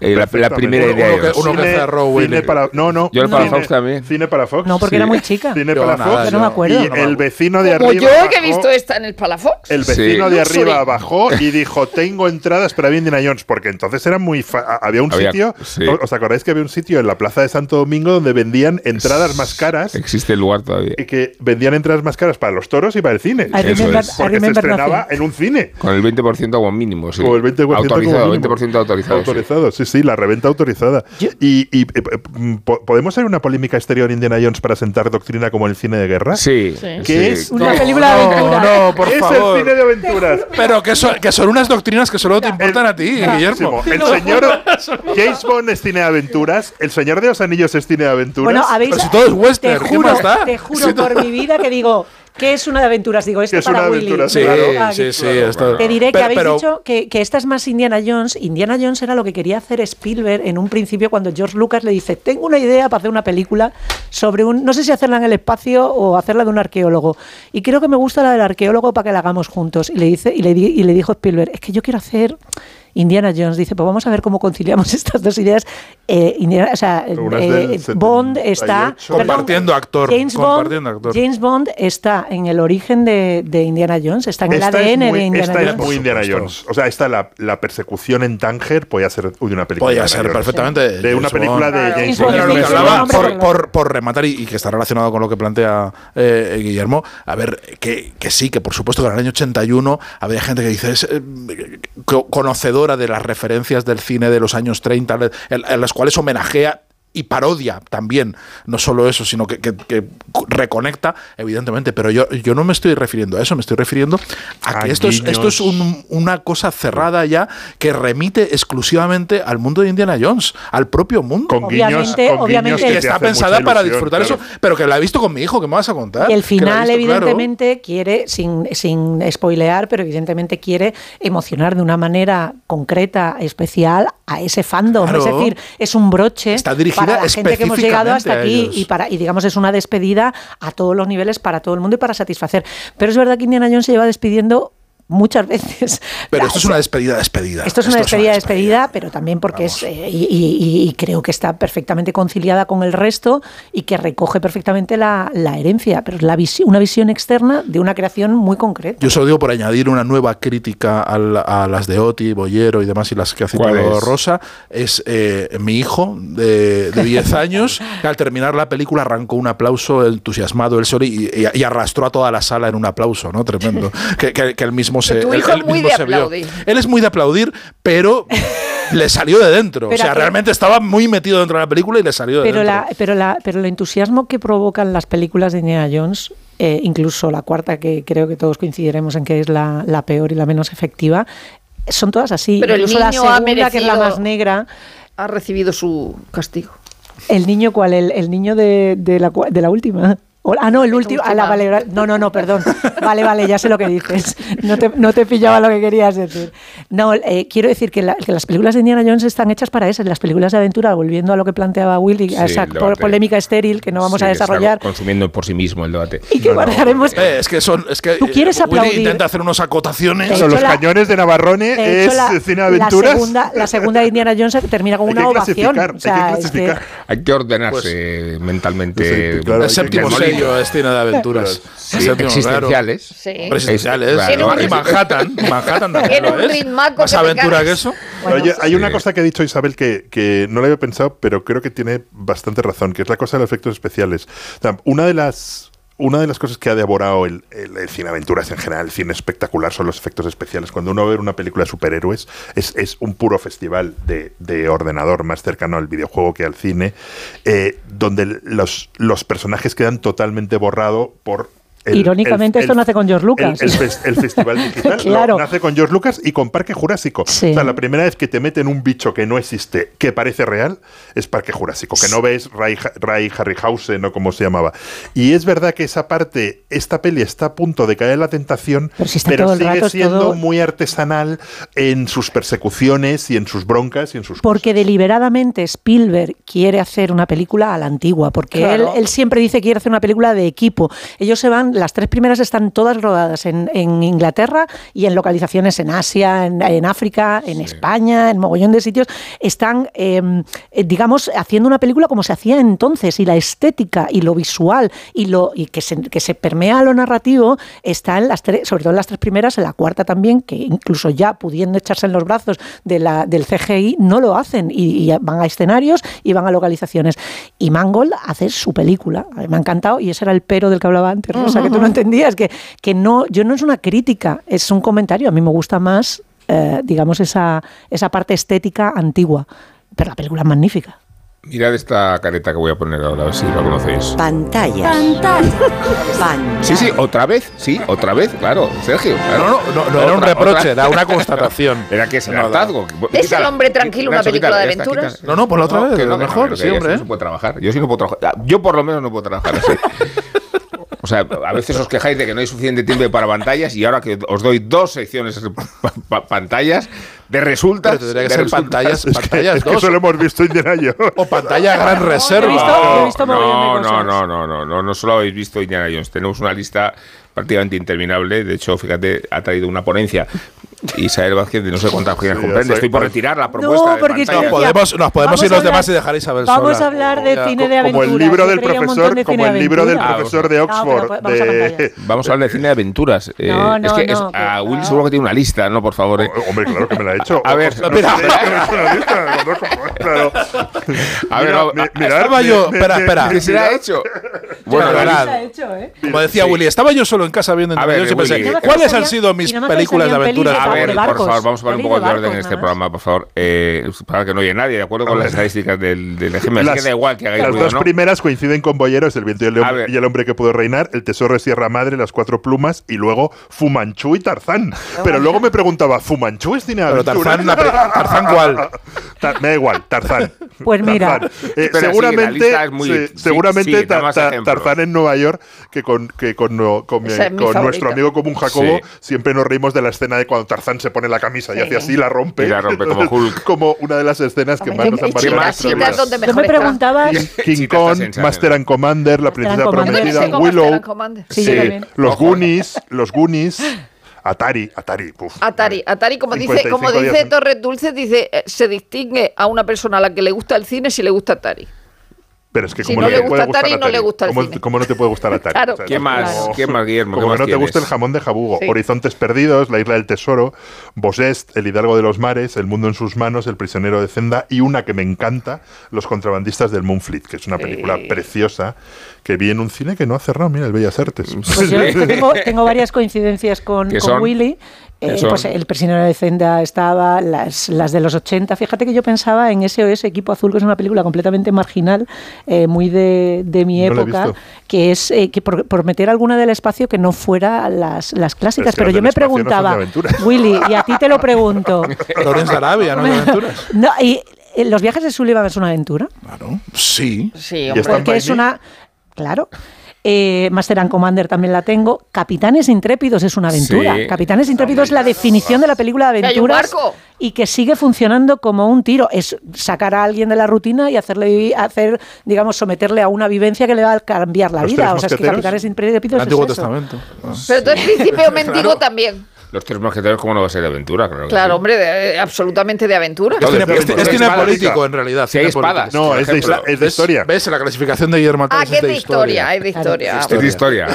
eh, la, primera idea? Uno, que, uno que cerró cine para, No, no. Yo para Fox también. Cine para Fox. No, porque era muy chica. Cine para Fox. no me acuerdo. Y el vecino de arriba. yo que he visto esta en el Palafox. El vecino de arriba bajó y dijo: Tengo entradas para Indiana Jones. Porque entonces era muy. Había un sitio. ¿Os acordáis que había un sitio en la plaza de Santo Domingo donde vendían entradas más caras? Existe el lugar todavía. Y que vendían entradas más caras para los toros y para el cine. Porque se estrenaba en un cine. Con el 20% como mínimo, sí. Con el 20% autorizado, 20% autorizado. Autorizado, sí, sí, la reventa autorizada. Y, y, eh, eh, ¿podemos hacer una polémica exterior Indiana Jones para sentar doctrina como el cine de guerra? Sí. ¿Qué es? Una película de aventuras. No, por es favor. el cine de aventuras. Pero que son, que son unas doctrinas que solo te importan a ti, Guillermo. El señor [laughs] James Bond es cine de aventuras, el señor de los anillos es cine de aventuras. Bueno, habéis, Pero si todo es western, te juro, Te juro por mi vida que digo, ¿Qué es una de aventuras? Digo, esto para Willy. Sí, sí, sí, Te diré que habéis dicho que, que, esta es más Indiana Jones. Indiana Jones era lo que quería hacer Spielberg en un principio cuando George Lucas le dice, tengo una idea para hacer una película sobre un, no sé si hacerla en el espacio o hacerla de un arqueólogo. Y creo que me gusta la del arqueólogo para que la hagamos juntos. Y le, dice, y le, y le dijo Spielberg, es que yo quiero hacer Indiana Jones dice, pues vamos a ver cómo conciliamos [laughs] estas dos ideas. Eh, o sea, eh, Bond está... Compartiendo actor. James, compartiendo Bond, actor. James Bond está en el origen de, de Indiana Jones, está en el ADN de Indiana esta Jones. Es muy Indiana Jones. O sea, está la, la persecución en Tanger, podía ser de una película. Podía ser perfectamente. De una película de James Bond. por, por, por, rematar y, que está relacionado con lo que plantea eh, Guillermo, a ver, que, que, sí, que por supuesto que en el año 81 había gente que dice, es eh, conocedora de las referencias del cine de los años 30, en las cuales homenajea y parodia también, no solo eso, sino que, reconecta, evidentemente, pero yo, yo no me estoy refiriendo a eso, me estoy refiriendo a que esto es, esto es una cosa cerrada ya que remite exclusivamente al mundo de Indiana Jones, al propio mundo. Con obviamente, obviamente que está pensada para disfrutar eso, pero que la he visto con mi hijo, que me vas a contar. Y el final, evidentemente, quiere, sin, sin spoilear, pero evidentemente quiere emocionar de una manera concreta, especial, a ese fandom. Es decir, es un broche. Está dirigida para la gente que hemos llegado hasta aquí y para y digamos es una despedida a todos los niveles para todo el mundo y para satisfacer. Pero es verdad que Indiana Jones se lleva despidiendo muchas veces. [laughs] Pero esto es una despedida, despedida. Esto es una despedida, despedida, pero también porque es, eh, y, creo que está perfectamente conciliada con el resto y que recoge perfectamente la, herencia, pero es la una visión externa de una creación muy concreta. Yo solo digo por añadir una nueva crítica a, las de Oti, Boyero y demás, y las que ha citado Rosa, es eh, mi hijo de, 10 [laughs] años, que al terminar la película arrancó un aplauso entusiasmado, él solo, y, y, arrastró a toda la sala en un aplauso, ¿no? Tremendo. [laughs] que, que, que el mismo tu hijo es muy de aplaudir. Él es muy de aplaudir, pero [laughs] le salió de dentro. o sea, realmente estaba muy metido dentro de la película y le salió de pero dentro. La, pero, la, pero el entusiasmo que provocan las películas de Indiana Jones, eh, incluso la cuarta, que creo que todos coincidiremos en que es la, peor y la menos efectiva, son todas así. Pero incluso la segunda, que es la más negra. Ha recibido su castigo. ¿El niño cuál? El, el niño de, de, la, de la última. Ah, no, el último. Ah, la, vale, no, no, no, perdón. [laughs] Vale, vale, ya sé lo que dices. No te, no te pillaba lo que querías decir. No, eh, quiero decir que, las películas de Indiana Jones están hechas para eso. Las películas de aventura, volviendo a lo que planteaba Willy, a esa polémica estéril que no vamos a desarrollar. Consumiendo por sí mismo el debate. Y que guardaremos. Eh, es que son. Es que, Tú quieres eh, aplaudir. Willy intenta hacer unas acotaciones. Son los cañones de Navarrone es cine de aventuras. La segunda, la segunda de Indiana Jones termina con una ovación. O sea, hay, que hay que ordenarse pues, mentalmente. el séptimo [laughs] es cine de aventuras existenciales. Sí. Existenciales. Y Manhattan. Manhattan Tiene un [laughs] ritmaco Más aventura que eso. Oye, hay una cosa que ha dicho Isabel que, que, no le había pensado, pero creo que tiene bastante razón, que es la cosa de los efectos especiales. una de las una de las cosas que ha devorado el, el, cine aventuras en general, el cine espectacular, son los efectos especiales. Cuando uno ve una película de superhéroes, es, un puro festival de, de, ordenador más cercano al videojuego que al cine, eh, donde los personajes quedan totalmente borrados por Irónicamente, esto nace con George Lucas. El, Festival [laughs] Digital claro. nace con George Lucas y con Parque Jurásico. O sea, la primera vez que te meten un bicho que no existe, que parece real, es Parque Jurásico, que no ves Ray, Ray Harryhausen o como se llamaba. Y es verdad que esa parte, esta peli está a punto de caer en la tentación, pero, sigue siendo muy artesanal en sus persecuciones y en sus broncas y en sus Porque deliberadamente Spielberg quiere hacer una película a la antigua, porque él, él siempre dice que quiere hacer una película de equipo. Ellos se van las tres primeras están todas rodadas en, Inglaterra y en localizaciones en Asia, en, África, en España, en mogollón de sitios. Están, em, eh, digamos, haciendo una película como se hacía entonces y la estética y lo visual y lo y que, se, que se permea a lo narrativo está en las tres, sobre todo en las tres primeras, en la cuarta también, que incluso ya pudiendo echarse en los brazos de la, del CGI, no lo hacen y, van a escenarios y van a localizaciones. Y Mangold hace su película. Me ha encantado y ese era el pero del que hablaba antes, Rosa, que tú no entendías, que, que no, yo no es una crítica, es un comentario. A mí me gusta más, eh, digamos, esa, esa parte estética antigua. Pero la película es magnífica. Mirad esta careta que voy a poner ahora, a ver si la conocéis. Pantalla. Pantalla. Sí, sí, otra vez, sí, otra vez, claro, Sergio. No, no, no, era un reproche, era una constatación. [laughs] Era que es el hartazgo. ¿Es el hombre tranquilo una película de aventuras? No, no, por la otra vez, que lo mejor, sí, hombre. No se puede trabajar. Yo sí no puedo trabajar. Yo por lo menos no puedo trabajar así. [laughs] O sea, a veces os quejáis de que no hay suficiente tiempo para pantallas y ahora que os doy dos secciones pantallas, de resulta que ser pantallas, [laughs] pantallas es que, eso lo hemos visto Indiana Jones. O pantalla [laughs] gran reserva. no, no, no, no, no, no, no solo habéis visto Indiana Jones. Tenemos una lista prácticamente interminable. De hecho, fíjate, ha traído una ponencia Isabel Vázquez de no sé cuántas páginas sí, comprende. Estoy por retirar la propuesta. No, porque nos podemos, nos podemos ir los demás y dejar a Isabel Vamos a hablar de cine de aventura. Como el libro del profesor, de como el libro del profesor de Oxford. Eh, vamos. A hablar de cine de aventuras. Eh, no, no, es que a pues, Will seguro que tiene una lista, ¿no? Por favor. Eh. Hombre, claro que me la he hecho. [laughs] A, ver, espera. A ver, estaba yo. Espera, espera. ¿Qué se ha hecho? [laughs] Bueno, verdad. Como decía Willy, estaba yo solo en casa viendo en ¿cuáles han sido mis películas de aventuras? por favor, vamos a poner un poco de orden en este programa, por favor. Eh, para que no oye nadie, de acuerdo con las estadísticas del, del ejemplo. Las, Así que da igual que hagáis Las dos primeras coinciden con Boyeros, el viento y el, hombre, y el, hombre que pudo reinar, el tesoro de Sierra Madre, las cuatro plumas y luego Fumanchu y Tarzán. Pero luego me preguntaba, ¿Fumanchu es Dina Pero Tarzán, Tarzán cuál? [laughs] Tar me da igual, Tarzán. Pues mira. Eh, seguramente, sí, seguramente Tarzán en Nueva York, que con, que con, nuestro amigo común Jacobo, siempre nos reímos de la escena de cuando Tarzán se pone la camisa y hace así, la rompe. Y la rompe como Hulk. Como una de las escenas que más nos han parecido. Yo me preguntaba... King Kong, Master and Commander, La Princesa Prometida, Willow, los Goonies, los Goonies... Atari, Atari, puf, Atari, Atari, como dice, como dice Torres Dulce, dice, eh, se distingue a una persona a la que le gusta el cine si le gusta Atari. Pero es que si como no, le gusta Atari, no le gusta el ¿Cómo, ¿Cómo no te puede gustar Atari? [laughs] claro. o ¿Qué, más, como, ¿Qué más, Guillermo? Como no te gusta el jamón de jabugo. Horizontes perdidos, la isla del tesoro, Bosest, el hidalgo de los mares, el mundo en sus manos, el prisionero de Zenda y una que me encanta, Los contrabandistas del Moonfleet, que es una película preciosa que vi en un cine que no ha cerrado, mira, el Bellas Artes. Pues yo [laughs] tengo, tengo, varias coincidencias con Willy. Eh, pues el prisionero de Zenda estaba, las, las, de los 80. Fíjate que yo pensaba en SOS, Equipo Azul, que es una película completamente marginal, eh, muy de, de mi época, que es eh, que por, por, meter alguna del espacio que no fuera las, las clásicas. Pero, yo me preguntaba, no [laughs] Willy, y a ti te lo pregunto. [laughs] Lorenz Arabia, ¿no? [laughs] no y, ¿Los viajes de Sullivan es una aventura? Claro, sí. Sí, hombre. Porque es una... Claro, eh, Master and Commander también la tengo. Capitanes Intrépidos es una aventura. Capitanes Intrépidos es la definición de la película de aventuras y que sigue funcionando como un tiro. Es sacar a alguien de la rutina y hacerle hacer, digamos, someterle a una vivencia que le va a cambiar la vida. O sea, es que Capitanes Intrépidos es eso. Ah, Pero tú eres sí. principio [laughs] mendigo claro. también. Los tres mosqueteros, ¿cómo no va a ser de aventura? Claro, claro sí. hombre, de, eh, absolutamente de aventura. No, de, es, es, es cine político, en realidad. Si hay espadas. No, es de, es de, historia. ¿Ves? La clasificación de Guillermo Ah, que es de historia. Es de historia. Es de historia.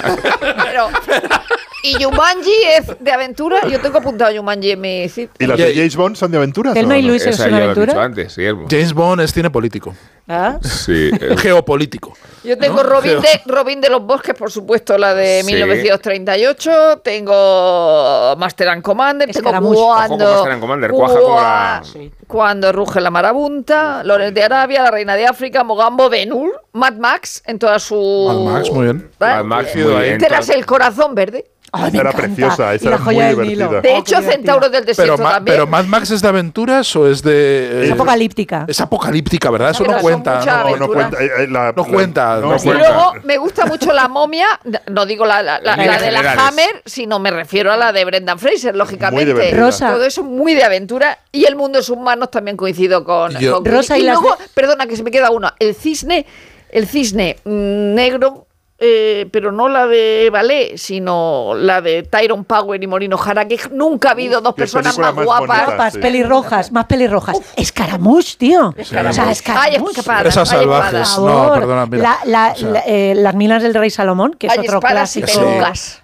Pero, [laughs] Y Jumanji es de aventura. Yo tengo apuntado Jumanji en mi sitio. ¿Y las de James Bond son de aventuras? ¿Telma no? Luis es una aventura? James Bond es cine político. ¿Ah? Sí. [laughs] Geopolítico. Yo tengo. Robin, de, Robin de los Bosques, por supuesto, la de sí. 1938. Tengo Master and Commander. Es tengo cuando, and Commander. Cuaja cuaja, la... sí. cuando ruge la marabunta. Lorenz de Arabia, la reina de África, Mogambo, Benur, Mad Max en toda su. Mad Max, muy bien. ¿Eh? Mad Max, eh, muy bien. Tras el corazón verde. Ay, era preciosa, esa era muy divertida. De oh, hecho, oh, Centauros del Desierto pero también. Pero Mad Max es de aventuras o es de. Es eh, apocalíptica. Es apocalíptica, ¿verdad? Eso no cuenta. No, cuenta. No cuenta. Y luego me gusta mucho la momia, no digo la, de la Hammer, sino me refiero a la de Brendan Fraser, lógicamente. Rosa. Todo eso muy de aventura. Y el mundo de sus también coincido con. Yo. con Rosa y, y luego, perdona que se me queda uno. El cisne, el cisne mm, negro eh, pero no la de ballet, sino la de Tyron Power y Morino Jara, que nunca ha habido dos personas más, más, guapas. Bonita, guapas sí. pelirrojas, más pelirrojas. Uf. Escaramuz, tío. Escaramuz. O sea, escaramuz. Esas salvajes. No, perdona, mira. La, la, o sea, la, eh, las minas del rey Salomón, que es otro clásico. Sí.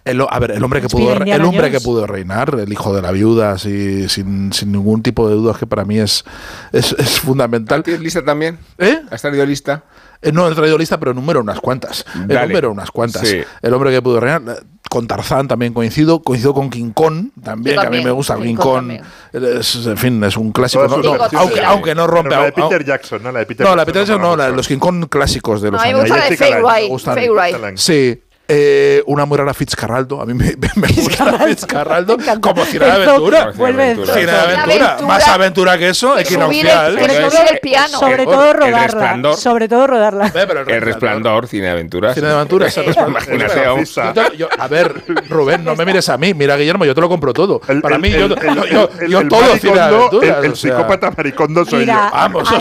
El, a ver, el hombre, que pudo, el hombre que pudo reinar, el hijo de la viuda, así, sin, sin, ningún tipo de dudas, que para mí es, es, es fundamental. ¿Tienes lista también? ¿Eh? ¿Has salido lista? Eh, no he traído lista, pero número unas cuantas. El número unas cuantas. El hombre que pudo reinar. Con Tarzán también coincido. Coincido con King Kong también, sí, que a mí me gusta. King, King Kong. En fin, es un clásico. No, aunque, aunque, no rompe. Pero la de Peter Jackson, ¿no? La de Peter, Jackson, no. La los King Kong clásicos de los años. Me gusta la de Fay Wright. Sí. Eh, una muy rara Fitzcarraldo. A mí me, me, [laughs] me gusta Fitzcarraldo. Como Cira de Aventura. Vuelve de aventura. Más aventura que eso, equinoccial. Sobre, sobre todo el piano. Sobre todo rodarla. Sobre todo rodarla. El resplandor, Cine de Aventura. Cine de Aventura, [laughs] Imagínate a A ver, Rubén, no me mires a mí. Mira, Guillermo, yo te lo compro todo. Para mí, yo todo Cine de Aventura. El psicópata maricondo soy yo. Vamos. [laughs]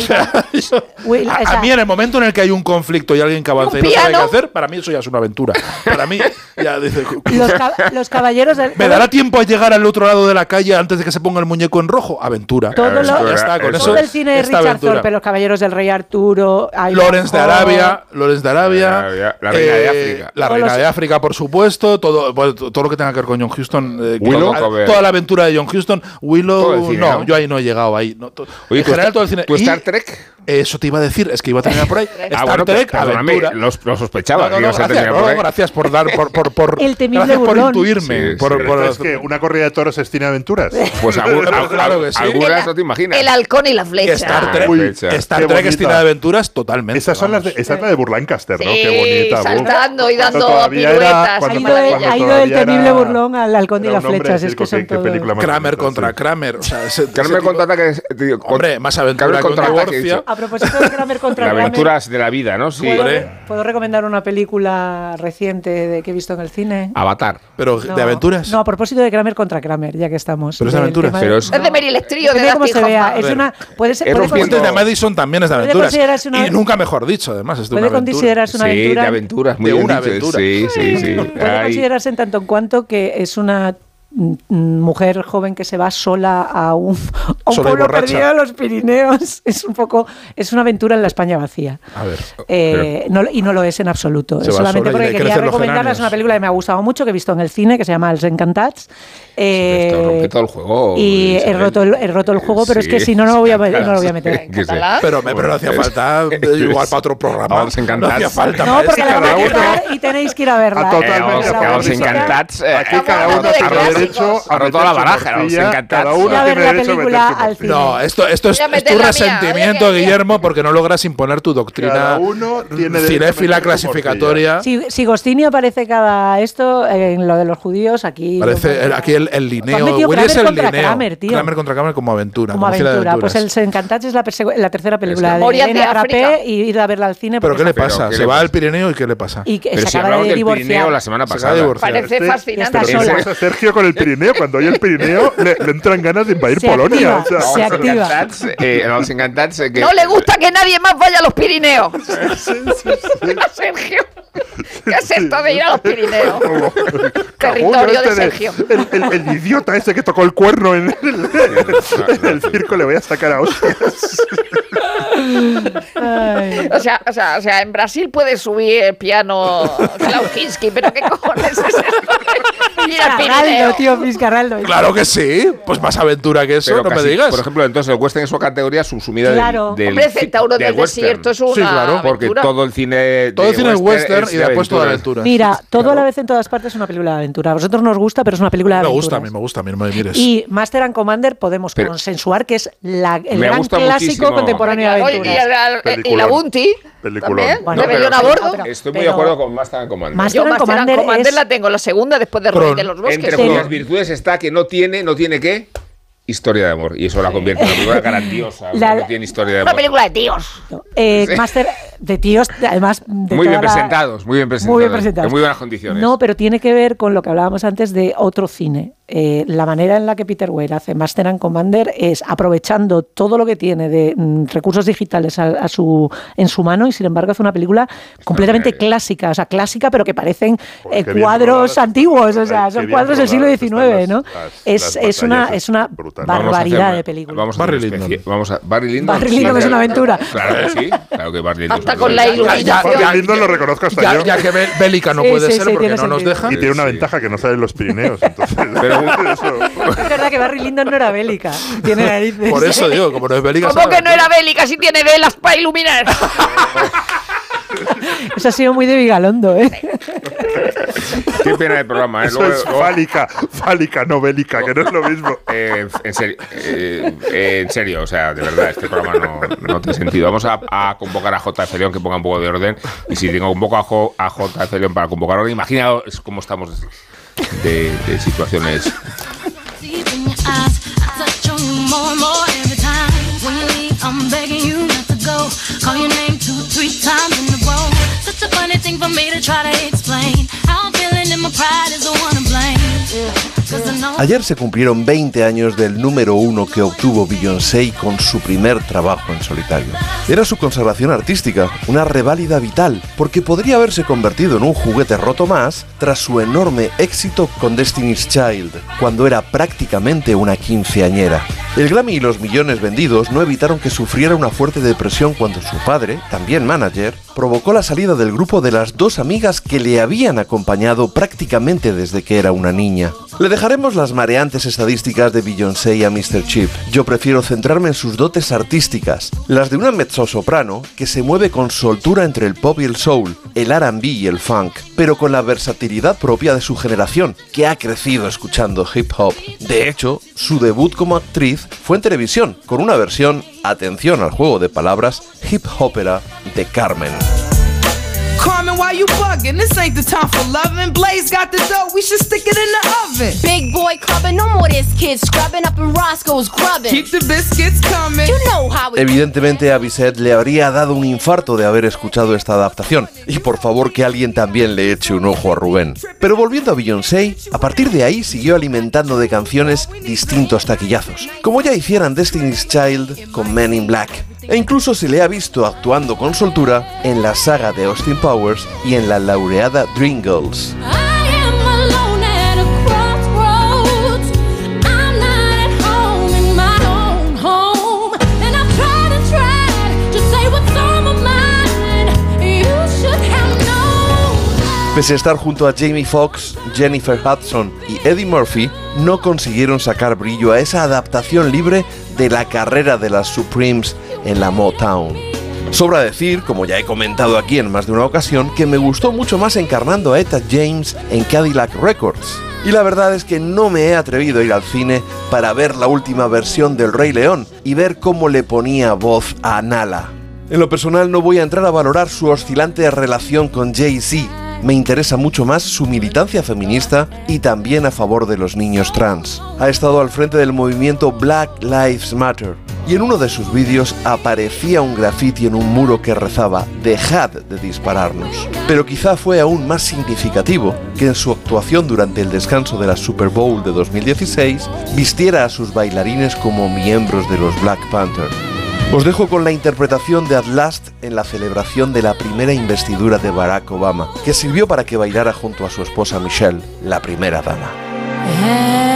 A mí, en el momento en el que hay un conflicto y alguien que avanza y no sabe qué hacer, para mí eso ya es una aventura para mí, ya dice. Los, caballeros del. ¿Me dará tiempo a llegar al otro lado de la calle antes de que se ponga el muñeco en rojo? Aventura. Todo, lo, ya está, con eso. el cine de Richard Thorpe, los caballeros del Rey Arturo. Lorenz de Arabia, Lorenz de Arabia. La reina de eh, África. La reina de África, por supuesto. Todo, todo lo que tenga que ver con John Huston. Eh, toda, la aventura de John Huston. Willow. no, yo ahí no he llegado ahí. Oye, en general, todo el cine. ¿Tu Star Trek? Eso te iba a decir, es que iba a terminar por ahí. [laughs] ah, bueno, Trek, aventura. Lo, lo sospechaba. No, no, no, gracias, por, gracias, por dar, por, por, por el gracias por intuirme. Sí, por, por, es que una corrida de toros es cine aventuras. Pues algunas, [laughs] claro que sí. algunas no te imaginas. El halcón y la flecha. Star Trek, Uy, Star Trek es cine de aventuras totalmente. Esas son las de, esa es la de Burlancaster, ¿no? Qué bonita. Saltando y dando piruetas. Ha ido el temible burlón al halcón y las flechas. Es que son Kramer contra Kramer. Kramer contra ataque. Hombre, más aventura contra divorcio. A propósito de Kramer contra Aventuras de la vida, ¿no? Sí. ¿Puedo, recomendar una película reciente de que he visto en el cine? Avatar. ¿Pero de aventuras? No, a propósito de Kramer contra Kramer, ya que estamos. ¿Pero es de aventuras? Pero es, de Meryl Streep de cómo se vea. Es una, puede ser, puede de Madison también es de aventuras. Y nunca mejor dicho, además. Es de puede considerarse una aventura. Sí, de aventuras. Muy de una aventura. Sí, sí, sí. Puede considerarse en tanto en cuanto que es una mujer joven que se va sola a un, pueblo perdido de los Pirineos. [laughs] Es un poco es una aventura en la España vacía. A ver, eh, y no lo es en absoluto. solamente porque quería recomendarles es una película que me ha gustado mucho que he visto en el cine que se llama Els Encantats. Eh, todo el juego y he roto el, he roto el juego pero es que si no no, lo voy a, no lo voy a meter en catalán. Pero, pero no hacía falta [laughs] igual para otro programa. Els Encantats no hacía falta no porque la voy a quitar y tenéis que ir a verla. Totalmente Els Encantats aquí cada uno derecho ha roto la baraja, los Cada uno tiene derecho a meterse No, esto, esto es, es tu resentimiento, Guillermo, porque no logras imponer tu doctrina cada uno tiene cinéfila clasificatoria. Si, si Gostini aparece cada esto en lo de los judíos, aquí. Parece aquí el, el lineo. Willy es el lineo. Kramer, tío. Kramer contra Kramer como aventura. Como, aventura. Pues el Encantats es la, la tercera película de Elena Rapé y ir a verla al cine. ¿Pero qué le pasa? Se va al Pirineo y ¿qué le pasa? Y se acaba de divorciar. la semana pasada. Parece fascinante. Sergio con el Pirineo cuando oye el Pirineo le, entran ganas de invadir Polonia. se activa. Eh, los encantats, eh, que, no le gusta que nadie más vaya a los Pirineos. Sergio. ¿Qué es esto de ir a los Pirineos? Territorio de Sergio. El, idiota ese que tocó el cuerno en el, circo le voy a sacar a hostias. O sea, o, sea, o sea, en Brasil puede subir el piano Klaus Kinski, pero ¿qué cojones es esto? Fiscarraldo, tío, Fiscarraldo. Claro que sí, pues más aventura que eso, no me digas. Por ejemplo, entonces el western en su categoría subsumida claro. del, del, Hombre, Centauro del, Desierto es una Sí, claro. Porque todo el cine Todo el cine es western y después toda aventura. Mira, todo a la vez en todas partes es una película de aventura. A vosotros nos gusta, pero es una película de aventura. Me gusta, a mí me gusta, a mí no me mires. Y Master and Commander podemos consensuar que es la, el gran clásico contemporáneo de aventuras. Y la Bounty. Película. Bueno, Rebelión a bordo. Estoy muy de acuerdo con Master and Commander. Master and Commander, Commander la tengo la segunda después de Rey de los Bosques. Entre cuyas virtudes está que no tiene, no tiene qué historia de amor. Y eso la convierte en una película grandiosa la, no tiene historia de amor. una película de tíos. Eh, Master de tíos además de muy bien presentados muy bien presentados muy bien presentados en muy buenas condiciones no pero tiene que ver con lo que hablábamos antes de otro cine eh, la manera en la que Peter Weir hace Master and Commander es aprovechando todo lo que tiene de mm, recursos digitales a, su, en su mano y sin embargo hace una película completamente clásica, o sea, clásica pero que parecen eh, cuadros antiguos, o sea, son cuadros del siglo XIX, ¿no? es, es, una, es una barbaridad de película. Vamos a Barry Lyndon. Vamos a, Barry Lyndon. Barry Lyndon es una aventura. Claro que sí, claro que Barry Lyndon. [laughs] Hasta con la iluminación. Lo reconozco hasta ya, yo. Ya que Bélica no puede ser porque no nos deja. Y tiene una ventaja que no sale en los Pirineos, entonces... [laughs] [laughs] Es verdad que Barry Lyndon no era bélica. Tiene narices. Por eso digo, como no es bélica. ¿Cómo que no era bélica si tiene velas para iluminar? [laughs] [laughs] Eso ha sido muy de Vigalondo, ¿eh? Qué pena de programa, ¿eh? Eso es fálica, fálica, no bélica, que no es lo mismo. Eh, en, serio, eh, en serio, o sea, de verdad, este programa no, no tiene sentido. Vamos a, a, convocar a JF León que ponga un poco de orden. Y si tengo convoco a, jo, a JF León para convocar orden, imaginaos cómo estamos de, de situaciones. Ayer se cumplieron 20 años del número uno que obtuvo Beyoncé con su primer trabajo en solitario. Era su conservación artística, una reválida vital, porque podría haberse convertido en un juguete roto más tras su enorme éxito con Destiny's Child, cuando era prácticamente una quinceañera. El Grammy y los millones vendidos no evitaron que sufriera una fuerte depresión cuando su padre, también manager, provocó la salida del grupo de las dos amigas que le habían acompañado prácticamente desde que era una niña. Le dejaremos las mareantes estadísticas de Beyoncé a Mr. Chip. Yo prefiero centrarme en sus dotes artísticas, las de una mezzosoprano que se mueve con soltura entre el pop y el soul, el RB y el funk, pero con la versatilidad propia de su generación, que ha crecido escuchando hip hop. De hecho, su debut como actriz fue en televisión, con una versión, atención al juego de palabras, hip hopera de Carmen. Carmen, why you bugging? This ain't the time for loving. Blaze got the dough, we should stick it in the oven. Big boy clubbing, no more this kid scrubbing up in Roscoe's grubbing. Keep the biscuits coming. You know how it Evidentemente a Bisset le habría dado un infarto de haber escuchado esta adaptación. Y por favor que alguien también le eche un ojo a Rubén. Pero volviendo a Beyoncé, a partir de ahí siguió alimentando de canciones distintos taquillazos. Como ya hicieran Destiny's Child con Men in Black. E incluso se le ha visto actuando con soltura en la saga de Austin Powers y en la laureada Dreamgirls. Pese a estar junto a Jamie Foxx, Jennifer Hudson y Eddie Murphy, no consiguieron sacar brillo a esa adaptación libre de la carrera de las Supremes en la Motown. Sobra decir, como ya he comentado aquí en más de una ocasión, que me gustó mucho más encarnando a Etta James en Cadillac Records. Y la verdad es que no me he atrevido a ir al cine para ver la última versión del Rey León y ver cómo le ponía voz a Nala. En lo personal no voy a entrar a valorar su oscilante relación con Jay-Z. Me interesa mucho más su militancia feminista y también a favor de los niños trans. Ha estado al frente del movimiento Black Lives Matter y en uno de sus vídeos aparecía un graffiti en un muro que rezaba Dejad de dispararnos. Pero quizá fue aún más significativo que en su actuación durante el descanso de la Super Bowl de 2016 vistiera a sus bailarines como miembros de los Black Panther. Os dejo con la interpretación de At Last en la celebración de la primera investidura de Barack Obama, que sirvió para que bailara junto a su esposa Michelle, la primera dama.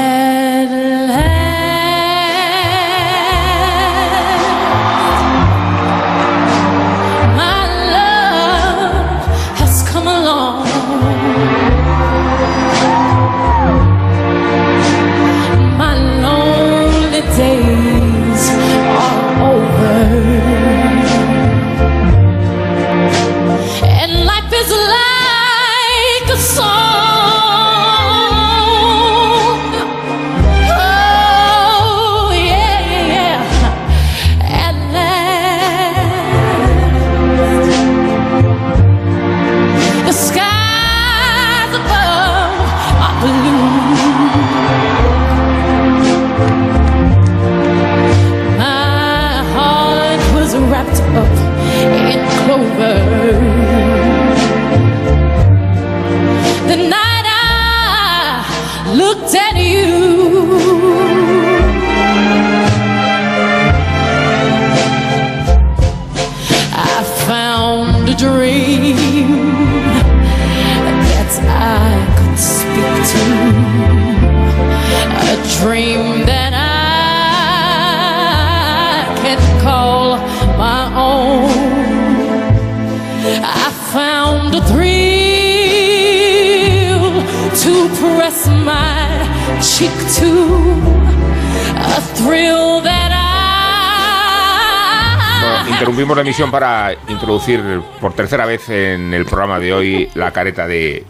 La emisión para introducir por tercera vez en el programa de hoy la careta de...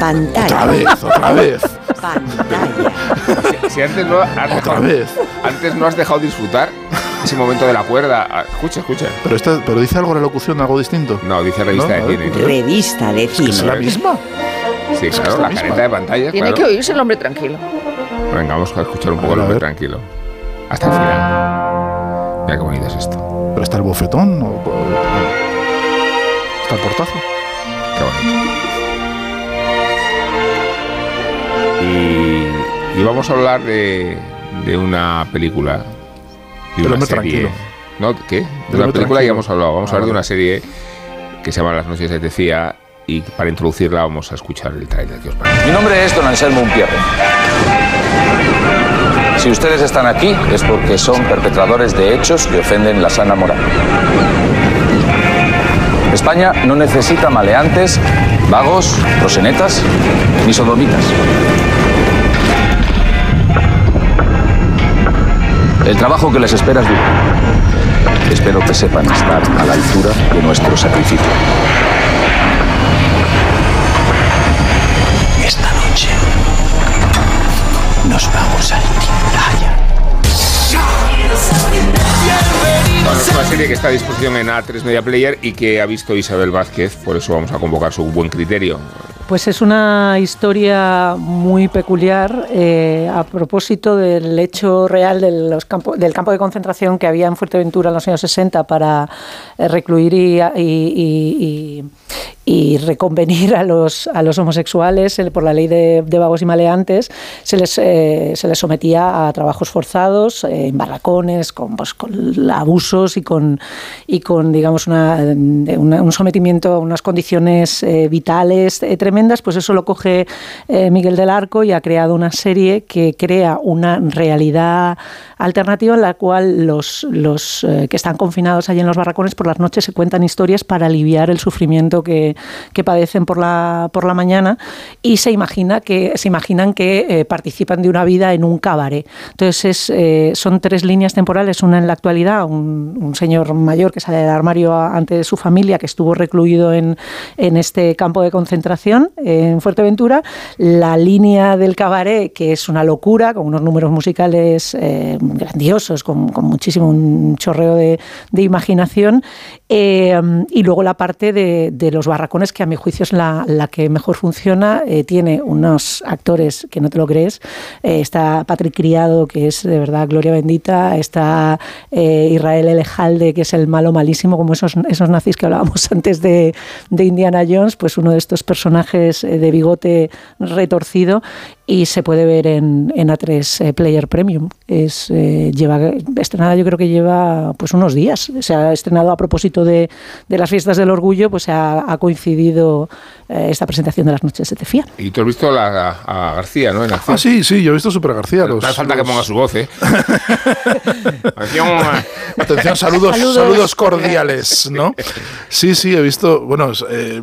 Pantalla. Otra vez, otra vez. Pantalla. Si, si antes no has dejado, vez. antes no has dejado disfrutar ese momento de la cuerda. Ah, Escucha, escucha. Pero, esta, pero dice algo la locución, algo distinto. No, dice revista No, de cine. Revista de cine. ¿Es la misma? Sí, claro, la careta de pantalla. Tiene claro. que oírse el hombre tranquilo. Venga, vamos a escuchar un poco el hombre tranquilo. Hasta el final. Mira qué bonito es esto. ¿Pero está el bofetón? o- o- ¿Está el portazo? Qué bonito. Y, y vamos a hablar de, de una película. De Pero una hombre, serie. tranquilo. ¿No? ¿Qué? De Pero una película ya tranquilo. hemos hablado. Vamos Ah, a hablar de una serie que se llama Las noches de Tecía y para introducirla vamos a escuchar el trailer que os parece. Mi nombre es Don Anselmo Umpierre. Si ustedes están aquí es porque son perpetradores de hechos que ofenden la sana moral. España no necesita maleantes, vagos, prosenetas ni sodomitas. El trabajo que les espera es duro. Espero que sepan estar a la altura de nuestro sacrificio. Serie que está a disposición en A3 Media Player y que ha visto Isabel Vázquez, por eso vamos a convocar su buen criterio. Pues es una historia muy peculiar eh, a propósito del hecho real de campo- del campo de concentración que había en Fuerteventura en los años 60 para eh, recluir y- y- reconvenir a los, a los homosexuales por la ley de, de vagos y maleantes. Se les, eh, se les sometía a trabajos forzados eh, en barracones, con, pues, con abusos y con, y con digamos, una, un sometimiento a unas condiciones eh, vitales tremendas, pues eso lo coge Miguel del Arco y ha creado una serie que crea una realidad alternativa en la cual los, los que están confinados allí en los barracones por las noches se cuentan historias para aliviar el sufrimiento que, que padecen por la, por la mañana y se imagina que se imaginan que eh, participan de una vida en un cabaret. Entonces es, eh, son tres líneas temporales, una en la actualidad, un, un señor mayor que sale del armario ante su familia que estuvo recluido en, en este campo de concentración eh, en Fuerteventura, la línea del cabaret que es una locura con unos números musicales grandiosos, con, con muchísimo un chorreo de, de imaginación y luego la parte de, de los barracones que a mi juicio es la, la que mejor funciona, eh, tiene unos actores que no te lo crees, eh, está Patrick Criado que es de verdad gloria bendita, está eh, Israel Elejalde que es el malo malísimo como esos, esos nazis que hablábamos [laughs] antes de, de Indiana Jones, pues uno de estos personajes de bigote retorcido y se puede ver en, en A3 eh, Player Premium. Es, eh, lleva estrenada, yo creo que lleva pues unos días. Se ha estrenado a propósito de, de las fiestas del orgullo, pues ha, ha coincidido eh, esta presentación de las noches de Tefía. Y tú has visto la- a, García, ¿no? En acción. Ah, sí, sí, yo he visto Super García. Los, no hace falta que los- ponga su voz, ¿eh? [laughs] Atención, Atención, saludos, Saludos. saludos, cordiales, ¿no? Sí, sí, he visto, bueno, es, eh,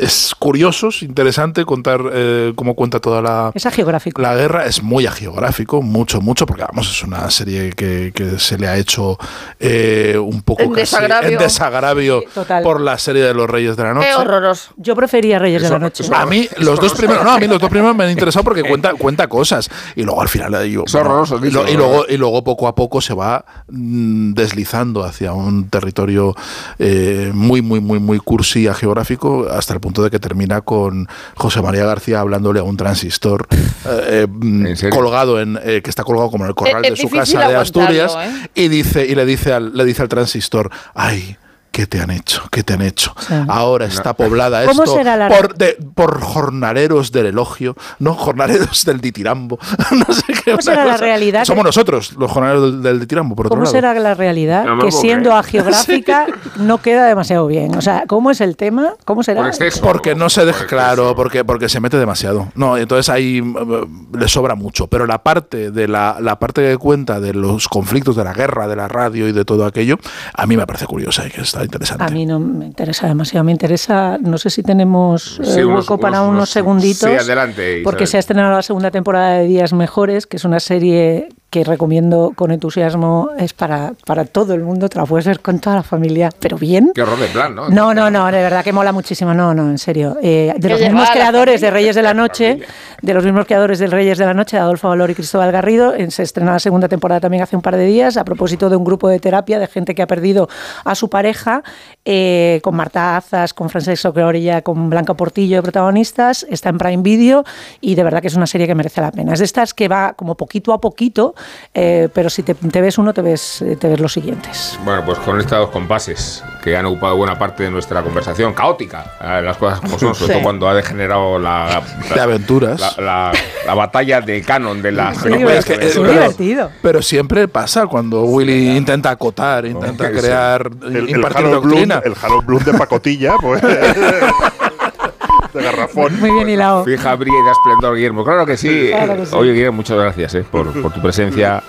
es curioso, es interesante contar eh, cómo cuenta toda la, Es geográfico. la guerra, es muy agiográfico, mucho, mucho, porque vamos, es una serie que, que se le ha hecho eh, un poco En casi desagravio. en desagravio por la serie de los Reyes de la Noche. Qué horroroso. Yo prefería Reyes de la Noche. A mí los dos primeros, no, a mí los dos primeros me han interesado porque cuenta, cuenta cosas y luego al final eh, yo, Es horroroso, y, dicho, lo- y luego y luego poco a poco se va mm, deslizando hacia un territorio eh, muy muy muy muy cursi a geográfico hasta el punto de que termina con José María García hablándole a un transistor eh, mm, colgado en eh, que está colgado como en el corral Es- de es su casa de Asturias ¿eh? y dice y le dice al le dice al transistor ay ¿Qué te han hecho? ¿Qué te han hecho? Ahora está poblada ¿Cómo esto será la- por, de- por jornaleros del elogio, no jornaleros del ditirambo. [laughs] no sé qué ¿Cómo será la realidad? Somos nosotros los jornaleros del, del ditirambo, por otro ¿Cómo lado. será la realidad? No que siendo creer. agiográfica [laughs] no queda demasiado bien. O sea, ¿cómo es el tema? ¿Cómo será? Porque no se deja claro, porque, porque se mete demasiado. No, entonces ahí eh, le sobra mucho. Pero la parte de la, la parte que cuenta de los conflictos de la guerra, de la radio y de todo aquello, a mí me parece curiosa y que está interesante. A mí no me interesa demasiado. Me interesa, no sé si tenemos eh, Sí, unos- hueco para unos- segunditos. sí, adelante, Porque se ha estrenado la segunda temporada de Días Mejores, que es una serie que recomiendo con entusiasmo. Es para, para todo el mundo, te la puedes ver con toda la familia, pero bien. Qué horror de plan, ¿no? No, no, no, de verdad que mola muchísimo. No, no, en serio. Eh, de los mismos creadores de Reyes de la [laughs] Noche, de los mismos creadores del Reyes de la Noche, Adolfo Valor y Cristóbal Garrido, en- se estrena la segunda temporada también hace un par de días, a propósito de un grupo de terapia de gente que ha perdido a su pareja eh, con Marta Azas, con Francesco Creorilla, con Blanca Portillo de protagonistas. Está en Prime Video y de verdad que es una serie que merece la pena. Es de estas que va como poquito a poquito, eh, pero si te, te ves uno, te ves, te ves los siguientes. Bueno, pues con estos dos compases que han ocupado buena parte de nuestra conversación, caótica, eh, las cosas como son, sobre Sí. todo cuando ha degenerado la, De aventuras. la, la- la batalla de canon de las Sí, películas. es que es muy divertido. Pero siempre pasa cuando Willy intenta acotar, intenta sí. crear, El, el impartir Harold El Harold Bloom de pacotilla, pues. [laughs] de garrafón. Muy bien hilado. Fija, brilla y da esplendor, Guillermo. Claro que sí. Claro que sí. Oye, Guillermo, muchas gracias eh, por, por tu presencia.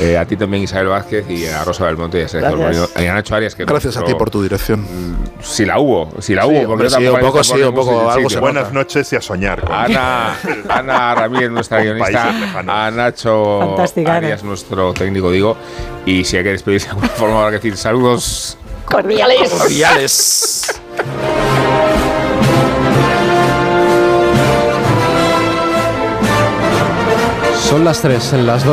Eh, a ti también, Isabel Vázquez, y a Rosa Belmonte y a Sergio. Moreno, y a Nacho Arias. Que Gracias a ti por tu dirección. Si la hubo, si la Sí, hubo. porque hombre, yo sí, un poco sí, un poco, algo se Buenas noches y a soñar. con- Ana, Ana Ramírez, nuestra guionista, a Nacho Fantástica, Ana. Arias, nuestro técnico, digo, y si hay que despedirse de alguna forma, habrá que decir saludos. Cordiales. Cordiales. Son las 3, en las 2.